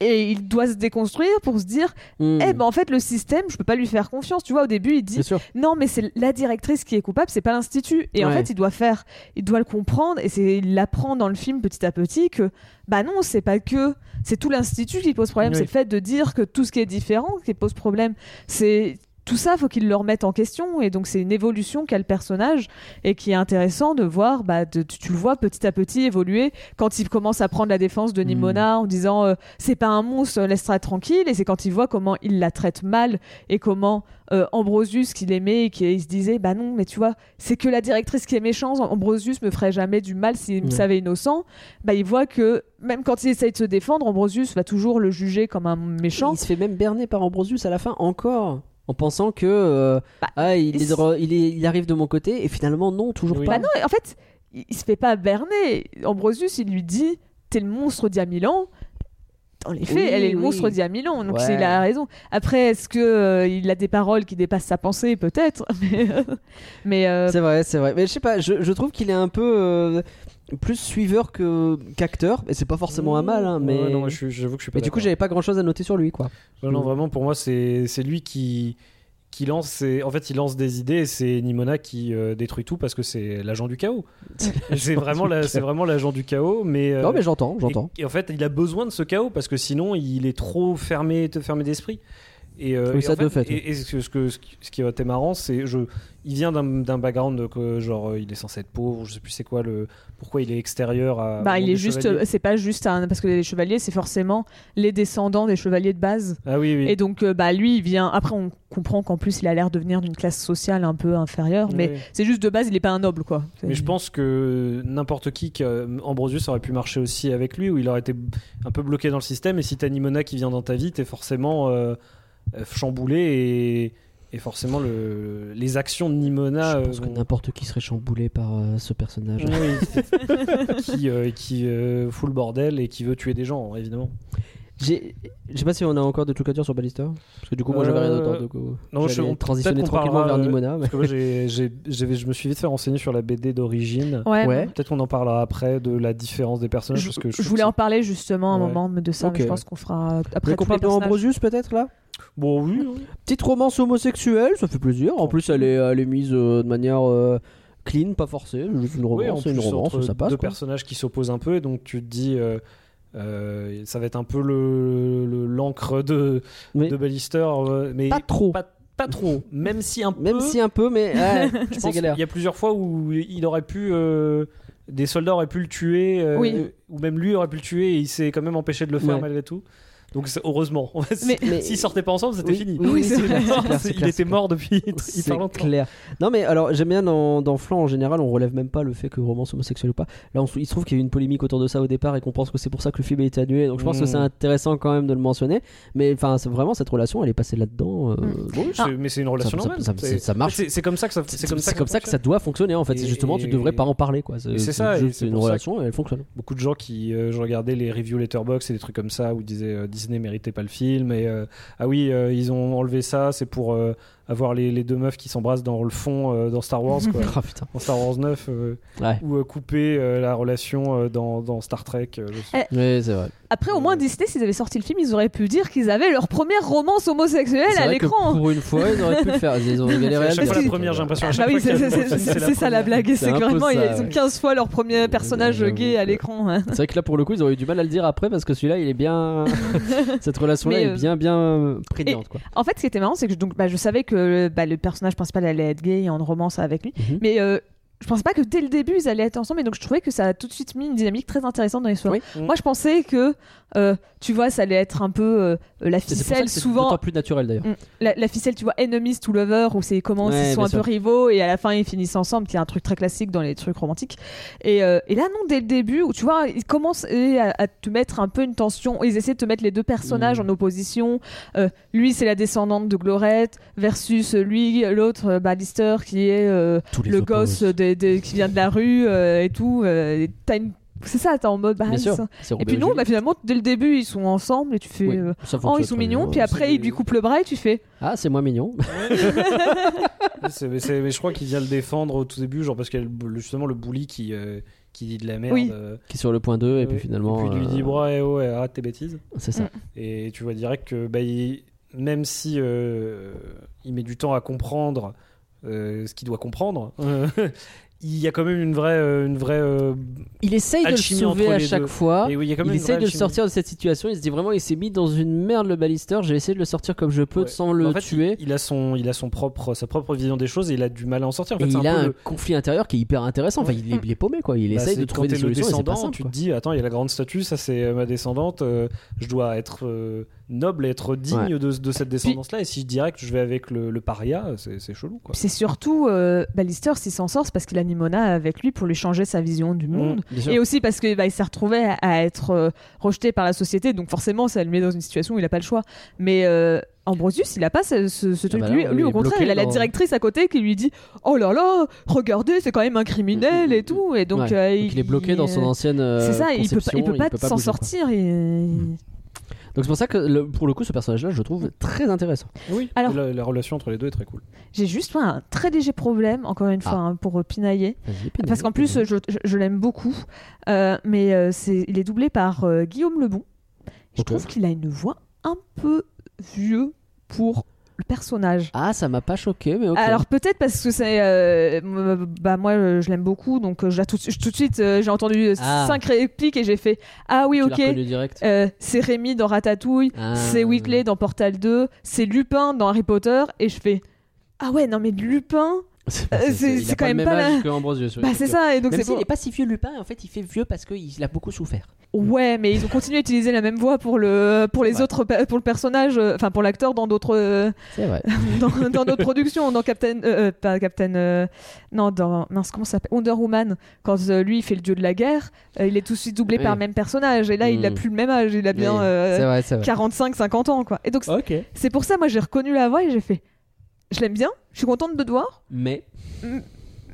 et il doit se déconstruire pour se dire Hmm, eh ben en fait le système je peux pas lui faire confiance. Tu vois au début il dit non mais c'est la directrice qui est coupable c'est pas l'institut. Et en fait il doit faire il doit le comprendre et c'est il apprend dans le film petit à petit que bah non c'est pas que c'est tout l'institut qui pose problème. Oui. c'est le fait de dire que tout ce qui est différent qui pose problème c'est tout ça, faut qu'il le remette en question, et donc c'est une évolution qu'a le personnage, et qui est intéressant de voir, bah, de- tu, tu le vois petit à petit évoluer quand il commence à prendre la défense de Nimona en disant euh, c'est pas un monstre, laisse-la tranquille, et c'est quand il voit comment il la traite mal, et comment euh, Ambrosius, qu'il aimait, et qu'il se disait bah non, mais tu vois, c'est que la directrice qui est méchante, Ambrosius me ferait jamais du mal s'il me savait innocent, bah il voit que même quand il essaye de se défendre, Ambrosius va toujours le juger comme un méchant. Il se fait même berner par Ambrosius à la fin, encore. En pensant que euh, Bah, ah, il, il est s- de re- il, est- il arrive de mon côté, et finalement, non, toujours Oui. pas. Bah non, en fait, il, il se fait pas berner. Ambrosius, il lui dit T'es le monstre d'il y a mille ans. Dans les faits, Oui, elle est le monstre d'il y a mille ans, donc Ouais. c'est- il a raison. Après, est-ce que euh, il a des paroles qui dépassent sa pensée? Peut-être. [laughs] Mais, mais euh, C'est vrai, c'est vrai. Mais je sais pas, je, je trouve qu'il est un peu euh, plus suiveur que qu'acteur, et c'est pas forcément un mal, hein, mais. Ouais, non, je suis- j'avoue que je suis pas mais du coup, j'avais pas grand chose à noter sur lui, quoi. Non, non, vraiment, pour moi, c'est c'est lui qui, qui lance. ses- En fait, il lance des idées et c'est Nimona qui euh, détruit tout parce que c'est l'agent du chaos. [laughs] c'est vraiment la- c'est vraiment l'agent du chaos, mais. euh, Non, mais j'entends, j'entends. Et, et en fait, il a besoin de ce chaos parce que sinon, il est trop fermé, fermé d'esprit. Et, euh, Oui, et ça, en de fait, Et, et ce, que, ce, qui- était marrant, c'est je, il vient d'un d'un background que genre euh, il est censé être pauvre, je sais plus c'est quoi le, pourquoi il est extérieur à. bah, il est juste. chevaliers. C'est pas juste un. Parce que les chevaliers, c'est forcément les descendants des chevaliers de base. Ah oui oui. Et donc, euh, bah, lui, il vient. Après, on comprend qu'en plus, il a l'air de venir d'une classe sociale un peu inférieure, mais c'est juste de base, il est pas un noble, quoi. Mais je pense que n'importe qui, que- euh, Ambrosius aurait pu marcher aussi avec lui, où il aurait été un peu bloqué dans le système. Et si t'as Nimona qui vient dans ta vie, t'es forcément euh, euh, chamboulé et, et forcément le, les actions de Nimona. je pense euh, que n'importe qui serait chamboulé par euh, ce personnage. Oui, [laughs] qui, euh, qui euh, fout le bordel et qui veut tuer des gens, évidemment. J'ai- Je sais pas si on a encore des trucs à dire sur Ballister. Parce que du coup, moi j'avais rien Euh, d'autre. Donc, euh, non, je- transitionner tranquillement vers euh, Nimona. mais- Parce que moi, [laughs] j'ai- j'ai- j'avais- je me suis vite fait renseigner sur la BD d'origine. Ouais. Ouais. Peut-être qu'on en parlera après de la différence des personnages. Je, parce que je voulais que en parler justement un Ouais. moment de ça, mais je pense qu'on fera après qu'on parle de. Ambrosius peut-être là? Bon, oui. hein. Petite romance homosexuelle, ça fait plaisir. En plus, elle est, elle est mise euh, de manière euh, clean, pas forcée. Juste une Oui, en romance, c'est une plus, romance, entre ça passe. deux quoi. personnages qui s'opposent un peu, et donc tu te dis. euh, euh, ça va être un peu le le- l'encre de, Mais de Ballister, mais pas trop. pas, pas trop. Même si un peu. Même si un peu, mais ouais, [laughs] c'est galère. qu'il y a plusieurs fois où il aurait pu. euh, des soldats auraient pu le tuer, euh, Oui. ou même lui aurait pu le tuer et il s'est quand même empêché de le faire Ouais. malgré tout. Donc heureusement. [laughs] Mais- Mais- S'ils sortaient pas ensemble, c'était Oui, fini. oui, clair, c'est clair, c'est il clair, était c'est mort depuis C'est hyper longtemps. clair. Non mais alors j'aime bien dans, dans Flan en général on relève même pas le fait que romance homosexuelle ou pas. Là on, il se trouve qu'il y a eu une polémique autour de ça au départ et qu'on pense que c'est pour ça que le film a été annulé. Donc je pense que c'est intéressant quand même de le mentionner. Mais enfin c'est vraiment cette relation elle est passée là-dedans. euh, Mm. bon, C'est- mais c'est une relation ça- normale. ça- C'est- ça marche. C'est c'est comme ça que ça. c'est comme, ça, que ça doit fonctionner en fait. C'est Et- justement tu devrais pas en parler quoi. c'est ça, c'est une relation et elle fonctionne. beaucoup de gens qui euh, je regardais les reviews Letterboxd et des trucs comme ça où disaient euh, Disney méritait pas le film et euh, ah oui euh, ils ont enlevé ça c'est pour euh, avoir les, les deux meufs qui s'embrassent dans le fond euh, dans Star Wars quoi. [laughs] Putain. dans Star Wars 9 euh, Ouais. ou euh, couper euh, la relation euh, dans, dans Star Trek euh. Eh, Ouais c'est vrai. Après, au moins, Disney, s'ils avaient sorti le film, ils auraient pu dire qu'ils avaient leur première romance homosexuelle à l'écran. pour une fois ils auraient pu le faire. Ils ont galéré à chaque fois la première j'ai l'impression Ah bah oui, c'est qu'il y a- c'est- c'est- c'est c'est ça la blague. C'est que vraiment, ça, ils ont ouais. 15 fois leur premier personnage gay à l'écran. hein. C'est vrai que là pour le coup ils auraient eu du mal à le dire après parce que celui-là il est bien [laughs] cette relation là est bien bien prégnante quoi. En fait, ce qui était marrant, c'est que donc, bah, je savais que bah, le personnage principal allait être gay et en romance avec lui. Mhm. Mais euh, je pensais pas que dès le début ils allaient être ensemble. Et donc je trouvais que ça a tout de suite mis une dynamique très intéressante dans l'histoire. Oui. Moi, je pensais que, euh, tu vois, ça allait être un peu euh, la pour ça ficelle. c'est Souvent, plus naturel d'ailleurs. Mm. la, la ficelle, tu vois, enemies to lover, où c'est comment Ouais, ils sont un sûr. peu rivaux et à la fin ils finissent ensemble, qui est un truc très classique dans les trucs romantiques. Et, euh, et là, non, dès le début, où tu vois, ils commencent à, à te mettre un peu une tension, ils essaient de te mettre les deux personnages Mm. en opposition. Euh, lui, c'est la descendante de Glorette, versus lui, l'autre, euh, Ballister, qui est euh, les le gosse des- qui vient de la rue euh, et tout. euh, t'as une- C'est ça, t'es en mode. bah, sûr. Et puis non, bah, finalement, dès le début, ils sont ensemble et tu fais. Oui, euh, Oh, ils sont mignons, puis après, il lui coupe le bras et tu fais. Ah, c'est moins mignon. [laughs] Mais, je crois qu'il vient le défendre au tout début genre parce qu'il y a le- justement le bully qui euh, qui dit de la merde Oui. euh, Qui est sur le point 2 et puis finalement. et puis il lui dit euh, ouais, oh, ouais arrête tes bêtises C'est ça. Mm. Et tu vois direct que bah, il- même si euh, il met du temps à comprendre euh, ce qu'il doit comprendre, [laughs] euh, il y a quand même une vraie, euh, une vraie. euh, Il essaye de le sauver à chaque deux. fois. et oui, il y a quand même Il une essaye de le sortir de cette situation. Il se dit vraiment, il s'est mis dans une merde le Ballister. J'ai essayé de le sortir comme je peux Ouais. sans le En fait, tuer. Il, il a son, il a son propre, sa propre vision des choses et il a du mal à en sortir. En fait, et c'est il un a peu un le- conflit intérieur qui est hyper intéressant. Enfin, il est, il est paumé quoi. Il Bah, essaye de trouver des solutions et c'est pas descendant, simple. tu quoi. te dis attends, il y a la grande statue, ça c'est euh, ma descendante, euh, je dois être euh, noble et être digne Ouais. de, de cette descendance-là. Et si direct je vais avec le, le paria, c'est c'est chelou quoi. C'est surtout euh, Ballister, s'il s'en sort, c'est parce qu'il a Nimona avec lui pour lui changer sa vision du monde. Bien sûr. Et aussi parce qu'il bah, s'est retrouvé à, à être euh, rejeté par la société, donc forcément ça le met dans une situation où il n'a pas le choix. Mais euh, Ambrosius, il a pas ce, ce- ce Ah truc. bah lui, non, lui, lui, au contraire, il a la directrice à côté qui lui dit Oh là là, regardez, c'est quand même un criminel et tout. Et donc, Ouais. euh, Donc, il est bloqué dans son ancienne. C'est ça, il peut pas, il peut pas s'en quoi. sortir. Donc c'est pour ça que le- pour le coup, ce personnage-là, je le trouve très intéressant. Oui. Alors- la, la relation entre les deux est très cool. J'ai juste moi, un très léger problème, encore une fois, Ah. hein, pour euh, pinailler. Vas-y, Pénélope, Parce qu'en plus, je, je- je l'aime beaucoup. Euh, mais euh, c'est, il est doublé par euh, Guillaume Lebon. Je Ok. trouve qu'il a une voix un peu vieux pour le personnage. Ah, ça m'a pas choqué, mais ok. Alors peut-être parce que c'est euh, bah moi je l'aime beaucoup donc euh, je tout, de suite- tout de suite euh, j'ai entendu Ah. cinq répliques et j'ai fait ah oui Tu ok. Euh, c'est Rémi dans Ratatouille Ah. c'est Whitley dans Portal 2 c'est Lupin dans Harry Potter et je fais ah ouais non mais Lupin C'est Euh, il quand le même pas âge la- Ambrosius. bah c'est ça et donc c'est pour- est pas si vieux Lupin, en fait, il fait vieux parce qu'il a beaucoup souffert. Ouais, mais ils ont continué à utiliser la même voix pour le pour les Ouais. autres pour le personnage, euh, enfin pour l'acteur dans d'autres euh, [laughs] dans, dans d'autres productions, dans Captain euh, pas Captain euh, non dans mince comment ça s'appelle Wonder Woman quand euh, lui il fait le dieu de la guerre, il est tout de suite doublé Oui. par le même personnage et là il a Mm. plus le même âge, il a bien Oui, euh, c'est vrai, c'est vrai. 45 50 ans quoi. Et donc c'est- Ok. c'est pour ça moi j'ai reconnu la voix et j'ai fait je l'aime bien, je suis contente de te voir, Mais.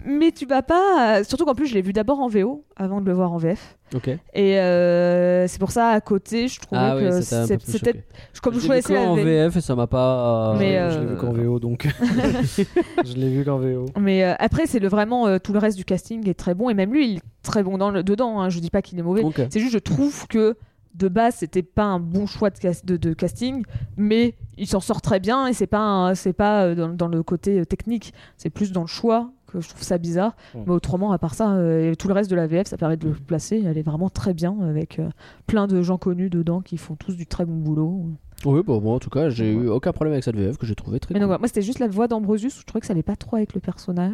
mais tu vas pas surtout qu'en plus je l'ai vu d'abord en VO avant de le voir en VF. Ok. Et euh, c'est pour ça, à côté, je trouvais Ah que c'était Comme je, Je en la V- VF et ça m'a pas. Mais, je euh, l'ai vu qu'en VO donc. [laughs] je l'ai vu qu'en VO. Mais euh, après, c'est le, vraiment euh, tout le reste du casting est très bon. Et même lui, il est très bon dans le, dedans. hein, je dis pas qu'il est mauvais. Ok. C'est juste, je trouve que de base, c'était pas un bon choix de, cas- de- de casting, mais il s'en sort très bien et c'est pas, un- c'est pas euh, dans, dans le côté euh, technique, c'est plus dans le choix que je trouve ça bizarre. Mais autrement, à part ça, euh, et tout le reste de la VF, ça permet de le placer. Elle est vraiment très bien avec euh, plein de gens connus dedans qui font tous du très bon boulot. Oui, bon, bon, en tout cas, j'ai eu aucun problème avec cette VF que j'ai trouvé très Mais donc, cool. voilà, moi, c'était juste la voix d'Ambrosius où je trouvais que ça allait pas trop avec le personnage.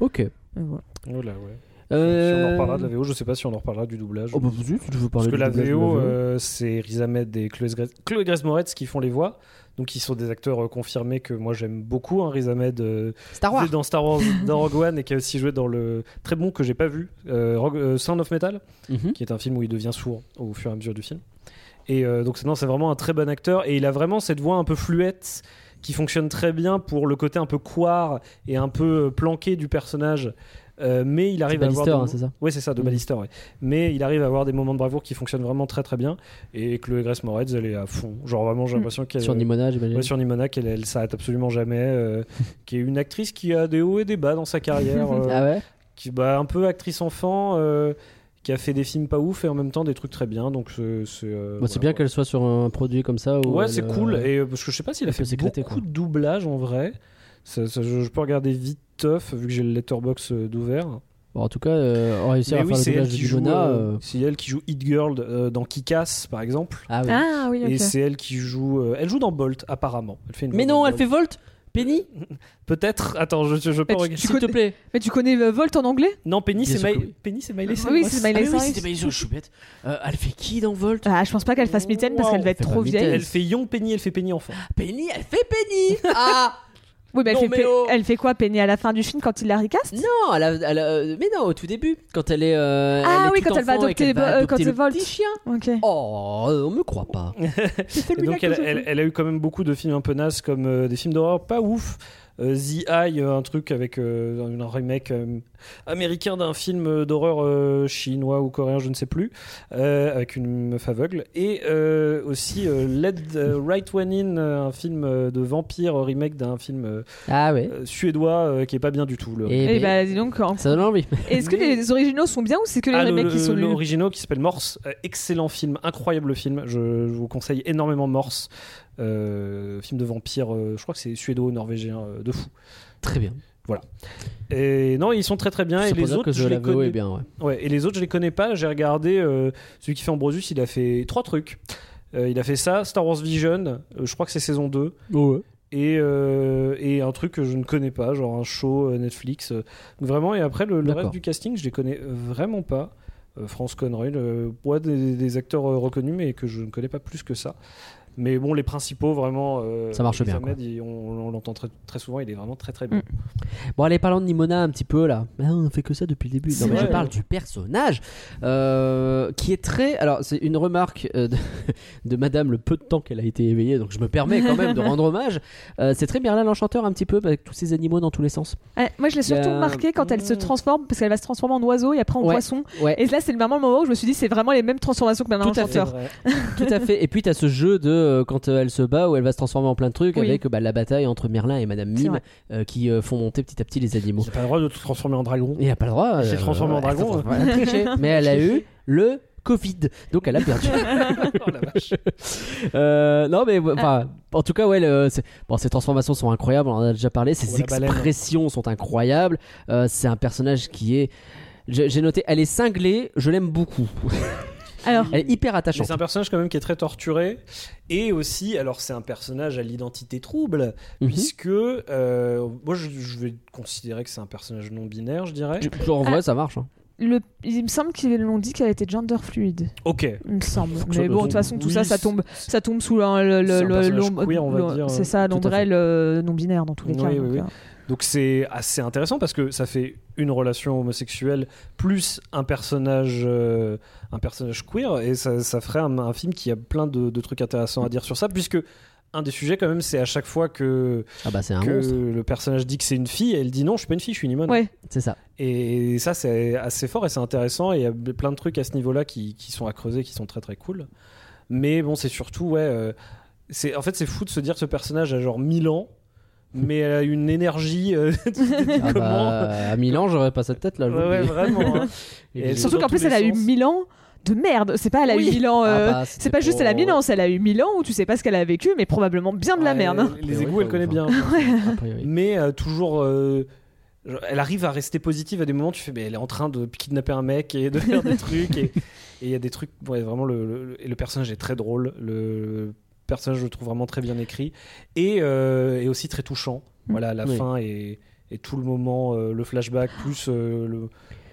Ok. Voilà. Ouais. Euh, Si on en reparlera de la VO, je sais pas si on en reparlera du doublage. Oh, bah, vas-y, si tu veux Parce parler que du la VO, euh, c'est Riz Ahmed et Chloé Grace, Chloé Grace Moretz qui font les voix. Donc, ils sont des acteurs euh, confirmés que moi j'aime beaucoup. Hein. Riz Ahmed, euh, Star Wars. dans Star Wars, [laughs] dans Rogue One, et qui a aussi joué dans le très bon que j'ai pas vu, euh, Rogue- euh, Sound of Metal, Mhm. qui est un film où il devient sourd au fur et à mesure du film. Et euh, donc, c'est- non, c'est vraiment un très bon acteur. Et il a vraiment cette voix un peu fluette qui fonctionne très bien pour le côté un peu couard et un peu euh, planqué du personnage. Euh, mais il arrive à avoir. Des hein, c'est ça oui, c'est ça, de. Ballister, ouais. Mais il arrive à avoir des moments de bravoure qui fonctionnent vraiment très très bien. Et Chloé Grace Moretz, elle est à fond. Genre vraiment, j'ai Mhm. l'impression qu'elle. Sur Nimona, j'imagine. Ouais, sur Nimona, qu'elle elle, s'arrête absolument jamais. euh, qui est une actrice qui a des hauts et des bas dans sa carrière. [laughs] euh, Ah ouais qui, bah, un peu actrice enfant. euh, qui a fait des films pas ouf et en même temps des trucs très bien donc c'est euh, Bon, voilà, bien qu'elle soit sur un produit comme ça. où ouais c'est euh, cool et parce que je sais pas s'il a fait beaucoup quoi. de doublage en vrai Ça- ça, je, je peux regarder vite tough vu que j'ai le letterbox euh, d'ouvert bon, en tout cas, euh, on réussit à oui faire le c'est elle doublage de qui joue Nimona. euh, euh, c'est elle qui joue Hit Girl euh, dans Kick-Ass par exemple Ah oui. Ah oui, et c'est elle qui joue euh, elle joue dans Bolt apparemment elle fait une Mais non, elle fait Bolt. Volt Penny [laughs] peut-être attends je, je, je peux regarder S'il te plaît. Mais tu connais euh, Volt en anglais? Non Penny c'est oui. Penny c'est Miley Oui, Cyrus. c'est Ah Miley oui, oui, Cyrus. c'était Miley je suis bête. Euh, elle fait qui dans Volt? Ah, je pense pas qu'elle fasse mitaine parce qu'elle va être fait trop vieille. elle fait Young Penny elle fait Penny enfant Penny, elle fait Penny [laughs] Ah Oui, mais elle, Non, fait mais Pe- oh. elle fait quoi, Penny, à la fin du film quand il la recast? Non, elle a- elle a- euh, mais non, au tout début, quand elle est. euh, Ah elle oui, quand elle va adopter qu'elle les va bo- euh, adopter quand le elle Volt. petit chien. Ok. Oh, euh, on me croit pas. [laughs] Et donc elle, elle- elle a eu quand même beaucoup de films un peu nazes comme euh, des films d'horreur pas ouf. Euh, The Eye, euh, un truc avec euh, un remake euh, américain d'un film euh, d'horreur euh, chinois ou coréen, je ne sais plus, euh, avec une meuf aveugle. Et euh, aussi euh, Let the Right One In, un film de vampire remake d'un film euh, Ah ouais. euh, suédois euh, qui est pas bien du tout. Le... Et, Et ben, bah, dis donc, en- ça donne envie. est-ce que Mais- les originaux sont bien ou c'est que les Ah, le- remakes qui sont le- nuls L'original qui s'appelle Morse, euh, excellent film, incroyable film. Je, je vous conseille énormément Morse, euh, film de vampire. euh, je crois que c'est suédo-norvégien euh, de fou. Très bien. Et non, ils sont très très bien. Et les autres, que je les connais. bien, ouais. Ouais, et les autres, je les connais pas. J'ai regardé euh, celui qui fait Ambrosius, il a fait trois trucs. Euh, il a fait ça, Star Wars Vision, euh, je crois que c'est saison 2. Et, euh, et un truc que je ne connais pas, genre un show Netflix. vraiment, et après, le, reste du casting, je les connais vraiment pas. France Conroy, le, ouais, des, des acteurs reconnus, mais que je ne connais pas plus que ça. Mais bon, les principaux, vraiment. euh, Ça marche bien, Ahmed, il- on, on l'entend très, très souvent, il est vraiment très très bien. Mm. Bon, allez, parlons de Nimona un petit peu là. Ah, on fait que ça depuis le début. Non, mais je parle du personnage euh, qui est très. Alors, c'est une remarque euh, de, [laughs] de madame le peu de temps qu'elle a été éveillée, donc je me permets quand même de rendre [laughs] hommage. Euh, c'est très Merlin l'Enchanteur un petit peu, avec tous ces animaux dans tous les sens. Ouais, Moi, je l'ai surtout remarqué quand elle se Mm. transforme, parce qu'elle va se transformer en oiseau et après en Ouais. poisson. Ouais, Et là, c'est vraiment le moment où je me suis dit, c'est vraiment les mêmes transformations que l'enchanteur. tout à fait. Et puis, tu as ce jeu de euh, quand euh, elle se bat, où elle va se transformer en plein de trucs, Oui. avec bah, la bataille entre Merlin et Madame Mime, euh, qui euh, font monter petit à petit les animaux. J'ai pas le droit de te transformer en dragon. Et elle n'a pas le droit. Elle s'est transformée en dragon, a. [laughs] Mais elle a eu le Covid, donc elle a perdu. [laughs] Oh la vache. Euh, non mais enfin en tout cas ouais le- bon ces transformations sont incroyables on en a déjà parlé ces baleine. expressions sont incroyables Euh, c'est un personnage qui est j'ai noté elle est cinglée je l'aime beaucoup [laughs] Alors, elle est hyper attachante c'est un personnage quand même qui est très torturé et aussi alors c'est un personnage à l'identité trouble Mhm. puisque euh, moi je, je vais considérer que c'est un personnage non binaire je dirais Je- en vrai ça marche hein. le... il me semble qu'ils l'ont dit qu'elle était gender fluide. ok Il me semble. Mais bon, de toute façon, tout oui, ça, ça tombe, ça tombe sous le, le, le- personnage l'ombre- queer, on va l'ombre- dire. C'est ça, l'ombrelle non binaire dans tous les Oui, cas. oui, donc, oui. euh, donc c'est assez intéressant parce que ça fait une relation homosexuelle plus un personnage euh, un personnage queer et ça, ça ferait un, un film qui a plein de, de trucs intéressants à dire sur ça puisque un des sujets quand même c'est à chaque fois que, ah bah un que le personnage dit que c'est une fille elle dit non je suis pas une fille je suis une humaine Ouais, c'est ça Et ça, c'est assez fort et c'est intéressant. Et il y a plein de trucs à ce niveau-là qui, qui sont à creuser, qui sont très très cool. Mais bon, c'est surtout, ouais. euh, c'est, en fait, c'est fou de se dire que ce personnage a genre 1000 ans, mais elle a une énergie. euh, tu te dis ah comment bah, à Milan j'aurais pas cette tête là je vous Ouais, le ouais, dis. vraiment. hein. [laughs] Et Et puis- surtout dans qu'en plus, elle a les eu sens. 1000 ans de merde. C'est pas elle a Oui. eu 1000 ans. euh, Ah bah, c'est c'était pas juste elle a pour- 1000 ans, c'est elle a eu 1000 ans où tu sais pas ce qu'elle a vécu, mais probablement bien de la Ouais, merde. Les Oui, égouts, elle connaît bien. [laughs] A priori. mais euh, toujours. euh, elle arrive à rester positive à des moments. Tu fais, mais elle est en train de kidnapper un mec et de faire des [laughs] trucs. Et et il y a des trucs. Ouais, vraiment, le, le- et le personnage est très drôle. Le personnage, je le trouve vraiment très bien écrit. Et, euh, et aussi très touchant. Voilà, la Oui. fin et, et tout le moment, euh, le flashback, plus euh, le,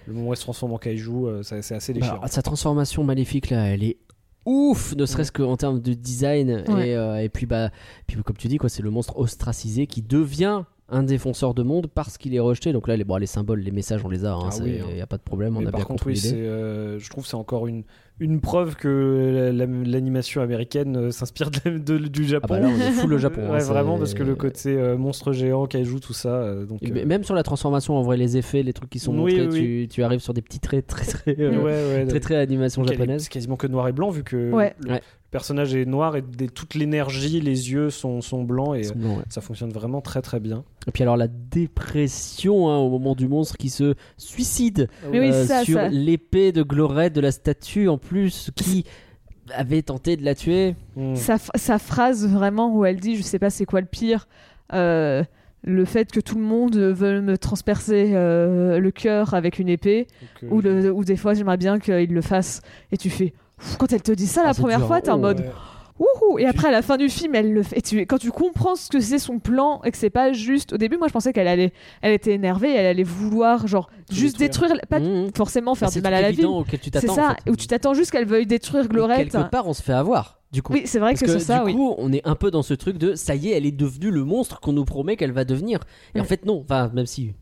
le moment où elle se transforme en kaiju, euh, c'est assez déchirant. Bah, sa transformation maléfique là, elle est ouf, ne serait-ce qu'en termes de design. Ouais. Et, euh, et puis, bah, puis, comme tu dis, quoi, c'est le monstre ostracisé qui devient un défenseur de monde parce qu'il est rejeté. Donc là, les, bon, les symboles, les messages, on les a. Il Ah oui, hein. n'y a pas de problème, on a par bien contre, compris oui, euh, je trouve que c'est encore une, une preuve que la- la- l'animation américaine euh, s'inspire de- de- du Ah Japon. bah là, on est full le [laughs] Japon. hein, Ouais, vraiment, parce que le côté euh, monstre géant, kaiju, tout ça. euh, donc, euh, Même sur la transformation, en vrai, les effets, les trucs qui sont Oui, montrés, oui, Tu, tu arrives sur des petits traits très très, euh, ouais, ouais, [laughs] très, très animation donc, japonaise. C'est quasiment que noir et blanc, vu que Ouais. le, Ouais. le personnage est noir et des- toute l'énergie, les yeux sont, sont blancs et Ils sont blancs, ouais. ça fonctionne vraiment très très bien. Et puis alors la dépression hein, au moment du monstre qui se suicide oui, euh, ça, sur l'épée de Glorette de la statue en plus qui avait tenté de la tuer. Mm. sa, sa phrase vraiment où elle dit je sais pas c'est quoi le pire euh, le fait que tout le monde veut me transpercer euh, le cœur avec une épée ou, le, ou des fois j'aimerais bien qu'il le fasse et tu fais quand elle te dit ça Ah, la c'est première dur, fois t'es en oh, mode ouais. wouhou et après à la fin du film elle le fait et tu, quand tu comprends ce que c'est son plan et que c'est pas juste au début moi je pensais qu'elle allait elle était énervée elle allait vouloir genre juste détruire. détruire pas Mmh. forcément faire Bah, du mal à la ville c'est ça en fait. où tu t'attends juste qu'elle veuille détruire Et Glorette quelque part, on se fait avoir. Du coup. oui c'est vrai Parce que, que c'est ça du oui coup, on est un peu dans ce truc de ça y est, elle est devenue le monstre qu'on nous promet qu'elle va devenir. Et en fait, non. Enfin, même si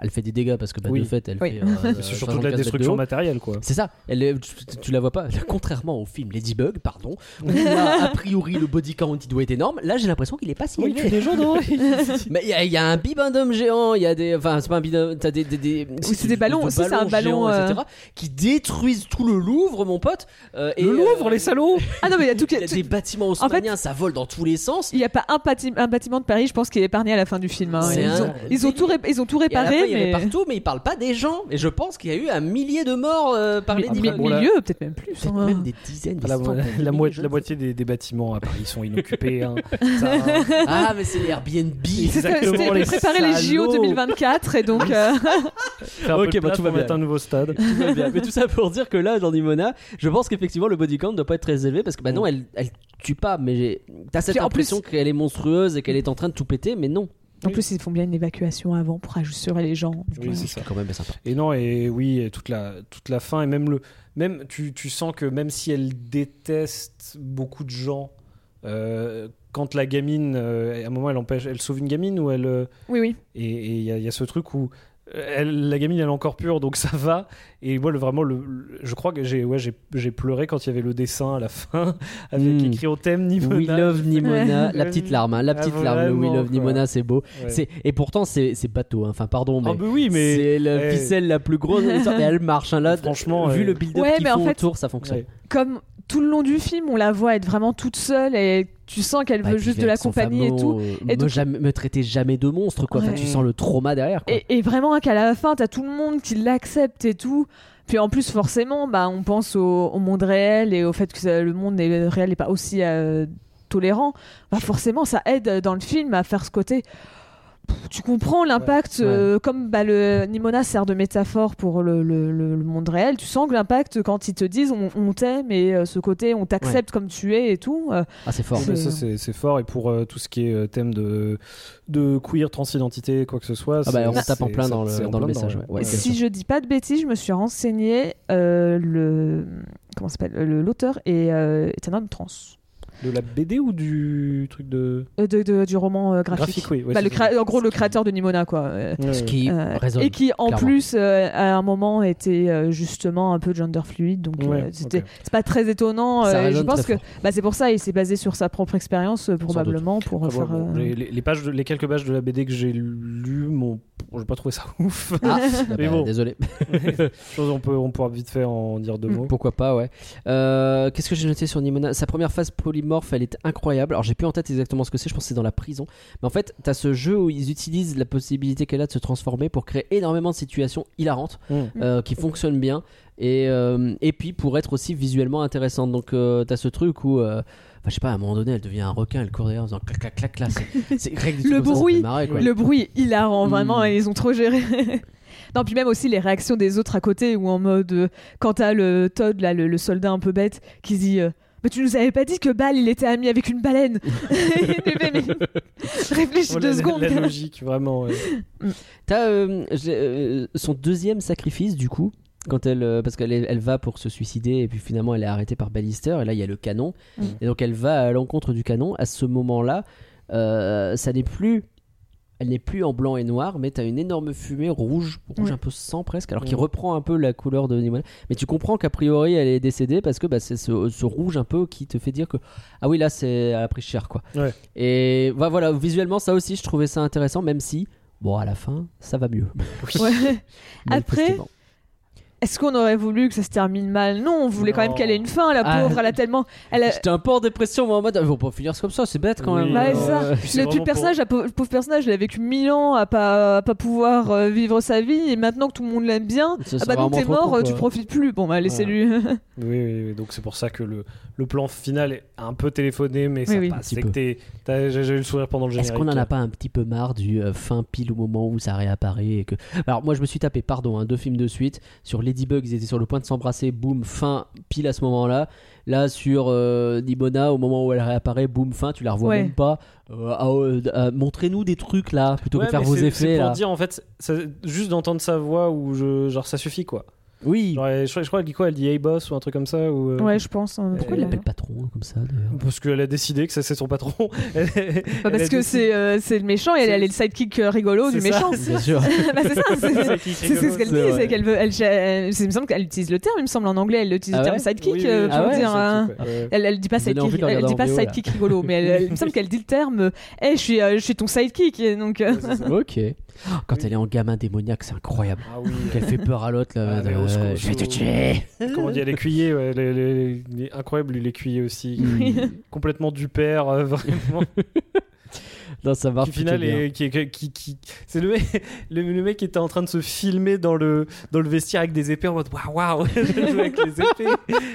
elle fait des dégâts parce que bah, Oui. de fait, elle Oui. fait. euh, [laughs] C'est surtout de 75 la destruction matérielle, quoi. C'est ça, elle est- tu, tu la vois pas, [laughs] contrairement au film Ladybug, pardon, où a priori le body count il doit être énorme, là j'ai l'impression qu'il est pas si Oui, élevé. des gens [laughs] Mais il y, a- il y a un bibendum géant, il y a des. Enfin, c'est pas un bibendum, t'as des. des, des c'est des ballons, de si, c'est un ballon, géants, euh, etc., qui détruisent tout le Louvre, mon pote. euh, et, Le Louvre, euh, les salauds ah non mais il y a tout, Il y a des bâtiments haussmanniens, ça vole dans tous les sens. Il n'y a pas un, bâti- un bâtiment de Paris, je pense, qui est épargné à la fin du film. hein. Ils, un ont, ils ont tout ré- ils ont réparé, il y avait mais. partout, mais ils parlent pas des gens. Et je pense qu'il y a eu un millier de morts euh, par les Après, bon, là- milieu, peut-être même plus. Peut-être hein. même des dizaines, des la, la, mo- moitié des, des bâtiments à Paris sont inoccupés. hein. [laughs] Ça, hein. Ah, mais c'est les Airbnb. C'était Exactement, les préparer les JO salauds. 2024 et donc euh, [laughs] Ok, bah, tout va mettre bien. un nouveau stade. Tout va bien. Mais tout ça pour dire que là, dans Nimona, je pense qu'effectivement le body count doit pas être très élevé parce que bah non, elle, elle tue pas, mais j'ai- t'as cette impression qu'elle est monstrueuse et qu'elle est en train de tout péter, mais non. En plus ils font bien une évacuation avant pour rassurer les gens. Oui, c'est ça. quand même sympa. Et non, et oui, et toute la, toute la fin, et même le. Même, tu, tu sens que même si elle déteste beaucoup de gens, euh, quand la gamine, euh, à un moment, elle empêche, elle sauve une gamine ou elle. euh, Oui oui. et et il y, y a ce truc où euh, elle, la gamine elle est encore pure donc ça va et moi le, vraiment le, le- je crois que j'ai ouais, j'ai pleuré quand il y avait le dessin à la fin [laughs] avec Mm. écrit au thème Nimona We love Nimona, Ouais. la petite larme, hein, la Ah, petite larme, le We love quoi. Nimona, c'est beau. Ouais. C'est et pourtant c'est c'est bateau, hein. enfin pardon, mais ah bah oui mais c'est la eh. ficelle la plus grosse mais elle marche hein, là. Franchement, vu ouais. le build-up Ouais, qu'ils en font fait- autour, ça fonctionne. Ouais. Comme tout le long du film, on la voit être vraiment toute seule et tu sens qu'elle Bah, veut juste de la compagnie et tout. euh, Et me, donc- jamais, me traiter jamais de monstre quoi. Enfin, tu sens le trauma derrière quoi. Et, et vraiment qu'à la fin, t'as tout le monde qui l'accepte et tout. Puis en plus, forcément, bah, on pense au, au monde réel et au fait que ça- le monde est- réel n'est pas aussi euh, tolérant. Bah, forcément, ça aide dans le film à faire ce côté. Tu comprends l'impact, Ouais. euh, comme bah, le Nimona sert de métaphore pour le, le- le- le monde réel. Tu sens que l'impact, quand ils te disent on, on t'aime et euh, ce côté on t'accepte comme tu es et tout, euh, Ah c'est fort. C'est- ça c'est c'est fort et pour euh, tout ce qui est euh, thème de de queer transidentité quoi que ce soit Ah bah, on c'est- tape en plein ça- dans le- c'est en dans le plein message, si je dis pas de bêtises, je me suis renseigné. euh, le comment s'appelle le- L'auteur est, euh, est un homme trans. De la BD ou du truc de Euh, de- de- du roman euh, graphique. graphique oui ouais, Bah, le c'est- cré- en gros, le créateur de Nimona, quoi. euh, Ce qui euh, résonne. et qui, en clairement. plus, euh, à un moment, était euh, justement un peu gender fluide. Donc, Ouais, euh, c'était c'est pas très étonnant. Euh, je pense très que bah, c'est pour ça, il s'est basé sur sa propre expérience, euh, probablement, pour Ah, faire. bon, euh, les, les- les pages de- les quelques pages de la BD que j'ai lues m'ont j'ai pas trouvé ça [laughs] ouf Ah, Mais bah, bon. désolé. [laughs] chose on peut on pourra vite fait en dire deux Mm. mots Pourquoi pas, ouais. Euh, Qu'est-ce que j'ai noté sur Nimona? Sa première phase polymorphe, elle est incroyable. Alors, j'ai plus en tête exactement ce que c'est, je pense que c'est dans la prison. Mais en fait, t'as ce jeu où ils utilisent la possibilité qu'elle a de se transformer pour créer énormément de situations hilarantes Mm. euh, qui fonctionnent bien. Et, euh, et puis pour être aussi visuellement intéressante. Donc t'as ce truc où, je sais pas, à un moment donné, elle devient un requin, elle court derrière en faisant clac clac clac. C'est- [laughs] des Le bruit, marrer, quoi. Le bruit hilarant, Mm. vraiment, et ils ont trop géré. [laughs] non, puis même aussi les réactions des autres à côté, ou en mode, euh, quand t'as le Todd, là, le, le soldat un peu bête, qui se dit. euh, mais tu nous avais pas dit que Bal il était ami avec une baleine? [laughs] Réfléchis Oh, deux la, secondes. la logique, vraiment. ouais. T'as euh, euh, son deuxième sacrifice du coup. Quand elle, euh, parce qu'elle elle va pour se suicider et puis finalement elle est arrêtée par Ballister et là il y a le canon Mm. et donc elle va à l'encontre du canon. À ce moment-là, euh, ça n'est plus, elle n'est plus en blanc et noir, mais t'as une énorme fumée rouge, rouge un peu sang presque, alors qui Mm. reprend un peu la couleur de Nimona. Mais tu comprends qu'a priori elle est décédée parce que bah, c'est ce, ce rouge un peu qui te fait dire que ah oui là c'est elle a pris cher quoi. Ouais. Et bah, voilà visuellement ça aussi je trouvais ça intéressant même si bon à la fin ça va mieux. Ouais. [laughs] Après. Est-ce qu'on aurait voulu que ça se termine mal? Non, on voulait quand même qu'elle ait une fin, la Ah. pauvre. Elle a tellement. Elle a- J'étais un peu en dépression, moi en mode, ah, ils vont pas finir comme ça, c'est bête quand Oui. même. Bah, Euh, ça. Le petit personnage, pour- la pauvre, le pauvre personnage, il a vécu mille ans à pas, à pas pouvoir euh, vivre sa vie, et maintenant que tout le monde l'aime bien, Ça, ah bah donc t'es mort, con, euh, tu profites plus. Bon bah laissez-lui. [laughs] Oui, oui, oui, donc c'est pour ça que le, le plan final est un peu téléphoné, mais ça Oui, passe. J'ai eu le sourire pendant le Est-ce générique. qu'on en a pas un petit peu marre du euh, fin pile au moment où ça réapparaît et que... Alors moi je me suis tapé, pardon, hein, deux films de suite. Sur Ladybug, ils étaient sur le point de s'embrasser, boum, fin, pile à ce moment-là. Là sur euh, Nimona, au moment où elle réapparaît, boum, fin, tu la revois Ouais. même pas. Euh, ah, euh, euh, Montrez-nous des trucs là, plutôt Ouais, que de faire vos effets C'est pour là. dire en fait, ça- juste d'entendre sa voix ou je, genre ça suffit quoi. Oui, Genre, elle- je, crois- je crois qu'elle dit quoi? Elle dit Hey boss ou un truc comme ça ou, euh, ouais, je pense. hein. pourquoi Euh, l'appelle patron comme ça d'ailleurs Parce qu'elle a décidé que ça c'est son patron. [laughs] Elle- Bah, elle parce que c'est euh, c'est le méchant et elle, elle est le sidekick euh, rigolo du C'est ça. méchant. [laughs] Bien sûr. [laughs] bah, c'est ça, c'est C'est qui c'est- c'est ce qu'elle c'est dit, c'est qu'elle veut. Elle, elle- c'est- il me semble qu'elle utilise le terme, il me semble en anglais, elle utilise Ah le terme ouais? sidekick Oui, oui, euh, oui, pour Ah ouais, dire. ouais. Elle, elle dit pas sidekick, de le elle dit pas sidekick rigolo, mais elle, elle- il me semble qu'elle dit le terme. Eh, je suis, euh, je suis ton sidekick, et donc. Ouais. Ok. Quand elle est en gamin démoniaque, c'est incroyable. Ah oui. Qu'elle fait peur à l'autre là. Ah, secours, je vais te tuer. Comment dit l'écuyer ouais, les, les- les- incroyable l'écuyer aussi complètement du père euh, vraiment [laughs] Non, ça marche. qui final bien. est qui, qui, qui- c'est le mec [laughs] le, le mec qui était en train de se filmer dans le dans le vestiaire avec des épées en mode waouh waouh [laughs] avec les épées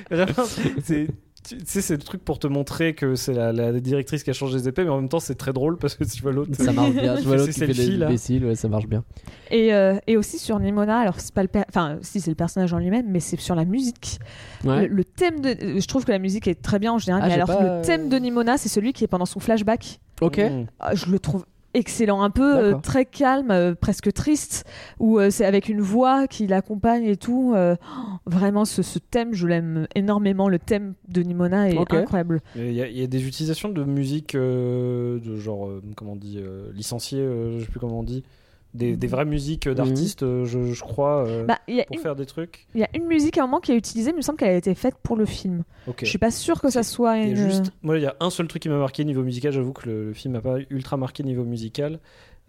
vraiment c'est tu tu sais c'est le truc pour te montrer que c'est la, la directrice qui a changé les épées mais en même temps c'est très drôle parce que tu vois l'autre Ça marche bien. [laughs] Je vois l'autre qui fait des là. imbéciles, ouais, ça marche bien. Et, euh, et aussi sur Nimona, alors c'est pas le enfin si c'est le personnage en lui-même, mais c'est sur la musique. Ouais. Le, le thème de, euh, je trouve que la musique est très bien en général, Ah, mais alors pas- le thème de Nimona, c'est celui qui est pendant son flashback. Ok. Mmh. Ah, je le trouve excellent, un peu euh, très calme, euh, presque triste, où euh, c'est avec une voix qui l'accompagne et tout. euh, oh, vraiment, ce, ce thème, je l'aime énormément. Le thème de Nimona est Ok. incroyable. Il y, a- il y a des utilisations de musique euh, de genre, euh, comment on dit, euh, licenciées, euh, je sais plus comment on dit, des, des vraies musiques d'artistes, euh, je, je crois, euh, Bah, a pour une- faire des trucs. il y a une musique à un moment qui est utilisée, mais il me semble qu'elle a été faite pour le film. Ok. Je suis pas sûre que ça soit Il y une. a juste, moi, il y a un seul truc qui m'a marqué niveau musical. J'avoue que le, le film m'a pas ultra marqué niveau musical.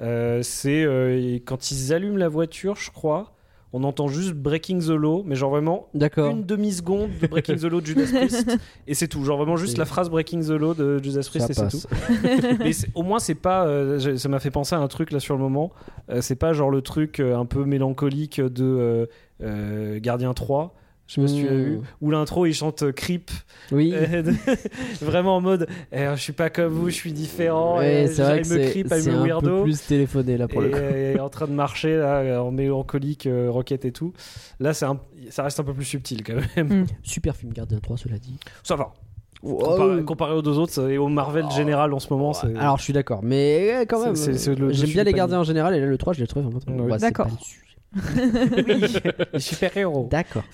Euh, c'est euh, quand ils allument la voiture, je crois. On entend juste Breaking the Law, mais genre vraiment une demi-seconde de Breaking the Law de Judas [laughs] Priest, et c'est tout. Genre vraiment juste la phrase Breaking the Law de Judas Priest, et c'est tout. [laughs] Mais au moins, c'est pas. euh, ça m'a fait penser à un truc là sur le moment. Euh, c'est pas genre le truc euh, un peu mélancolique de Gardien 3. Je sais pas si tu as Mm. vu. Où l'intro, il chante euh, Creep. Oui. [laughs] [laughs] Vraiment en mode eh, je suis pas comme vous, je suis différent. Ouais, et c'est vrai I'm que c'est un weirdo. peu plus téléphoné là pour et, le coup. en train de marcher là, en mélancolique, euh, rocket et tout. Là, c'est un- ça reste un peu plus subtil quand même. [laughs] Super film Gardien 3, cela dit. Ça va. Comparé, comparé aux deux autres et au Marvel général en ce moment. Alors je suis d'accord, mais quand même. c'est- euh, J'aime bien les gardiens en général et là le 3 je l'ai trouvé vraiment. D'accord. Sujet. [laughs] les super-héros. D'accord.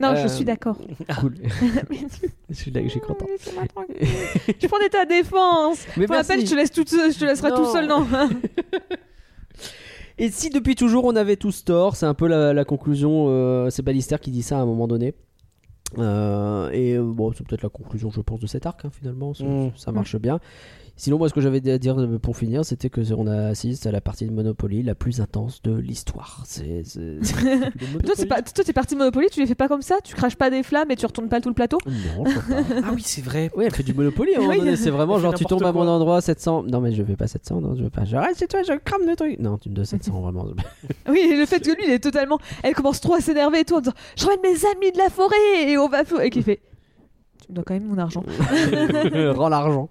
Non, Euh, [laughs] [laughs] je suis d'accord. Cool. je suis là, je suis content. Je prenais ta défense. Mais Pour merci. je te laisse toute je te laisserai Non. tout seul dans. Et si depuis toujours on avait tous tort, c'est un peu la, la conclusion, euh, c'est Ballister qui dit ça à un moment donné. Euh, et euh, bon, c'est peut-être la conclusion, je pense, de cet arc hein, finalement. Mm. ça marche bien. Sinon, moi, ce que j'avais à dire euh, pour finir, c'était que on assiste à la partie de Monopoly la plus intense de l'histoire. C'est. [laughs] Toi, c'est pas, toi, t'es parti Monopoly, tu les fais pas comme ça? Tu craches pas des flammes et tu retournes pas tout le plateau? Non, je crois pas. [laughs] Ah oui, c'est vrai. Oui, elle fait du Monopoly à un [laughs] moment Oui. donné. C'est vraiment genre tu tombes à mon endroit 700. Non, mais je vais pas 700. Non, je vais pas. Je reste chez toi, je crame le truc. Non, tu me donnes 700 vraiment. Oui, et le fait que lui, il est totalement. Elle commence trop à s'énerver et tout en disant Je ramène mes amis de la forêt et on va. Et qui fait Tu me dois quand même mon argent. Rends l'argent.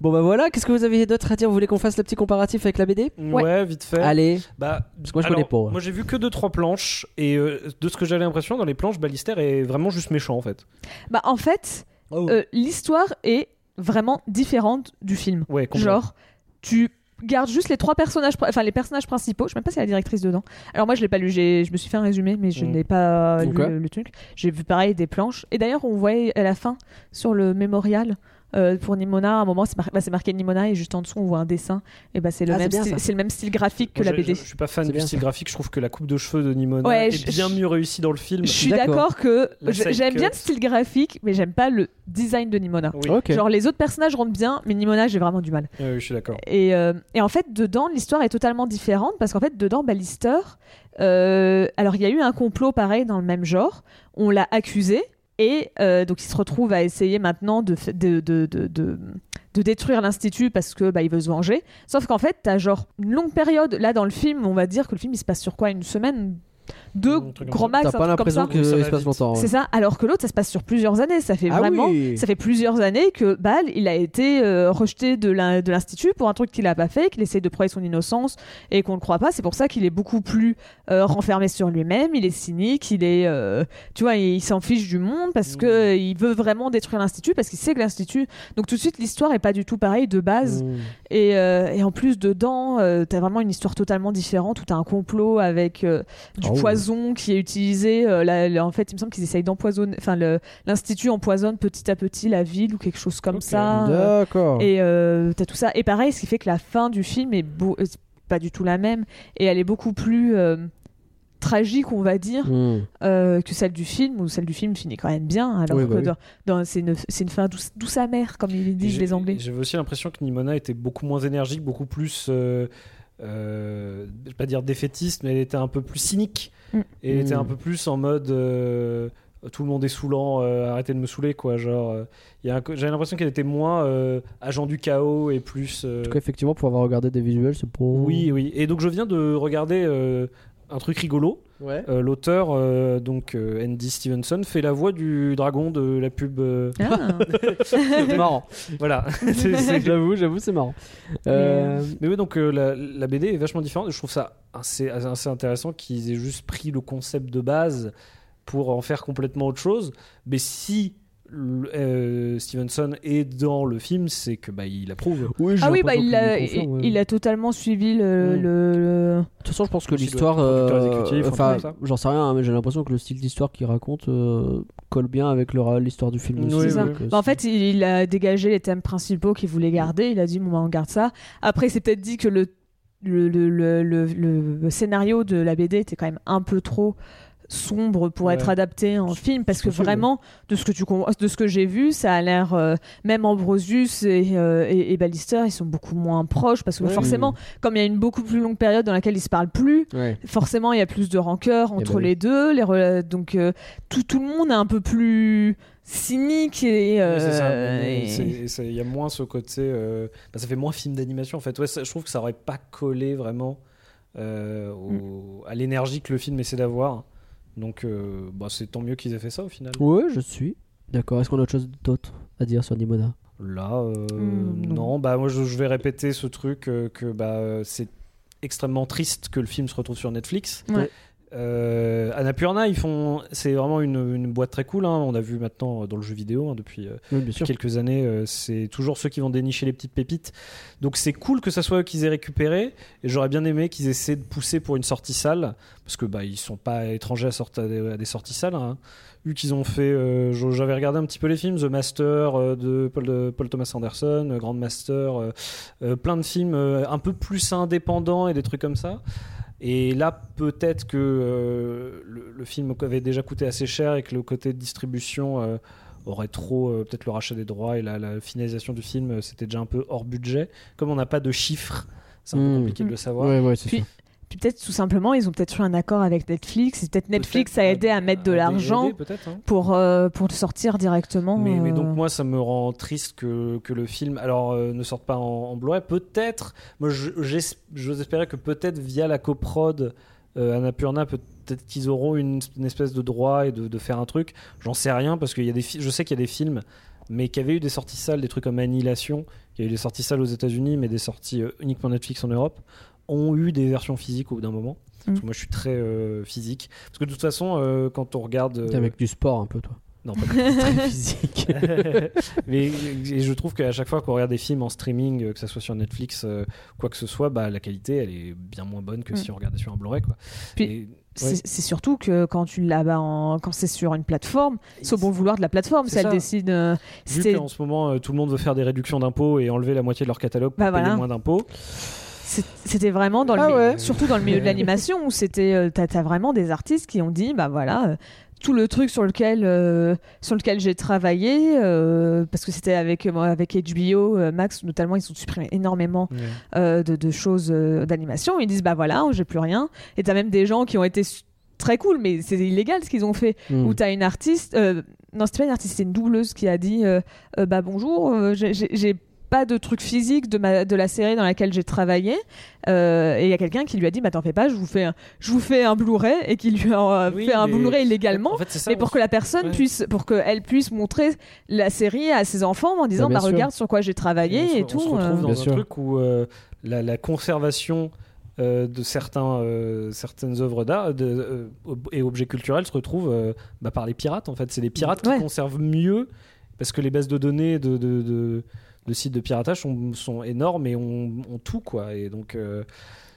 Bon bah voilà, qu'est-ce que vous avez d'autre à dire? Vous voulez qu'on fasse le petit comparatif avec la BD Ouais, vite fait. Allez, Bah, Parce que moi, je alors, connais pas, ouais. Moi j'ai vu que deux trois planches et euh, de ce que j'avais l'impression dans les planches, Ballister est vraiment juste méchant en fait. Bah, en fait, euh, l'histoire est vraiment différente du film. Ouais, complètement. Genre, tu gardes juste les trois personnages, enfin les personnages principaux. Je sais même pas si y a la directrice dedans. Alors moi, je l'ai pas lu. j'ai- Je me suis fait un résumé, mais je Mm. n'ai pas lu le, le truc. J'ai vu pareil des planches. Et d'ailleurs, on voyait à la fin sur le mémorial. Euh, pour Nimona, à un moment, c'est mar- bah, c'est marqué Nimona et juste en dessous, on voit un dessin. Et bah, c'est le, Ah, même style- ça. c'est le même style graphique que Moi, la BD. Je, je suis pas fan du bien, style ça. graphique. Je trouve que la coupe de cheveux de Nimona Ouais, est je- bien je- mieux réussie dans le film. Je suis D'accord. que j'aime bien le style graphique, mais j'aime pas le design de Nimona. Oui, ok. Genre les autres personnages rentrent bien, mais Nimona j'ai vraiment du mal. Ouais, oui, je suis d'accord. Et, euh, et en fait, dedans, l'histoire est totalement différente parce qu'en fait, dedans, Ballister, euh, alors il y a eu un complot pareil dans le même genre. On l'a accusé et euh, donc il se retrouve à essayer maintenant de, de, de, de, de- détruire l'institut parce que bah, veut se venger. Sauf qu'en fait, t'as genre une longue période. Là, dans le film, on va dire que le film il se passe sur quoi? Une semaine? Deux, Un truc comme grand ça. max, T'as pas l'impression Oui, ça se passe vite. longtemps. ouais. C'est ça. Alors que l'autre, ça se passe sur plusieurs années. Ça fait Ah vraiment. oui. Ça fait plusieurs années que Bal, il a été euh, rejeté de l'in- de l'institut pour un truc qu'il a pas fait, qu'il essaie de prouver son innocence et qu'on ne croit pas. C'est pour ça qu'il est beaucoup plus euh, renfermé sur lui-même. Il est cynique. Il est, euh, tu vois, il, s'en fiche du monde parce Mmh. que il veut vraiment détruire l'institut parce qu'il sait que l'institut. Donc tout de suite, l'histoire est pas du tout pareille de base. Mm. Et, euh, et en plus, dedans, euh, t'as vraiment une histoire totalement différente où t'as un complot avec euh, du Ah. Poison qui est utilisé. euh, la- la- en fait, il me semble qu'ils essayent d'empoisonner. Enfin, l'institut empoisonne petit à petit la ville ou quelque chose comme ça. D'accord. et euh, t'as tout ça. Et pareil, ce qui fait que la fin du film est beau- euh, pas du tout la même. Et elle est beaucoup plus euh, tragique, on va dire, Mm. euh, que celle du film, où celle du film finit quand même bien. Alors Oui, que bah oui. c'est une, fin douce, douce amère, comme ils disent les Anglais. J'avais aussi l'impression que Nimona était beaucoup moins énergique, beaucoup plus, euh, euh, je vais pas dire défaitiste, mais elle était un peu plus cynique. Mm. Et elle était Mm. un peu plus en mode euh, tout le monde est saoulant, euh, arrêtez de me saouler, quoi. Genre, euh, j'avais l'impression qu'elle était moins euh, agent du chaos et plus. euh, En tout cas, effectivement, pour avoir regardé des visuels, c'est pas. oui, oui. Et donc je viens de regarder euh, un truc rigolo. Ouais. Euh, L'auteur, euh, donc euh, Andy Stevenson, fait la voix du dragon de la pub. euh, Ah. [laughs] c'est marrant. voilà. [laughs] [laughs] C'est- c'est- J'avoue, j'avoue, c'est marrant. Euh, Mais oui, donc euh, la, la BD est vachement différente. Je trouve ça assez, assez intéressant qu'ils aient juste pris le concept de base pour en faire complètement autre chose. Mais si euh, Stevenson est dans le film, c'est que bah, il approuve. Oui, Ah oui, bah, il, a, il, ouais. il a totalement suivi le. Le- le- De toute façon, je pense que l'histoire. euh, Enfin, j'en sais rien, hein, mais j'ai l'impression que le style d'histoire qu'il raconte euh, colle bien avec le- l'histoire du film Oui, aussi. ça. donc, Bah, en fait, il, il a dégagé les thèmes principaux qu'il voulait garder. Il a dit, bon, bah, on garde ça. Après, c'est peut-être dit que le, le, le, le, le- le scénario de la BD était quand même un peu trop sombre pour Ouais. être adapté en film parce que vraiment de ce que tu de ce que j'ai vu ça a l'air euh, même Ambrosius et, euh, et, et Ballister ils sont beaucoup moins proches parce que Ouais. forcément comme il y a une beaucoup plus longue période dans laquelle ils se parlent plus Ouais. forcément il y a plus de rancœur entre bah oui. les deux les donc euh, tout, tout le monde est un peu plus cynique et, Oui, Il y a moins ce côté. bah, ça fait moins film d'animation en fait. Ouais, ça- je trouve que ça aurait pas collé vraiment au- à l'énergie que le film essaie d'avoir. Donc euh, bah, c'est tant mieux qu'ils aient fait ça au final. Ouais, je suis. D'accord. Est-ce qu'on a autre chose d'autre à dire sur Nimona? Là, euh, Mm, non. non. Bah moi je, je vais répéter ce truc euh, que bah c'est extrêmement triste que le film se retrouve sur Netflix. Ouais. Euh, Annapurna, ils font, c'est vraiment une, une boîte très cool. hein. On a vu maintenant dans le jeu vidéo hein, depuis, euh, Oui, bien depuis quelques années, euh, c'est toujours ceux qui vont dénicher les petites pépites. Donc c'est cool que ça soit eux qu'ils aient récupéré. Et j'aurais bien aimé qu'ils essaient de pousser pour une sortie salle, parce que bah ils sont pas étrangers à, des, à des sorties salles. Hein. Vu qu'ils ont fait, euh, j'avais regardé un petit peu les films, The Master de Paul, de Paul Thomas Anderson, Grand Master, plein de films un peu plus indépendants et des trucs comme ça. Et là, peut-être que euh, le, le film avait déjà coûté assez cher et que le côté de distribution euh, aurait trop, euh, peut-être le rachat des droits et la, la finalisation du film, c'était déjà un peu hors budget. Comme on n'a pas de chiffres, c'est un peu Mm. compliqué de le savoir. Ouais, ouais, c'est Puis- ça. Puis peut-être tout simplement, ils ont peut-être eu un accord avec Netflix. Et peut-être Netflix Peut-être, a aidé à mettre de l'argent hein. pour, euh, pour le sortir directement. Mais, mais euh, donc moi ça me rend triste que, que le film alors euh, ne sorte pas en, en Blu-ray peut-être moi je- j'es- j'ose espérer que peut-être via la coprod euh, Annapurna peut-être qu'ils auront une, une espèce de droit et de, de faire un truc j'en sais rien parce qu'il y a des je sais qu'il y a des films mais qui avaient eu des sorties salles des trucs comme Annihilation qui a eu des sorties salles aux États-Unis mais des sorties uniquement Netflix en Europe ont eu des versions physiques au bout d'un moment Parce que Mm. moi je suis très euh, physique parce que de toute façon euh, quand on regarde euh, T'es avec du sport un peu, toi. non pas du [laughs] Très physique. [laughs] mais et je trouve qu'à chaque fois qu'on regarde des films en streaming, euh, que ce soit sur Netflix, euh, quoi que ce soit, bah, la qualité elle est bien moins bonne que Mm. si on regardait sur un Blu-ray. Quoi. Puis, Et- C'est c'est surtout que quand tu l'as bah, en- quand c'est sur une plateforme, c'est au bon vouloir de la plateforme. C'est Si elle ça. décide. euh, vu c'est- qu'en ce moment euh, tout le monde veut faire des réductions d'impôts et enlever la moitié de leur catalogue pour Bah, payer voilà. moins d'impôts, C'était vraiment dans le Ah ouais. surtout dans le milieu de l'animation où c'était euh, t'as as vraiment des artistes qui ont dit bah voilà euh, tout le truc sur lequel euh, sur lequel j'ai travaillé euh, parce que c'était avec moi avec HBO Max notamment ils ont supprimé énormément euh, de, de choses euh, d'animation. Ils disent bah voilà, j'ai plus rien. Et t'as même des gens qui ont été très cool, mais c'est illégal ce qu'ils ont fait. Mm. Où t'as une artiste, euh, non c'était pas une artiste, c'était une doubleuse qui a dit euh, euh, bah bonjour, euh, j'ai pas de truc physique de, ma, de la série dans laquelle j'ai travaillé Euh, et il y a quelqu'un qui lui a dit bah t'en fais pas je vous fais un, je vous fais un Blu-ray et qui lui a euh, Oui, fait un Blu-ray illégalement En fait, c'est ça, mais on pour que la personne Ouais. puisse pour qu'elle puisse montrer la série à ses enfants en disant bah regarde sur quoi j'ai travaillé on se- et, on tout se euh. retrouve dans Bien un sûr. truc où euh, la, la conservation euh, de certains, euh, certaines œuvres d'art euh, ob- et objets culturels se retrouve euh, bah, par les pirates. En fait, c'est les pirates Ouais. qui conservent mieux parce que les bases de données de, de, de- de sites de piratage sont, sont énormes et ont, ont tout quoi. Et donc euh,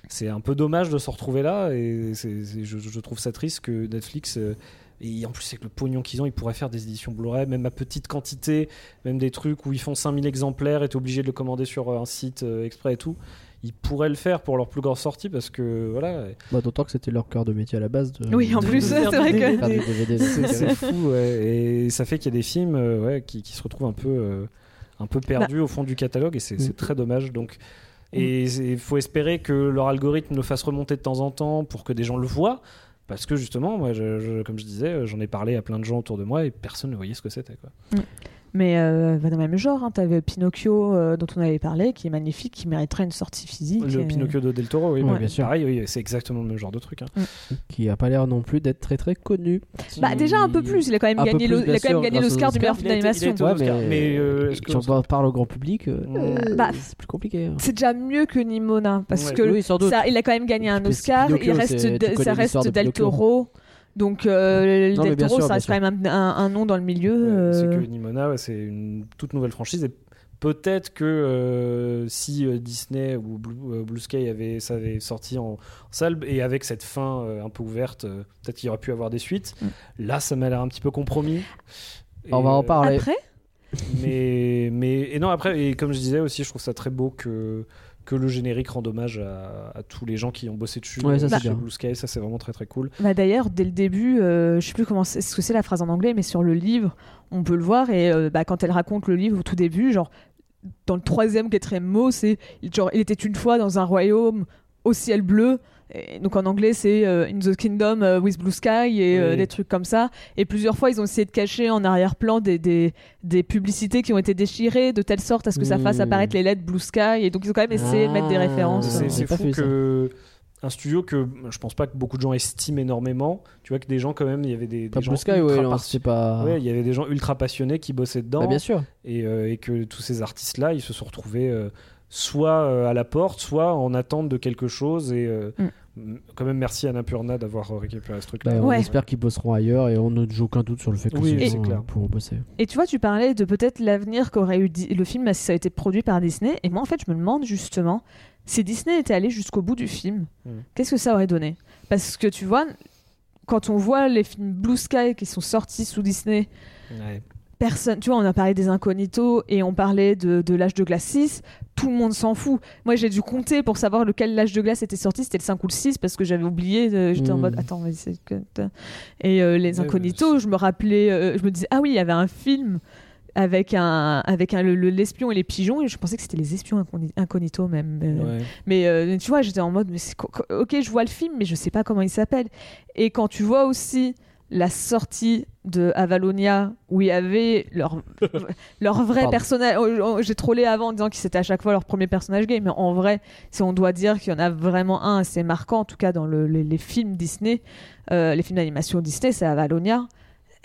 c'est un peu dommage de se retrouver là. Et c'est- c'est- je, je trouve ça triste que Netflix euh, et en plus, avec le pognon qu'ils ont, ils pourraient faire des éditions Blu-ray, même à petite quantité, même des trucs où ils font 5000 exemplaires et t'es obligé de le commander sur euh, un site euh, exprès et tout. Ils pourraient le faire pour leur plus grande sortie parce que voilà. Bah, D'autant que c'était leur cœur de métier à la base. De... Oui, en de- plus, de c'est vrai que- DVD, C'est c'est euh, fou, ouais. Et ça fait qu'il y a des films ouais, qui, qui se retrouvent un peu, euh, un peu perdus au fond du catalogue et c'est Mm. très dommage. Donc, et il faut espérer que leur algorithme le fasse remonter de temps en temps pour que des gens le voient. Parce que justement, moi, je- je- comme je disais, j'en ai parlé à plein de gens autour de moi et personne ne voyait ce que c'était. quoi. Mais euh, dans le même genre, hein. t'avais Pinocchio euh, dont on avait parlé, qui est magnifique, qui mériterait une sortie physique. Le et- Pinocchio de Del Toro, oui, Ouais, mais bien sûr. pareil, oui, c'est exactement le même genre de truc. hein. qui a pas l'air non plus d'être très très connu. Bah déjà un peu plus, il a quand même Un gagné l'Oscar du meilleur film d'animation. aux Oscars, mais, euh, si on parle au grand public, euh, Mm. Bah, c'est plus compliqué. hein. C'est déjà mieux que Nimona parce Ouais. que Oui, ça, il a quand même gagné un Oscar. Il reste, tu ça reste Del. Toro. Donc euh, Non, mais Del bien Toro, sûr, ça reste quand même un, un- un nom dans le milieu. C'est euh, que Nimona, ouais, c'est une toute nouvelle franchise. Et peut-être que euh, si euh, Disney ou Blue, euh, Blue Sky avait, ça avait sorti en, en salle et avec cette fin euh, un peu ouverte, euh, peut-être qu'il y aurait pu avoir des suites. Mm. Là, ça m'a l'air un petit peu compromis. Et, On va en parler. Après, mais, mais et non après et comme je disais aussi, je trouve ça très beau que que le générique rend hommage à, à tous les gens qui ont bossé dessus Ouais, ça, c'est chez bien. Blue Sky. Ça, c'est vraiment très très cool. bah, d'ailleurs, dès le début, euh, je sais plus comment c'est, ce que c'est la phrase en anglais, mais sur le livre, on peut le voir. Et euh, bah, quand elle raconte le livre au tout début, genre dans le troisième quatrième mot, c'est genre il était une fois dans un royaume au ciel bleu. Et donc en anglais c'est euh, In the Kingdom euh, with Blue Sky et euh, Oui. des trucs comme ça. Et plusieurs fois ils ont essayé de cacher en arrière-plan des, des, des publicités qui ont été déchirées de telle sorte à ce que ça fasse Mmh. apparaître les lettres Blue Sky. Et donc ils ont quand même essayé de mettre des Ah. références. C'est fou fait ça. un studio que je pense pas que beaucoup de gens estiment énormément. Tu vois que des gens quand même, il y avait des, des gens Blue Sky, ultra ouais, non, par- c'est pas. Ouais, il y avait des gens ultra passionnés qui bossaient dedans Bah, bien sûr. et, euh, et que tous ces artistes-là, ils se sont retrouvés euh, soit euh, à la porte, soit en attente de quelque chose. Et euh, Mm. quand même, merci à Napurna d'avoir euh, récupéré ce truc-là. Bah, on Ouais. espère qu'ils bosseront ailleurs et on n'a aucun doute sur le fait que Oui, c'est bon, clair. pour bosser. Et tu vois, tu parlais de peut-être l'avenir qu'aurait eu le film si ça a été produit par Disney. Et moi, en fait, je me demande justement si Disney était allé jusqu'au bout du film, Mm. qu'est-ce que ça aurait donné? Parce que tu vois, quand on voit les films Blue Sky qui sont sortis sous Disney, Ouais. Personne, tu vois, on a parlé des incognitos et on parlait de, de l'âge de glace 6, tout le monde s'en fout. Moi, j'ai dû compter pour savoir lequel l'âge de glace était sorti, c'était le 5 ou le 6 parce que j'avais oublié, euh, j'étais en Mm. mode attends, mais c'est que et euh, les Ouais, incognitos, je me rappelais euh, je me disais ah oui, il y avait un film avec un avec un le- le- l'espion et les pigeons et je pensais que c'était les espions incogni- incognitos même euh, Ouais. mais euh, tu vois, j'étais en mode, mais ok, je vois le film, mais je sais pas comment il s'appelle. Et quand tu vois aussi la sortie de Avalonia où il y avait leur, [laughs] leur vrai Pardon. personnage. oh, oh, J'ai trollé avant en disant que c'était à chaque fois leur premier personnage gay, mais en vrai, si on doit dire qu'il y en a vraiment un assez marquant, en tout cas dans le- les, les films Disney, euh, les films d'animation Disney, c'est Avalonia.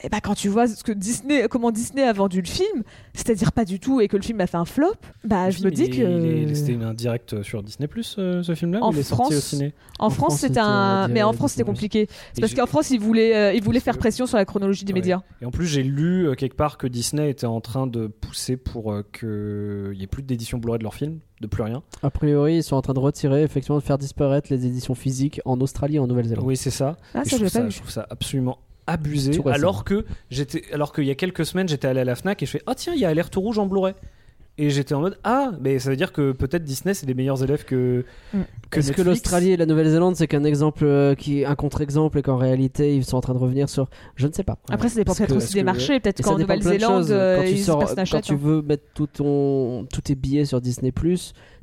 Et bah quand tu vois ce que Disney, comment Disney a vendu le film, c'est-à-dire pas du tout, et que le film a fait un flop, bah je me dis que C'était une indirect sur Disney Plus ce film-là En France, En, France, France, c'était un. un Mais en direct, France, c'était compliqué. C'est parce qu'en France, ils voulaient, euh, ils voulaient faire pression sur la chronologie des Ouais. médias. Et en plus, j'ai lu euh, quelque part que Disney était en train de pousser pour euh, qu'il n'y ait plus d'édition Blu-ray de leurs films, de plus rien. A priori, ils sont en train de retirer, effectivement, de faire disparaître les éditions physiques en Australie et en Nouvelle-Zélande. Oui, c'est ça. Ah, ça, je, je trouve ça, je trouve ça absolument abusé. Alors que j'étais, alors qu'il y a quelques semaines, j'étais allé à la Fnac et je fais ah tiens, il y a Alerte Rouge en Blu-ray. Et j'étais en mode ah, mais ça veut dire que peut-être Disney c'est des meilleurs élèves que. Mm. que Est-ce que l'Australie et la Nouvelle-Zélande, c'est qu'un exemple euh, qui un contre-exemple et qu'en réalité, ils sont en train de revenir sur. Je ne sais pas. Après, ça dépend peut-être que- aussi parce des que- marchés. Peut-être qu'en Nouvelle-Zélande, euh, quand tu, ils sors- quand tu hein. veux mettre tout ton, tous tes billets sur Disney,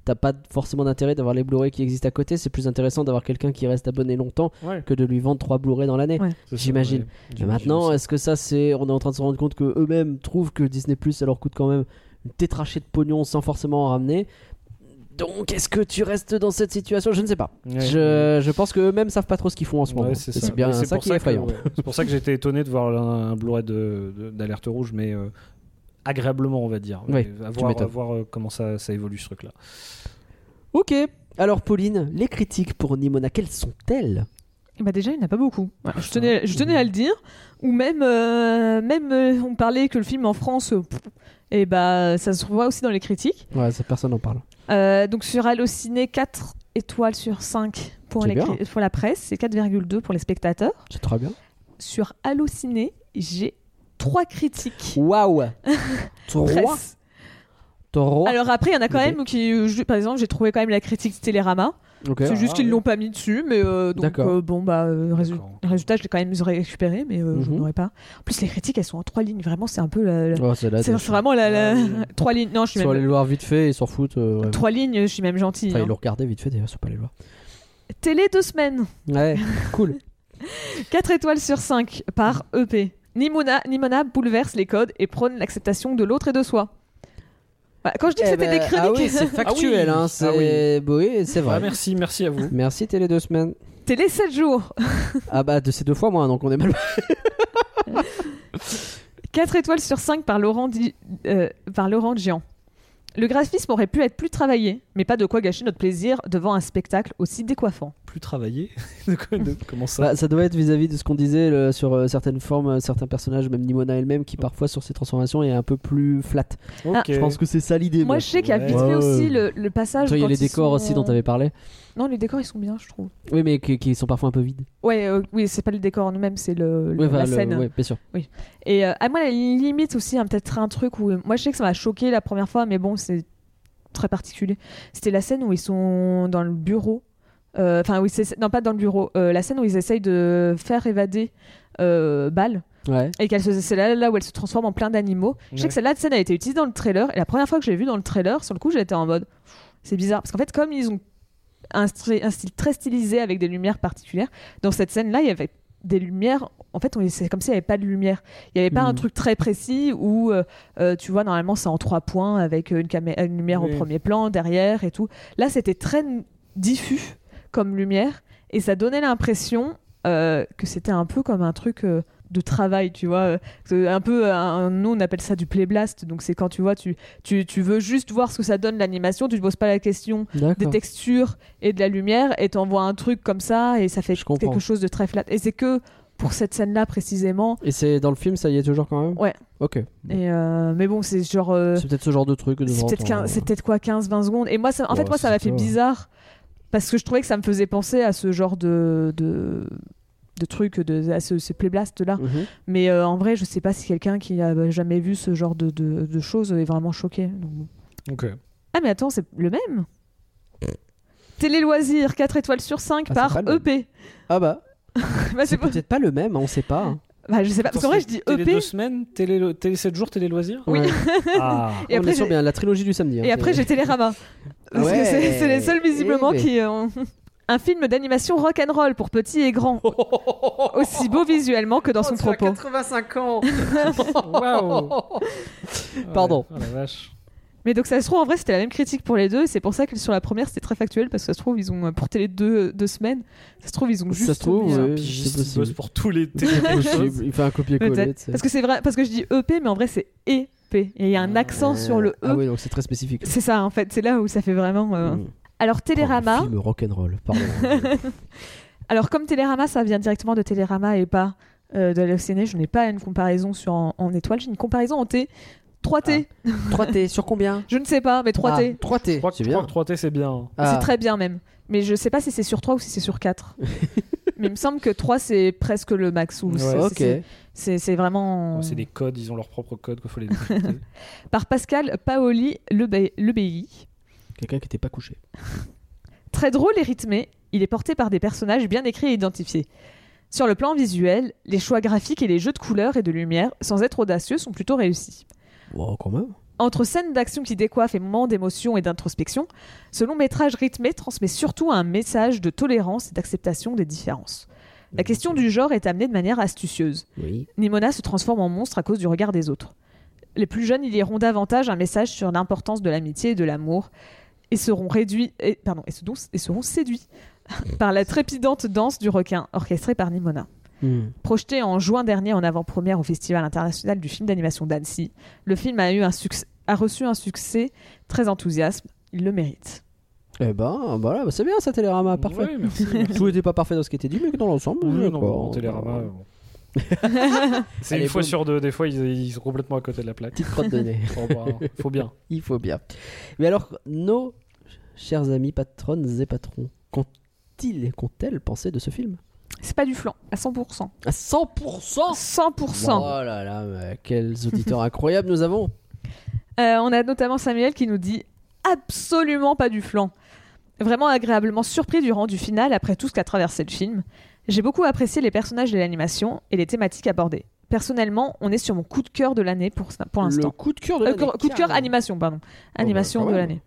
t'as pas forcément d'intérêt d'avoir les Blu-ray qui existent à côté. C'est plus intéressant d'avoir quelqu'un qui reste abonné longtemps Ouais, que de lui vendre trois Blu-ray dans l'année. Ouais. ça, J'imagine. ouais. Mais maintenant, est-ce que ça, c'est. On est en train de se rendre compte que eux-mêmes trouvent que Disney Plus, ça leur coûte quand même une tétrachée de pognon sans forcément en ramener? Donc, est-ce que tu restes dans cette situation? Je ne sais pas. Ouais. je, je pense qu'eux-mêmes savent pas trop ce qu'ils font en ce Ouais, moment. c'est ça. bien ça pour qui est effrayant. ouais. C'est pour ça que j'étais étonné de voir un, un Blu-ray de- de- d'Alerte Rouge, mais euh, agréablement, on va dire. Oui, Mais à tu voir, à voir euh, comment ça, ça évolue ce truc-là. Ok. Alors, Pauline, les critiques pour Nimona, quelles sont-elles? Eh ben déjà, il n'y en a pas beaucoup. Voilà, je, tenais, je tenais à le dire. Ou même, euh, même euh, on parlait que le film en France, euh, pff, et bah, ça se voit aussi dans les critiques. Ouais, ça, personne n'en parle. Euh, donc sur Allociné, 4 étoiles sur 5 pour, les pour la presse et 4,2 pour les spectateurs. C'est très bien. Sur Allociné, j'ai 3 critiques. Waouh [laughs] Trois. Trois Alors après, il y en a quand même qui, je- par exemple, j'ai trouvé quand même la critique Télérama. Ok. C'est juste Ah, qu'ils ouais. l'ont pas mis dessus, mais euh, donc D'accord. euh, bon bah euh, résu- D'accord. résultat, je l'ai quand même récupéré, mais euh, je Mhm. n'aurais pas. En plus, les critiques, elles sont en trois lignes. Vraiment, c'est un peu la, la- Oh, c'est là, c'est c'est vraiment la, la- Ah [laughs] trois lignes. Non, je suis Ils sont allés même le voir vite fait, ils s'en foutent. euh, ouais. trois lignes. Je suis même gentille. Enfin, hein. ils l'ont regardé vite fait d'ailleurs, ils sont pas allés le voir. Télé deux semaines. Ouais, cool. [laughs] 4 étoiles sur 5 par EP. Nimona, Nimona bouleverse les codes et prône l'acceptation de l'autre et de soi. Voilà, quand je dis que Eh c'était ben, des critiques, [laughs] Ah oui, c'est factuel, Ah oui. hein, c'est Ah oui, c'est vrai. Ah, merci, merci à vous. Merci Télé deux semaines. télé 7 jours. [laughs] Ah bah de ces deux fois moi, donc on est mal. 4 [laughs] étoiles sur 5 par Laurent, Di- euh, par Laurent Gian. Le graphisme aurait pu être plus travaillé, mais pas de quoi gâcher notre plaisir devant un spectacle aussi décoiffant. Plus travailler [laughs] De quoi- de- Comment ça Bah, ça doit être vis-à-vis de ce qu'on disait le- sur euh, certaines formes, euh, certains personnages, même Nimona elle-même, qui parfois sur ses transformations est un peu plus flat. Ok. Je pense que c'est ça l'idée. Moi, moi. je sais qu'il y a Ouais. vite fait Ouais, aussi le, le passage. Toi, il y a les décors sont- aussi dont tu avais parlé. Non, les décors, ils sont bien, je trouve. Oui, mais qui, qui sont parfois un peu vides. Ouais, euh, oui, c'est pas le décor en nous-mêmes, c'est le, le- Oui, enfin, la le- scène. ouais, bien sûr. Et euh, à moi, la limite aussi, hein, peut-être un truc où. Moi, je sais que ça m'a choqué la première fois, mais bon, c'est très particulier. C'était la scène où ils sont dans le bureau. Euh, Enfin, oui, c'est. Non, pas dans le bureau. Euh, la scène où ils essayent de faire évader euh, Bal. Ouais. Et qu'elle se- c'est là, là où elle se transforme en plein d'animaux. Je sais Ouais. que celle-là, scène a été utilisée dans le trailer. Et la première fois que j'ai vu dans le trailer, sur le coup, j'étais en mode. C'est bizarre. Parce qu'en fait, comme ils ont un, style très stylisé avec des lumières particulières, dans cette scène-là, il y avait des lumières. En fait, on- c'est comme s'il n'y avait pas de lumière. Il n'y avait pas un Mhm. truc très précis où, euh, euh, tu vois, normalement, c'est en trois points avec une, une lumière Oui. au premier plan, derrière et tout. Là, c'était très diffus comme lumière. Et ça donnait l'impression euh, que c'était un peu comme un truc euh, de travail, tu vois. euh, un peu, un, nous on appelle ça du playblast. Donc c'est quand tu vois, tu, tu, tu veux juste voir ce que ça donne l'animation, tu te poses pas la question des textures et de la lumière et t'envoies un truc comme ça et ça fait Je comprends. quelque chose de très flat. Et c'est que pour cette scène-là précisément. Et c'est dans le film, ça y est toujours quand même? Ouais. Ok. Et euh, mais bon, c'est genre. euh, C'est peut-être ce genre de truc. de c'est en peut-être temps, 15 euh. c'est peut-être quoi 15-20 secondes. Et moi, ça, en Ouais, fait, moi, ça m'a fait bizarre parce que je trouvais que ça me faisait penser à ce genre de. de de trucs, de à ce, ce playblast là. Mhm. Mais euh, en vrai, je sais pas si quelqu'un qui a jamais vu ce genre de, de, de choses est vraiment choqué. Donc- Ok. Ah, mais attends, c'est le même? Télé Loisirs, 4 étoiles sur 5 Ah, par EP. Ah bah, [laughs] Bah, c'est pas- peut-être pas le même, hein, on sait pas. hein. bah, je sais pas, parce qu'en vrai, je dis E télé EP. deux semaines, télé, télé 7 jours, télé loisirs Oui. [laughs] Ah. Et on après, est sur j'ai- bien la trilogie du samedi. hein, Et après, j'ai Télérama. Parce Ouais. que c'est les seuls visiblement Eh ben. qui ont. Un film d'animation rock'n'roll pour petits et grands. [laughs] Aussi beau visuellement que dans son Oh, as propos. 85 ans [laughs] Waouh. Pardon. Oh la vache. Mais donc ça se trouve en vrai c'était la même critique pour les deux. C'est pour ça que sur la première c'était très factuel parce que ça se trouve ils ont euh, pour télé deux, deux semaines. Ça se trouve ils ont Ça juste. se trouve, mis, euh, ouais. Pigiste, c'est pour tous les [laughs] télé Il fait un tu sais. Parce que c'est vrai parce que je dis EP mais en vrai c'est EP et il y a un accent sur le E. Ah oui, donc c'est très spécifique. C'est ça en fait. C'est là où ça fait vraiment. euh, Mm. Alors Télérama. un film rock'n'roll, pardon. [laughs] Alors comme Télérama ça vient directement de Télérama et pas euh, de l'Océanie, je n'ai pas une comparaison sur en, en étoiles. J'ai une comparaison en T. 3T. 3T, sur combien [laughs] Je ne sais pas mais 3T. Ah, 3T, Je crois que c'est je crois bien. que 3T c'est bien. Ah. C'est très bien même. Mais je sais pas si c'est sur 3 ou si c'est sur 4. [laughs] Mais il me semble que 3 c'est presque le max. Ou Ouais. c'est- Ok. c'est- vraiment. Ouais, C'est des codes, ils ont leur propre code qu'il faut les. Par Pascal Paoli Lebe- Lebeilly. Quelqu'un qui n'était pas couché. [laughs] Très drôle et rythmé, il est porté par des personnages bien écrits et identifiés. Sur le plan visuel, les choix graphiques et les jeux de couleurs et de lumière, sans être audacieux, sont plutôt réussis. Wow, quand même. Entre scènes d'action qui décoiffent et moments d'émotion et d'introspection, ce long métrage rythmé transmet surtout un message de tolérance et d'acceptation des différences. La question du genre est amenée de manière astucieuse. Oui. Nimona se transforme en monstre à cause du regard des autres. Les plus jeunes y liront davantage un message sur l'importance de l'amitié et de l'amour et seront réduits et, pardon, et, se- et seront séduits [laughs] par la trépidante danse du requin orchestrée par Nimona. Hmm. Projeté en juin dernier en avant-première au Festival international du film d'animation d'Annecy, le film a, eu un succès, a reçu un succès très enthousiaste. Il le mérite. Eh ben, voilà, bah, c'est bien ça, Télérama, parfait. Ouais, merci. [laughs] merci. Tout n'était pas parfait dans ce qui était dit, mais dans l'ensemble, Oui, non, bon, Télérama. euh, bon. C'est une fois sur deux, des fois ils, ils sont complètement à côté de la plaque. Petite crotte de nez. [laughs] Bah, faut bien. Il faut bien. Mais alors, nos chers amis patronnes et patrons, qu'ont-ils, qu'ont-elles pensé de ce film? C'est pas du flan, à 100%. À 100% 100%. Oh là là, mais quels auditeurs incroyables nous avons Euh, on a notamment Samuel qui nous dit absolument pas du flan. Vraiment agréablement surpris du rendu final après tout ce qu'a traversé le film. J'ai beaucoup apprécié les personnages de l'animation et les thématiques abordées. Personnellement, on est sur mon coup de cœur de l'année pour, pour Le l'instant. coup de cœur de Euh, l'année. coup de cœur animation, pardon. Animation quand de même. l'année.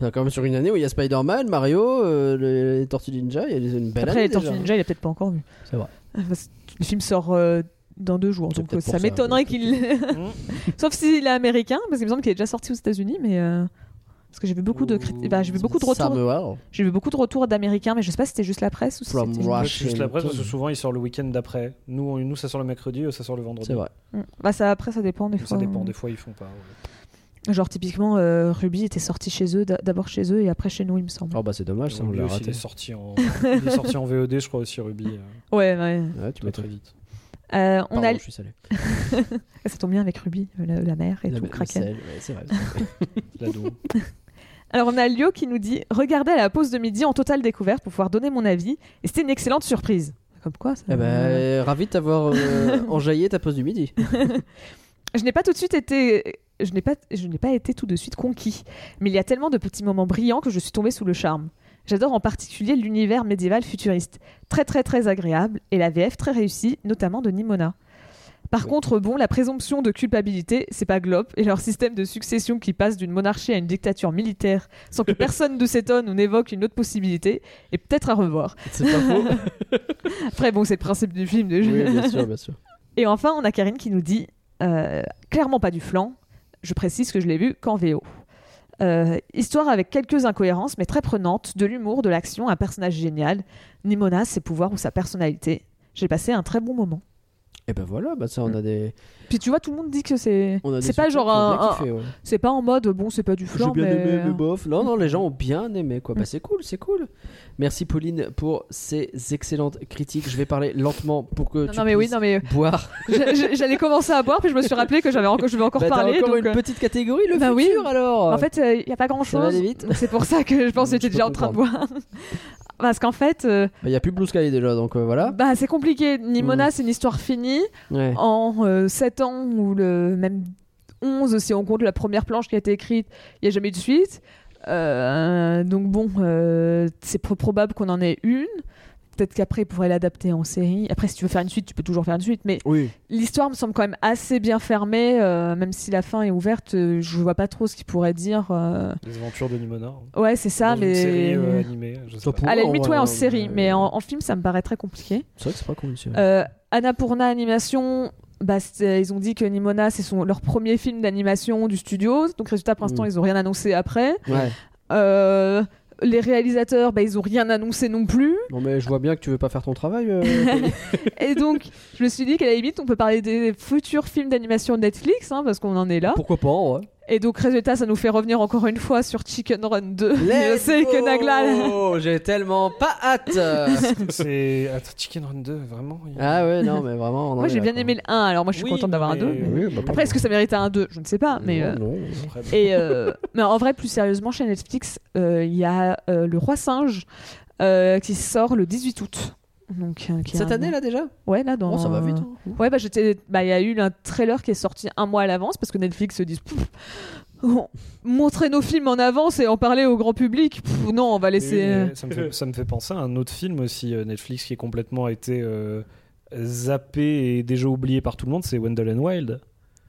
C'est quand même sur une année où il y a Spider-Man, Mario, euh, les, les Tortues Ninja, il y a une belle Après, année les Tortues déjà. Ninja, il a peut-être pas encore vu. C'est vrai. Parce que Le film sort euh, dans deux jours, C'est donc peut-être euh, pour ça ça, m'étonnerait qu'il. [laughs] Sauf s'il est américain, parce qu'il me semble qu'il est déjà sorti aux États-Unis, mais. euh, Parce que j'ai vu beaucoup de criti- bah, j'ai vu beaucoup de retours. Samuel J'ai vu beaucoup de retours d'américains, mais je sais pas si c'était juste la presse ou si From c'était. Russia. Ouais, Juste après, parce que souvent il sort le week-end d'après. Nous, on- nous, ça sort le mercredi, eux, ça sort le vendredi. C'est vrai. Mm. Bah ça après ça dépend des Ça fois. dépend, des fois ils font pas. ouais. Genre typiquement euh, Ruby était sorti chez eux d'abord chez eux et après chez nous il me semble. Oh bah c'est dommage, ça on Ruby l'a aussi, il raté. est sorti en, [laughs] il est sorti en VOD, je crois aussi Ruby. euh, Ouais ouais. Ouais, tu très, m'étonnes. très vite. Euh, on Pardon, a je suis salé. [laughs] ça tombe bien avec Ruby euh, la, la mère et La- tout Kraken. ouais, c'est vrai. [laughs] Alors on a Lio qui nous dit regardez à la pause de midi en totale découverte pour pouvoir donner mon avis et c'était une excellente surprise. Comme quoi ça. Eh ben, ravi de t'avoir euh, enjaillé ta pause du midi. Je n'ai pas tout de suite été je n'ai pas je n'ai pas été tout de suite conquis, mais il y a tellement de petits moments brillants que je suis tombée sous le charme. J'adore en particulier l'univers médiéval futuriste, très très très agréable et la VF très réussie, notamment de Nimona. Par contre, bon, la présomption de culpabilité, c'est pas Glop et leur système de succession qui passe d'une monarchie à une dictature militaire sans que [laughs] personne ne s'étonne ou n'évoque une autre possibilité est peut-être à revoir. C'est pas faux. [laughs] Après, bon, c'est le principe du film de oui, bien sûr, bien sûr. et enfin, on a Karine qui nous dit euh, clairement pas du flanc. Je précise que je l'ai vu qu'en VO. Euh, histoire avec quelques incohérences, mais très prenante, de l'humour, de l'action, un personnage génial. Nimona, ses pouvoirs ou sa personnalité. J'ai passé un très bon moment. Et ben voilà, bah ça on a des. Puis tu vois, tout le monde dit que c'est. on a des C'est pas genre qui ont un. ouais. C'est pas en mode bon, c'est pas du J'ai flanc, bien mais. aimé, mais bof. Non, non, les gens ont bien aimé, quoi. Bah, Mm. c'est cool, c'est cool. Merci Pauline pour ces excellentes critiques. Je vais parler lentement pour que Non, tu non, mais oui, puisses non, mais boire. j'allais commencer à boire, puis je me suis rappelé que j'avais encore, je vais encore Bah, parler. encore donc, une euh, petite catégorie, le bah oui. futur alors. En fait, il n'y a pas grand chose. C'est pour ça que je pense que j'étais déjà en train de boire. Parce qu'en fait, euh, Il y a plus Blue Sky déjà, donc euh, voilà. bah, c'est compliqué. Nimona, Mm. c'est une histoire finie. Ouais. En 7 ans, ou le, même 11, si on compte la première planche qui a été écrite, il n'y a jamais eu de suite. Euh, donc bon, euh, c'est pro- probable qu'on en ait une. Peut-être qu'après, ils pourraient l'adapter en série. Après, si tu veux faire une suite, tu peux toujours faire une suite. Mais Oui. l'histoire me semble quand même assez bien fermée, euh, même si la fin est ouverte. euh, je vois pas trop ce qu'ils pourraient dire. euh. Les aventures de Nimona. hein. Ouais, c'est ça, Dans mais. Une série euh, animée. Je sais pas. à la en limite, ouais, en série, mais en, en film, ça me paraît très compliqué. C'est vrai que c'est pas con, monsieur. Euh, Annapurna Animation, bah, ils ont dit que Nimona, c'est son- leur premier film d'animation du studio. Donc, résultat, pour l'instant, Mm. ils ont rien annoncé après. Ouais. Euh, les réalisateurs, bah, ils ont rien annoncé non plus. Non, mais je vois bien que tu veux pas faire ton travail. euh. [laughs] Et donc, je me suis dit qu'à la limite, on peut parler des futurs films d'animation Netflix, hein, parce qu'on en est là. Pourquoi pas, ouais. Et donc, résultat, ça nous fait revenir encore une fois sur Chicken Run 2. [laughs] Je sais que Nagla. Oh, [laughs] j'ai tellement pas hâte. C'est. Attends, Chicken Run 2, vraiment a- ah ouais, non, mais vraiment. on en Moi, j'ai bien quoi. aimé le 1, alors moi, je suis Oui, contente d'avoir un mais- 2. mais- Oui, bah, Après, est-ce que ça méritait un 2 Je ne sais pas, mais. non, euh, non. Et euh, mais en vrai, plus sérieusement, chez Netflix, euh, il y a euh, Le Roi Singe euh, qui sort le 18 août. Donc, euh, qui Cette un- année là déjà Ouais, là dans. Oh, ça va vite. hein. Ouais, bah j'étais. Bah, il y a eu un trailer qui est sorti un mois à l'avance parce que Netflix se dit. On- Montrer nos films en avance et en parler au grand public. Pff, non, on va laisser. Oui, euh, ça, me fait, ça me fait penser à un autre film aussi, euh, Netflix, qui est complètement été euh, zappé et déjà oublié par tout le monde, c'est Wendell and Wild.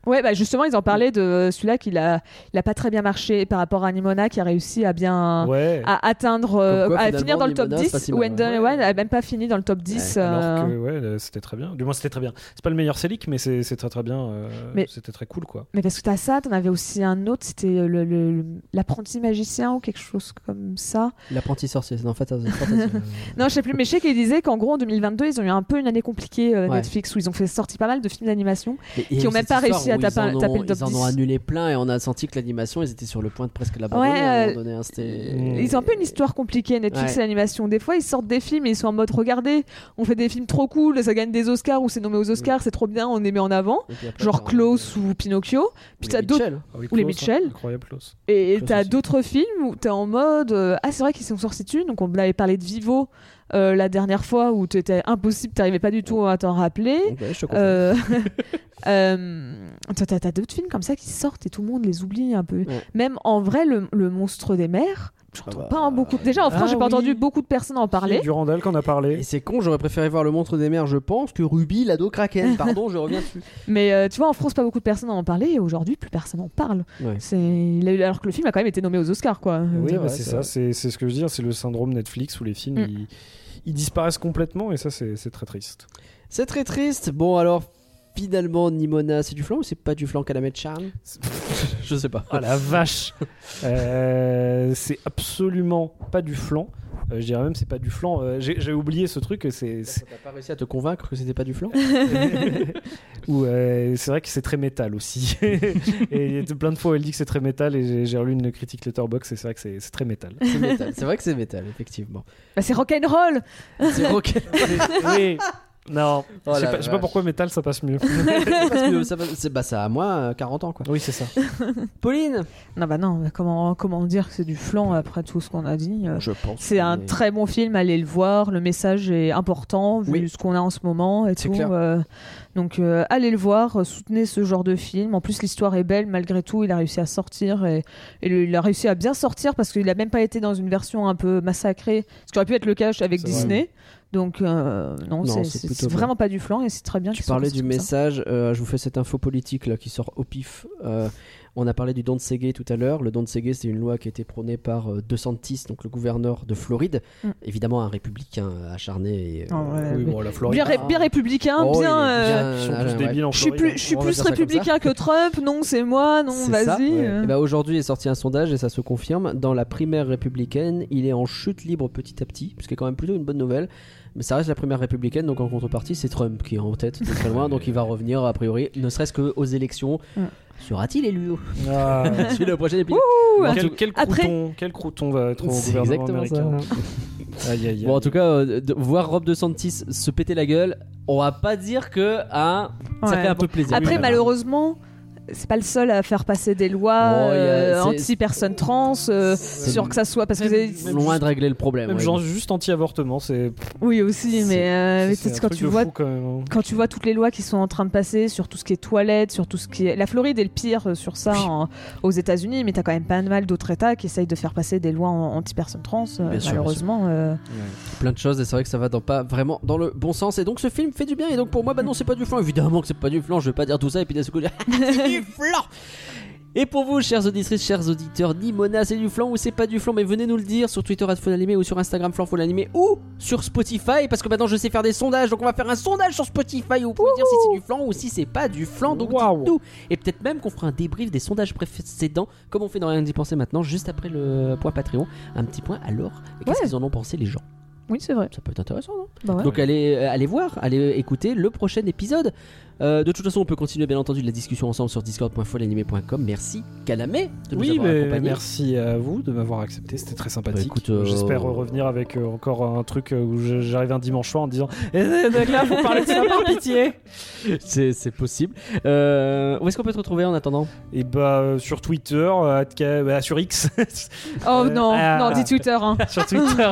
Ouais, bah justement, ils en parlaient de celui-là qui a, il a pas très bien marché par rapport à Nimona qui a réussi à bien. Ouais. à atteindre, euh, quoi, à finir dans le top Nimona, c'est pas 10. si Wendell ouais. One a même pas fini dans le top 10. Ouais, euh, Alors que ouais, euh, c'était très bien. Du moins, c'était très bien. C'est pas le meilleur Célic, mais c'est c'est très très bien. euh, Mais- C'était très cool, quoi. Mais parce que t'as ça, t'en avais aussi un autre, c'était le- le- le- l'apprenti magicien ou quelque chose comme ça. L'apprenti sorcier, Fantasy. Fantasy. [laughs] Non, je sais plus, mais je sais qu'il disait qu'en gros en 2022, ils ont eu un peu une année compliquée euh, Ouais. Netflix où ils ont fait sortir pas mal de films d'animation. Qui ont même pas réussi à ils en ont- taper le top Ils en 10. ont annulé plein et on a senti que l'animation, ils étaient sur le point de presque l'abandonner Ouais, à un euh, moment donné. hein, Mm. Ils ont un peu une histoire compliquée, Netflix Ouais. et l'animation. Des fois, ils sortent des films et ils sont en mode regardez, on fait des films trop cool, ça gagne des Oscars ou c'est nommé aux Oscars, c'est trop bien, on les met en avant. Après, Genre Klaus ou Pinocchio. Puis ou t'as les d'autres. Mitchell. Ah oui, Ou les Klaus, Mitchell. hein. Incroyable, Klaus. Et t'as d'autres films où t'es en mode euh, ah c'est vrai qu'ils sont sortis dessus donc on avait parlé de Vivo euh, la dernière fois où t'étais impossible t'arrivais pas du tout à t'en rappeler ouais, je te comprends. euh, [laughs] euh, t'as- d'autres films comme ça qui sortent et tout le monde les oublie un peu Ouais. même en vrai le, le monstre des mers j'entends Ah bah, pas en beaucoup déjà en France ah j'ai pas oui. entendu beaucoup de personnes en parler Durandal qu'on a Et parlé. c'est con, j'aurais préféré voir le monstre des mers, je pense, que Ruby, l'ado Kraken. [laughs] Pardon, je reviens dessus. mais euh, tu vois en France pas beaucoup de personnes en ont parlé et aujourd'hui plus personne en parle Ouais. c'est alors que le film a quand même été nommé aux Oscars quoi Oui, C'est bah, c'est c'est ça. C'est c'est ce que je veux dire. C'est le syndrome Netflix où les films Mm. ils, ils disparaissent complètement et ça, c'est très triste. C'est très triste. Bon, alors, finalement, Nimona, c'est du flan ou c'est pas du flan Calamette Charm [laughs] Je sais pas. Ah la vache Euh, C'est absolument pas du flan. Euh, je dirais même c'est pas du flan. Euh, J'ai j'ai oublié ce truc. C'est c'est- T'as pas réussi à te convaincre que c'était pas du flan [laughs] Ou euh, c'est vrai que c'est très métal aussi. [laughs] et plein de fois elle dit que c'est très métal et j'ai- j'ai relu une critique Letterboxd et c'est vrai que c'est c'est très métal. C'est métal. C'est vrai que c'est métal, effectivement. bah, c'est rock'n'roll C'est rock. oui. Non, Oh je sais la pas, je sais pas vache. pourquoi métal ça passe mieux. Parce [laughs] que ça, va- c'est bah, ça a moi euh, 40 ans, quoi. oui, c'est ça. [laughs] Pauline? Non bah non mais comment comment dire que c'est du flan après tout ce qu'on a dit euh, Je pense. C'est un très bon film, allez le voir. Le message est important vu Oui. ce qu'on a en ce moment et C'est tout. clair. euh, donc euh, allez le voir, euh, soutenez ce genre de film. En plus l'histoire est belle malgré tout. Il a réussi à sortir et, et le- il a réussi à bien sortir parce qu'il a même pas été dans une version un peu massacrée, ce qui aurait pu être le cas avec C'est vrai. Disney. Donc euh, non, Non, c'est- vraiment pas du flan et c'est très bien. Tu parlais du message, euh, je vous fais cette info politique là qui sort au pif. Euh, on a parlé du don de Ségué tout à l'heure. Le don de Ségué, c'est une loi qui a été prônée par euh, DeSantis, donc le gouverneur de Floride. Mm. Évidemment, un républicain acharné. Et, euh, Oh, ouais, oui, mais- bon, la Floride. Bien, ré- bien républicain, Oh, bien. euh, ah, Je suis plus, comme républicain que Trump. Non, c'est moi. Non, vas-y. ouais. ben, Aujourd'hui est sorti un sondage et ça se confirme. Dans la primaire républicaine, il est en chute libre petit à petit, ce qui est quand même plutôt une bonne nouvelle. Mais ça reste la primaire républicaine, donc en contrepartie, c'est Trump qui est en tête de très loin, donc il va revenir a priori, ne serait-ce qu'aux élections. Ouais. Sera-t-il élu? Ah. [laughs] Le prochain épisode. Quel, quel Après- crouton, quel crouton va être au C'est gouvernement exactement américain? ça. Aïe, aïe, aïe. Bon, en tout cas, euh, de voir Rob de Santis se péter la gueule, on va pas dire que hein, ça fait un peu plaisir. Après, malheureusement, c'est pas le seul à faire passer des lois Oh, euh, anti-personnes trans, euh, C'est- sur que ça soit parce que c'est- Loin juste- de régler le problème. Même ouais. genre juste anti-avortement, c'est. oui aussi, mais, euh, quand tu vois fou, quand même. quand tu vois toutes les lois qui sont en train de passer sur tout ce qui est toilettes, sur tout ce qui est. La Floride est le pire euh, sur ça en- aux États-Unis, mais t'as quand même pas mal d'autres États qui essayent de faire passer des lois anti-personnes trans. euh, Bien malheureusement, euh, plein de choses et c'est vrai que ça va dans pas vraiment dans le bon sens et donc ce film fait du bien et donc pour moi bah non c'est pas du flan évidemment que c'est pas du flan je vais pas dire tout ça et puis d'un coup [laughs] du flan et pour vous, chers auditrices, chers auditeurs, Nimona, c'est du flan ou c'est pas du flan Mais venez nous le dire sur Twitter, Animé ou sur Instagram, Flan Animé ou sur Spotify, parce que maintenant je sais faire des sondages, donc on va faire un sondage sur Spotify où vous pouvez dire si c'est du flan ou si c'est pas du flan. Donc dites-nous. Et peut-être même qu'on fera un débrief des sondages précédents, comme on fait dans Rien d'y penser maintenant, juste après le point Patreon. Un petit point alors, qu'est-ce Ouais. qu'ils en ont pensé les gens? Oui, c'est vrai. Ça peut être intéressant, non? Bah ouais. donc allez, euh, allez voir, allez écouter le prochain épisode. Euh, de toute façon, on peut continuer bien entendu la discussion ensemble sur discord.folanimé.com. Merci Kalamé de nous Oui, avoir mais merci à vous de m'avoir accepté, c'était très sympathique. Bah, écoute, euh, J'espère revenir avec euh, encore un truc où j'arrive un dimanche soir en disant Eh, donc là, faut parler de ça par [laughs] pitié C'est c'est possible. Euh, où est-ce qu'on peut te retrouver en attendant? Et bah, euh, sur Twitter, euh, at bah, sur X, Oh [laughs] Euh, non, ah. non, dis Twitter. hein. [laughs] sur Twitter,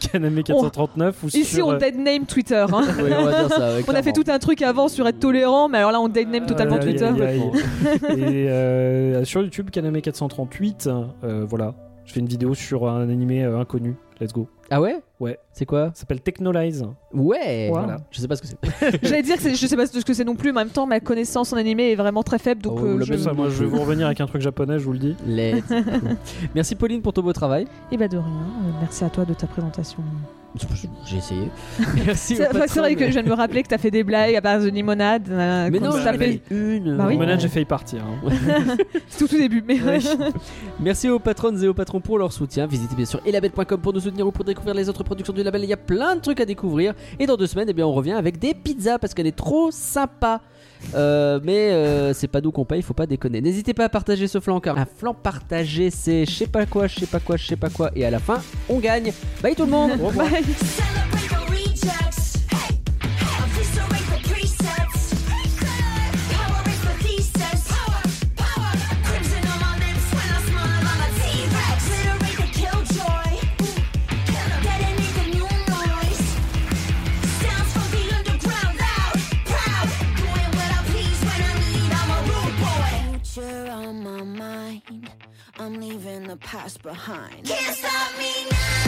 Kaname439 ou Ici, sur, on dead name Twitter. hein. Oui, on va dire ça. ouais, On a fait tout un truc avant sur être tolérant, mais alors là, on dead name totalement Aïe, Twitter. aïe, aïe. [laughs] Et euh, sur YouTube, Kaname438, euh, voilà. Je fais une vidéo sur un animé euh, inconnu. Let's go. Ah ouais? Ouais. C'est quoi? Ça s'appelle Technolize. Ouais Voilà. Je sais pas ce que c'est. [laughs] [laughs] J'allais dire que je sais pas ce que c'est non plus, mais en même temps, ma connaissance en animé est vraiment très faible, donc Oh, euh, le je... Ça, moi, je vais vous revenir avec un truc japonais, je vous le dis. Let's go. Merci Pauline pour ton beau travail. Et bah de rien. Euh, merci à toi de ta présentation. J'ai essayé. [laughs] Merci. C'est vrai que je viens de me rappeler que t'as fait des blagues à base de limonade. euh, Mais non, j'en fait une. Bah oui. Limonade, j'ai failli partir. hein. [laughs] C'est au tout début, mais [laughs] Merci aux patronnes et aux patrons pour leur soutien. Visitez bien sûr elabel.com pour nous soutenir ou pour découvrir les autres productions du label. Il y a plein de trucs à découvrir. Et dans deux semaines, eh bien, on revient avec des pizzas parce qu'elle est trop sympa. Euh, mais euh, c'est pas nous qu'on paye, il faut pas déconner. N'hésitez pas à partager ce flanc car un flanc partagé c'est je sais pas quoi, je sais pas quoi, je sais pas quoi. Et à la fin, on gagne. Bye tout le monde. [laughs] Bye. Future on my mind. I'm leaving the past behind. Can't stop me now.